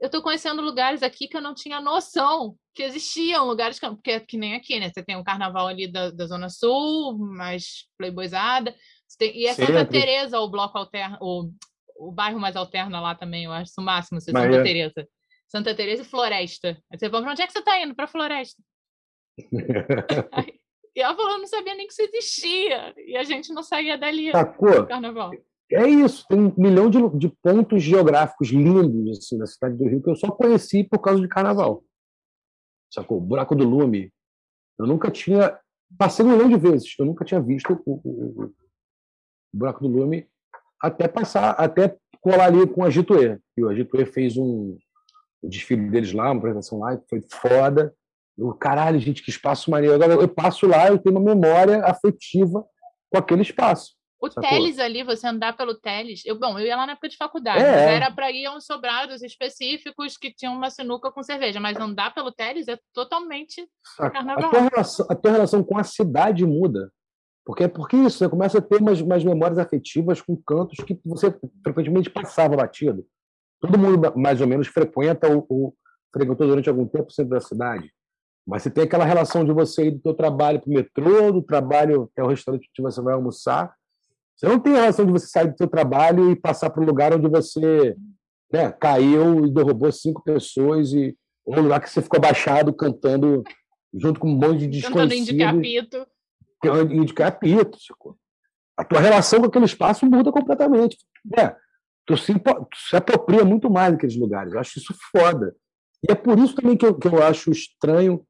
S2: eu tô conhecendo lugares aqui que eu não tinha noção que existiam lugares que, porque é que nem aqui, né? Você tem o carnaval ali da, da Zona Sul, mais playboyzada. Tem- e é Santa. Teresa o bloco alterno, o, o bairro mais alterno lá também, eu acho o máximo, ser
S1: Mas
S2: Santa
S1: é.
S2: Teresa. Santa Teresa e Floresta. Aí você fala, pra onde é que você tá indo? Pra Floresta. E ela falou, eu não sabia nem que isso existia. E a gente não saía dali no
S1: Sacou?
S2: carnaval.
S1: É isso, tem um milhão de, de pontos geográficos lindos assim, na cidade do Rio que eu só conheci por causa de carnaval. Sacou? Buraco do Lume. Eu nunca tinha. Passei um milhão de vezes, eu nunca tinha visto o, o- o Buraco do Lume até passar, até colar ali com a Agitoe. E o Agitoe fez um, um desfile deles lá, uma apresentação lá, foi foda. Eu, caralho, gente, que espaço maneiro. Agora eu passo lá, eu tenho uma memória afetiva com aquele espaço.
S2: O
S1: Sacou?
S2: Teles ali, você andar pelo Teles. Eu, bom, eu ia lá na época de faculdade,
S1: É,
S2: era para ir a uns sobrados específicos que tinham uma sinuca com cerveja. Mas andar pelo Teles é totalmente. Carnaval.
S1: A tua, relação, a tua relação com a cidade muda. Porque é porque isso, você começa a ter umas, umas memórias afetivas com cantos que você frequentemente passava batido. Todo mundo mais ou menos frequenta ou, ou frequentou durante algum tempo o centro da cidade. Mas você tem aquela relação de você ir do teu trabalho para o metrô, do trabalho até o restaurante que você vai almoçar. Você não tem a relação de você sair do seu trabalho e passar para um lugar onde você né, caiu e derrubou cinco pessoas e ou um lugar que você ficou abaixado cantando junto com um monte de
S2: indicar
S1: desconhecidos
S2: apito.
S1: que é indicar apito. sacou? A tua relação com aquele espaço muda completamente. né? Tu, se, tu se apropria muito mais daqueles lugares. Eu acho isso foda. E é por isso também que eu, que eu acho estranho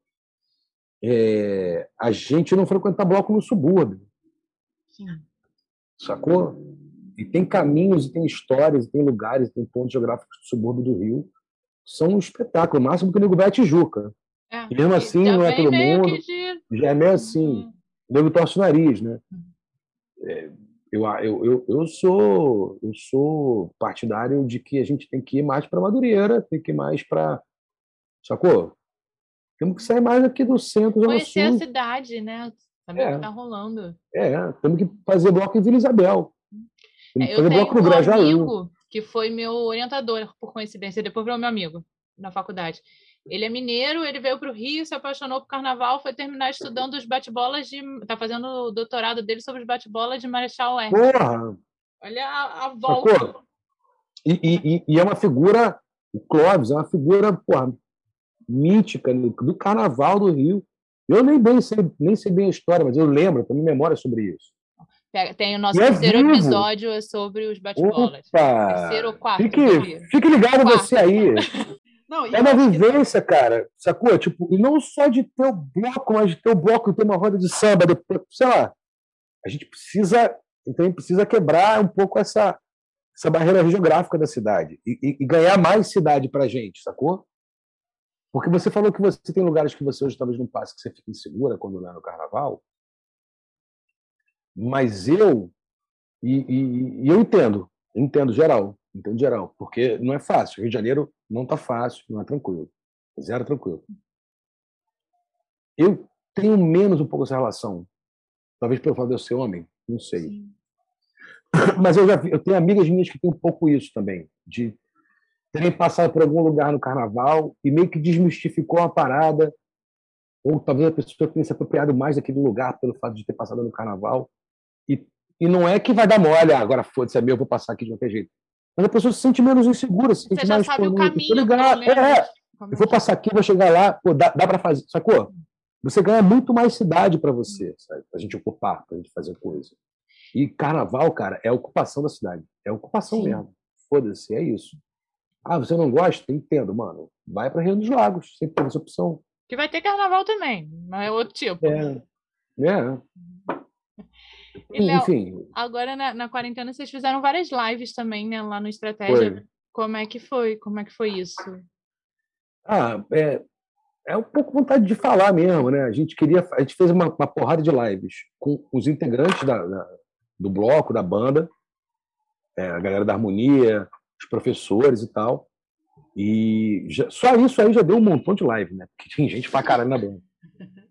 S1: é, a gente não frequentar bloco no subúrbio,
S2: Sim.
S1: sacou? E tem caminhos, e tem histórias, e tem lugares, e tem pontos geográficos do subúrbio do Rio. São um espetáculo. O máximo que o nego vai é Tijuca.
S2: É.
S1: E mesmo assim, não é todo mundo.
S2: de-
S1: Já é meio assim.
S2: Hum.
S1: O nego torce o nariz, né? É, eu, eu, eu, eu, sou, eu sou partidário de que a gente tem que ir mais para Madureira, tem que ir mais para. Sacou? Temos que sair mais aqui do centro.
S2: Conhecer a cidade, né? Saber é. o que está rolando.
S1: É, temos que fazer bloco em Vila Isabel.
S2: É, eu tenho bloco no um amigo que foi meu orientador, por coincidência, depois virou meu amigo na faculdade. Ele é mineiro, ele veio para o Rio, se apaixonou por carnaval, foi terminar estudando os bate-bolas de. Está fazendo o doutorado dele sobre os bate-bolas de Marechal Hermes.
S1: Porra!
S2: Olha a, a volta.
S1: E, e, e, é uma figura, o Clóvis é uma figura porra, mítica do carnaval do Rio. Eu nem bem sei, nem sei bem a história, mas eu lembro, tenho memória sobre isso.
S2: Tem o nosso é terceiro vivo. episódio é sobre os bate-bolas. Terceiro ou quarto.
S1: Fique, fique ligado quarto. você aí. Não, é uma vivência, que... cara, sacou? Tipo, e não só de ter o bloco, mas de ter o bloco e ter uma roda de samba, depois, sei lá. A gente precisa, então, precisa quebrar um pouco essa, essa barreira geográfica da cidade e, e, e ganhar mais cidade pra gente, sacou? Porque você falou que você tem lugares que você hoje talvez não passe, que você fica insegura quando não é no carnaval. Mas eu, e, e, e eu entendo, entendo geral, entendo geral, porque não é fácil. Rio de Janeiro não está fácil, não é tranquilo. Zero tranquilo. Eu tenho menos um pouco essa relação. Talvez pelo fato de eu ser homem, não sei. Sim. Mas eu já vi, eu tenho amigas minhas que têm um pouco isso também, de terem passado por algum lugar no carnaval e meio que desmistificou a parada, ou talvez a pessoa tenha se apropriado mais daquele lugar pelo fato de ter passado no carnaval. E, e não é que vai dar mole, ah, agora foda-se, é meu, eu vou passar aqui de qualquer jeito. Mas a pessoa se sente menos insegura, se sente
S2: Você
S1: mais.
S2: Já sabe o caminho,
S1: ligar, é, eu vou passar aqui, vou chegar lá, pô, dá, dá para fazer, sacou? Você ganha muito mais cidade para você, sabe? pra gente ocupar, pra gente fazer coisa. E carnaval, cara, é ocupação da cidade. É ocupação Sim. mesmo. Foda-se, é isso. Ah, você não gosta? Entendo, mano. Vai para Rio dos Lagos, sempre tem essa opção.
S2: Que vai ter carnaval também, mas é outro tipo.
S1: É. É.
S2: E, Léo, Enfim. Agora na, na, quarentena vocês fizeram várias lives também, né? Lá no Estratégia. Foi. Como é que foi? Como é que foi isso?
S1: Ah, é, é um pouco vontade de falar mesmo, né? A gente queria, a gente fez uma, uma porrada de lives com os integrantes da, da do bloco, da banda, é, a galera da harmonia, os professores e tal. E já, só isso aí já deu um montão de live, né? Porque tinha gente pra caralho na banda.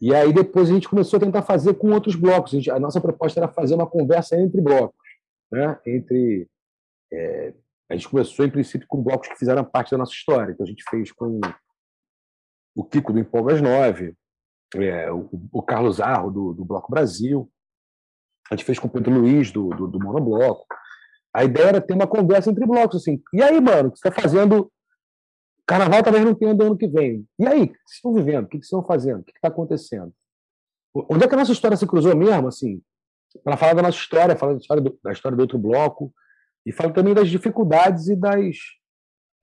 S1: E aí depois a gente começou a tentar fazer com outros blocos. A, gente, a nossa proposta era fazer uma conversa entre blocos, né? Entre é, a gente começou em princípio com blocos que fizeram parte da nossa história. Então a gente fez com o Kiko do Empolgas 9, é, o, o, Carlos Arro do, do, Bloco Brasil, a gente fez com o Pedro Luiz do, do, do Monobloco. A ideia era ter uma conversa entre blocos, assim. E aí, mano, você está fazendo Carnaval talvez não tenha do ano que vem. E aí, o que vocês estão vivendo? O que vocês estão fazendo? O que está acontecendo? Onde é que a nossa história se cruzou mesmo, assim? Para falar da nossa história, falar da história do, da história do outro bloco, e falar também das dificuldades e das,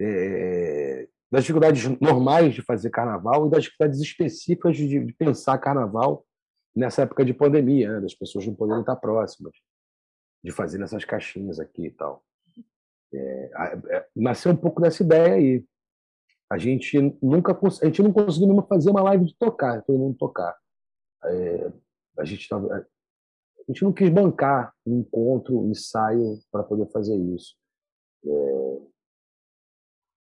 S1: é, das dificuldades normais de fazer carnaval e das dificuldades específicas de, de pensar carnaval nessa época de pandemia, né? das pessoas não poderem estar próximas, de fazer nessas caixinhas aqui e tal. É, é, nasceu um pouco dessa ideia aí. A gente nunca a gente não conseguiu mesmo fazer uma live de tocar, todo mundo tocar. É, a gente tava, a gente não quis bancar um encontro, um ensaio para poder fazer isso. É,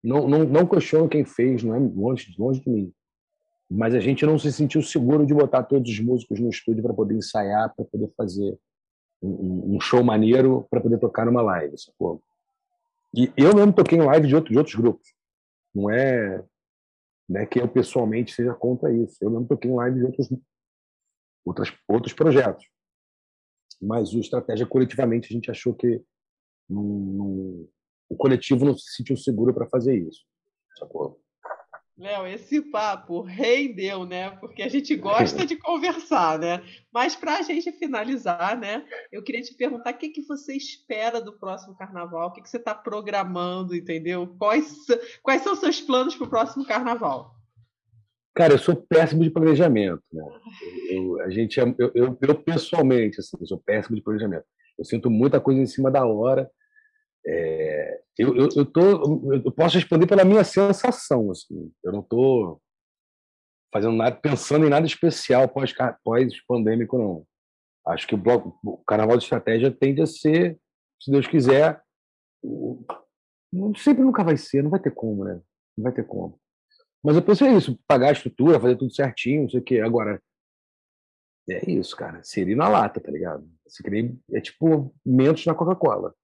S1: não, não, não questiono quem fez, não é longe, longe de mim. Mas a gente não se sentiu seguro de botar todos os músicos no estúdio para poder ensaiar, para poder fazer um, um show maneiro, para poder tocar numa live, sacou? E eu mesmo toquei em live de, outro, de outros grupos. Não é né, que eu pessoalmente seja contra isso. Eu mesmo toquei em live de outros, outros, outros projetos. Mas o estratégia coletivamente a gente achou que não, não, o coletivo não se sentiu seguro para fazer isso. Sacou?
S3: Léo, esse papo rendeu, né? Porque a gente gosta de conversar, né? Mas para a gente finalizar, né? Eu queria te perguntar o que, que você espera do próximo carnaval, o que, que você está programando, entendeu? Quais, quais são os seus planos para o próximo carnaval?
S1: Cara, eu sou péssimo de planejamento, né? Eu, a gente, eu, eu, eu pessoalmente, assim, eu sou péssimo de planejamento. Eu sinto muita coisa em cima da hora é, eu, eu, eu, tô, eu posso responder pela minha sensação. Assim. Eu não estou fazendo nada, pensando em nada especial pós-pandêmico, não. Acho que o, bloco, o carnaval de estratégia tende a ser, se Deus quiser, sempre nunca vai ser, não vai ter como, né? Não vai ter como. Mas eu pensei isso, pagar a estrutura, fazer tudo certinho, não sei o quê. Agora, é isso, cara. Seria na lata, tá ligado? Queria, é tipo mentos na Coca-Cola.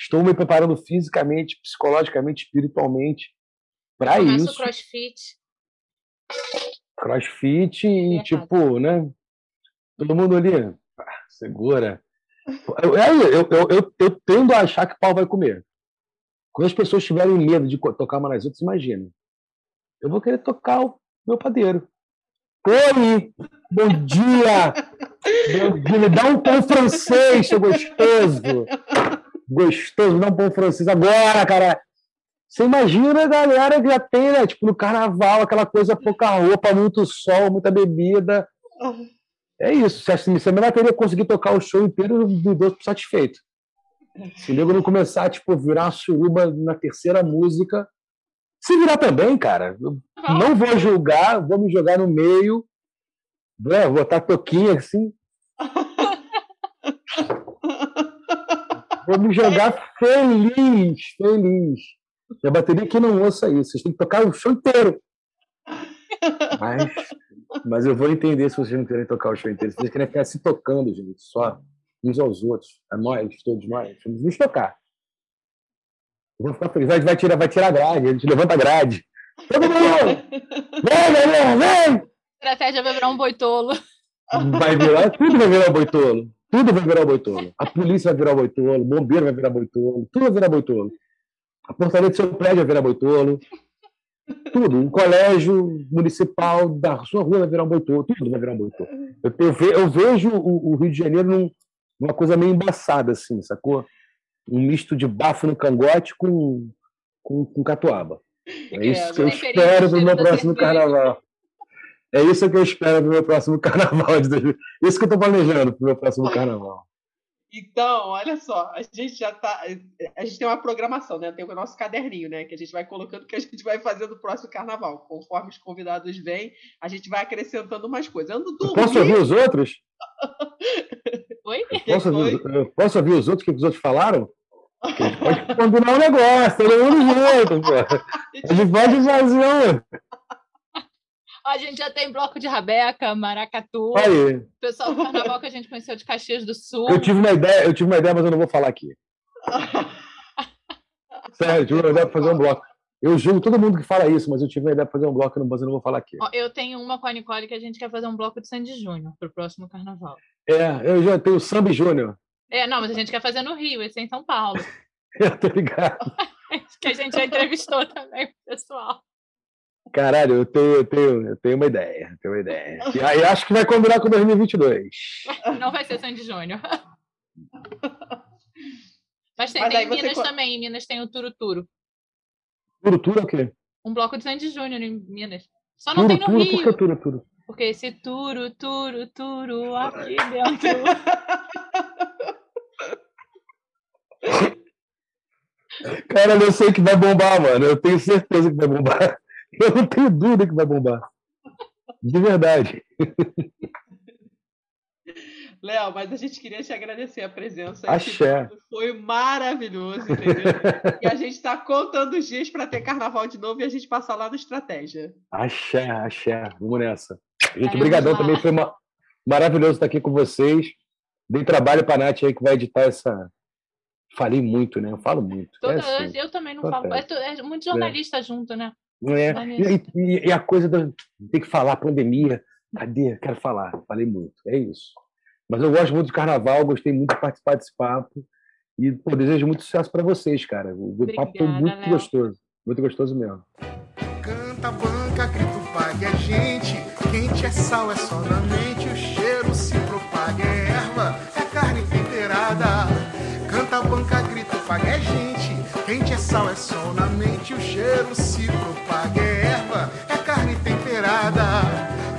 S1: Estou me preparando fisicamente, psicologicamente, espiritualmente para
S2: Começa
S1: isso.
S2: o crossfit.
S1: crossfit e,
S2: Errado.
S1: tipo, né? Todo mundo ali, ah, segura. Eu, eu, eu, eu, eu, tendo a achar que pau vai comer. Quando as pessoas tiverem medo de tocar uma nas outras, imagina. Eu vou querer tocar o meu padeiro. Oi! Bom dia! Bom dia! Me dá um pão francês, seu gostoso! Gostoso, me dá um pão francês agora, cara! Você imagina a galera que já tem, né? Tipo, no carnaval, aquela coisa pouca roupa, muito sol, muita bebida. É isso. Se a se a menina teria conseguido tocar o show inteiro, dou por satisfeito. Se o nego não começar, tipo, virar uma suruba na terceira música. Se virar também, cara, eu não vou julgar, vou me jogar no meio, né, vou botar toquinha assim, vou me jogar feliz, feliz. E a bateria que não ouça isso, vocês têm que tocar o show inteiro. Mas, mas eu vou entender se vocês não querem tocar o show inteiro. Se vocês querem ficar se tocando, gente, só uns aos outros, a nós, todos nós, vamos nos tocar. Eu vou ficar feliz. Vai, vai, tirar, vai tirar a grade, a gente levanta a grade. Todo mundo! Vem, galera, vem!
S2: Estratégia vai virar um boitolo.
S1: Vai virar, tudo vai virar boitolo. Tudo vai virar boitolo. A polícia vai virar boitolo, o bombeiro vai virar boitolo, tudo vai virar boitolo. A portaria do seu prédio vai virar boitolo. Tudo. O colégio municipal da sua rua vai virar um boitolo, tudo vai virar um boitolo. Eu, eu ve- eu vejo o, o Rio de Janeiro num- numa coisa meio embaçada, assim, sacou? Um misto de bafo no cangote com, com, com catuaba. É isso que eu espero pro
S2: cheiro
S1: meu próximo carnaval. É isso que eu espero pro meu próximo carnaval. de 2000. Isso que eu tô planejando pro meu próximo carnaval.
S3: Então, olha só, a gente já tá. A gente tem uma programação, né? Tem o nosso caderninho, né? Que a gente vai colocando o que a gente vai fazer no próximo carnaval. Conforme os convidados vêm, a gente vai acrescentando umas coisas. Ando
S1: Eu Posso ouvir os outros?
S2: Oi?
S1: Posso ouvir, eu posso ouvir os outros? O que os outros falaram? A gente pode combinar um negócio, todo mundo junto, pô. A gente pode fazer um.
S2: A gente já tem bloco de rabeca, maracatu.
S1: Aí,
S2: O pessoal do carnaval que a gente conheceu de Caxias do Sul.
S1: eu tive uma ideia, eu tive uma ideia, mas eu não vou falar aqui. Sério, eu tive uma ideia para fazer um bloco. Eu julgo todo mundo que fala isso, mas eu tive uma ideia para fazer um bloco, mas eu não vou falar aqui.
S2: Ó, Eu tenho uma com a Nicole que a gente quer fazer um bloco de Sandy Júnior pro próximo carnaval.
S1: É, eu já tenho o Samba Júnior.
S2: É, não, mas a gente quer fazer no Rio, esse é em São Paulo.
S1: Eu tô ligado.
S2: Que a gente já entrevistou também o pessoal.
S1: Caralho, eu tenho, eu tenho, eu tenho uma ideia. eu Tenho uma ideia. E aí acho que vai combinar com 2022.
S2: Não vai ser Sandy Júnior. Mas tem,
S3: Mas
S2: tem em
S3: você
S2: Minas
S3: co-
S2: também. Em Minas tem o Turo Turo.
S1: Tudo, tudo é o quê?
S2: Um bloco de Sandy Júnior em Minas. Só não tem no
S1: tudo, por que
S2: Rio.
S1: tudo, tudo?
S2: Porque esse Turo, Turo, Turo aqui dentro.
S1: Cara, eu sei que vai bombar, mano. Eu tenho certeza que vai bombar. Eu não tenho dúvida que vai bombar. De verdade.
S3: Léo, mas a gente queria te agradecer a presença. Esse
S1: Axé.
S3: Foi maravilhoso, entendeu? e a gente está contando os dias para ter carnaval de novo e a gente passar lá no Estratégia.
S1: Axé, axé. Vamos nessa. Gente, obrigadão também. Foi ma- maravilhoso estar aqui com vocês. Dei trabalho pra Nath aí que vai editar essa. Falei muito, né? Eu falo muito. É
S2: Toda-
S1: assim.
S2: eu também não falo. É,
S1: acontece.
S2: é muito jornalista junto, né?
S1: Não é?
S2: Maneiro.
S1: E, e- e a coisa da ter que falar pandemia. Cadê? Quero falar. Falei muito. É isso. Mas eu gosto muito do carnaval, gostei muito de participar desse papo. E pô, desejo muito sucesso para vocês, cara. O o papo foi
S2: Obrigada,
S1: muito
S2: Léo.
S1: gostoso. Muito gostoso mesmo.
S7: Canta, banca, grito, pague a gente. Quente é sal, é só na mente. O cheiro sal, é sol na mente. O cheiro se propaga, é erva, é carne temperada.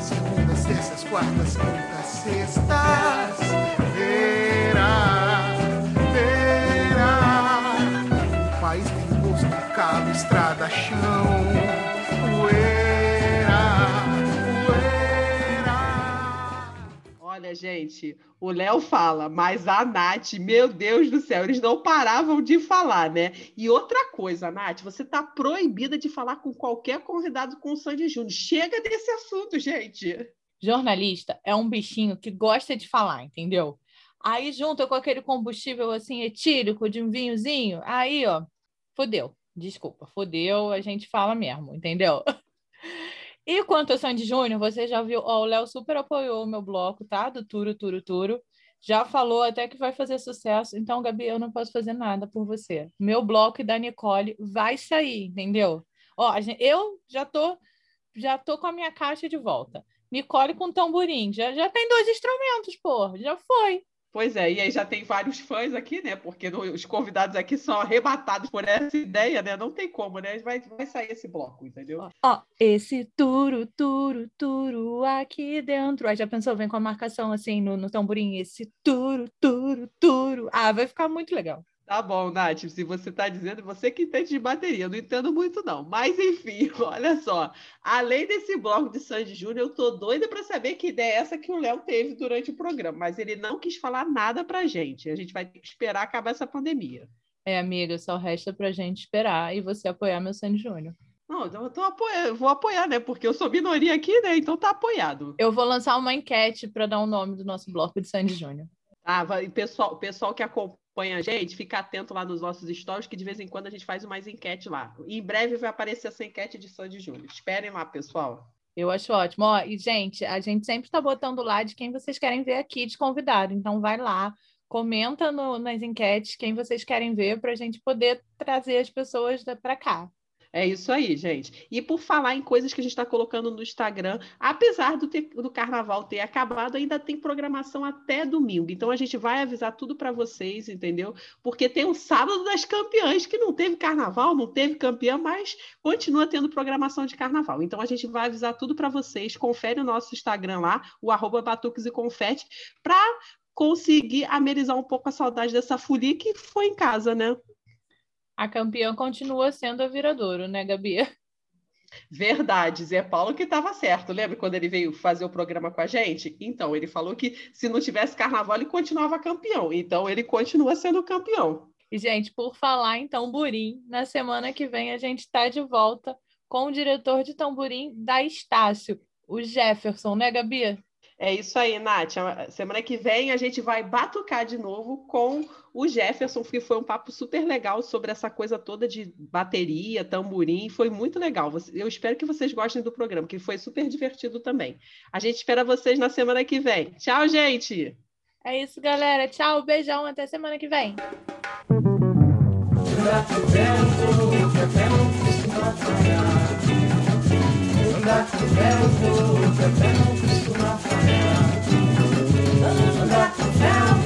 S7: Segundas, terças, quartas, quintas, sextas. Verá, verá. O país tem gosto, calo, estrada, chão. Poeira,
S3: Olha, gente, o Léo fala, mas a Nath, meu Deus do céu, eles não paravam de falar, né? E outra coisa, Nath, você tá proibida de falar com qualquer convidado com o Sandy Júnior. Chega desse assunto, gente.
S2: Jornalista é um bichinho que gosta de falar, entendeu? Aí junto com aquele combustível assim etílico de um vinhozinho, aí ó, fodeu. Desculpa, fodeu, a gente fala mesmo, entendeu? E quanto ao Sandy Júnior, você já viu, ó, o Léo super apoiou o meu bloco, tá? Do Turo, Turo, Turo. Já falou até que vai fazer sucesso. Então, Gabi, eu não posso fazer nada por você. Meu bloco e da Nicole vai sair, entendeu? Ó, eu já tô já tô com a minha caixa de volta. Nicole com tamborim. Já, já tem dois instrumentos, pô. Já foi.
S3: Pois é, e aí já tem vários fãs aqui, né? Porque no, os convidados aqui são arrebatados por essa ideia, né? Não tem como, né? Vai, vai sair esse bloco, entendeu?
S2: Ó, esse turo, turo, turo aqui dentro. Aí já pensou, vem com a marcação assim no, no tamborim, esse turo, turo, turo. Ah, vai ficar muito legal.
S3: Tá bom, Nath, se você está dizendo, você que entende de bateria, eu não entendo muito não. Mas enfim, olha só, além desse bloco de Sandy Júnior, eu tô doida para saber que ideia é essa que o Léo teve durante o programa, mas ele não quis falar nada pra gente. A gente vai ter que esperar acabar essa pandemia.
S2: É, amiga, só resta pra gente esperar e você apoiar meu Sandy Júnior.
S3: Não, eu tô apoiando, vou apoiar, né? Porque eu sou minoria aqui, né? Então tá apoiado.
S2: Eu vou lançar uma enquete para dar o um nome do nosso bloco de Sandy Júnior.
S3: Ah, vai, pessoal, pessoal que acompanha acompanha a gente, fica atento lá nos nossos stories, que de vez em quando a gente faz mais enquete lá. Em breve vai aparecer essa enquete de Sandy Júnior. Esperem lá, pessoal.
S2: Eu acho ótimo. Ó, e, gente, a gente sempre está botando lá de quem vocês querem ver aqui de convidado. Então, vai lá, comenta no, nas enquetes quem vocês querem ver para a gente poder trazer as pessoas para cá.
S3: É isso aí, gente. E por falar em coisas que a gente está colocando no Instagram, apesar do, ter, do carnaval ter acabado, ainda tem programação até domingo. Então a gente vai avisar tudo para vocês, entendeu? Porque tem o sábado das campeãs, que não teve carnaval, não teve campeã, mas continua tendo programação de carnaval. Então a gente vai avisar tudo para vocês. Confere o nosso Instagram lá, o arroba Batuques e Confete, para conseguir amenizar um pouco a saudade dessa folia que foi em casa, né?
S2: A campeã continua sendo a Viradouro, né, Gabi?
S3: Verdade, Zé Paulo que estava certo. Lembra quando ele veio fazer o programa com a gente? Então, ele falou que se não tivesse carnaval, ele continuava campeão. Então, ele continua sendo campeão.
S2: E, gente, por falar em tamborim, na semana que vem a gente está de volta com o diretor de tamborim da Estácio, o Jefferson, né, Gabi?
S3: É isso aí, Nath. Semana que vem a gente vai batucar de novo com o Jefferson, que foi um papo super legal sobre essa coisa toda de bateria, tamborim. Foi muito legal. Eu espero que vocês gostem do programa, que foi super divertido também. A gente espera vocês na semana que vem. Tchau, gente!
S2: É isso, galera. Tchau, beijão. Até semana que vem andar
S4: de ferro vou, até não fico na favela. Andar de ferro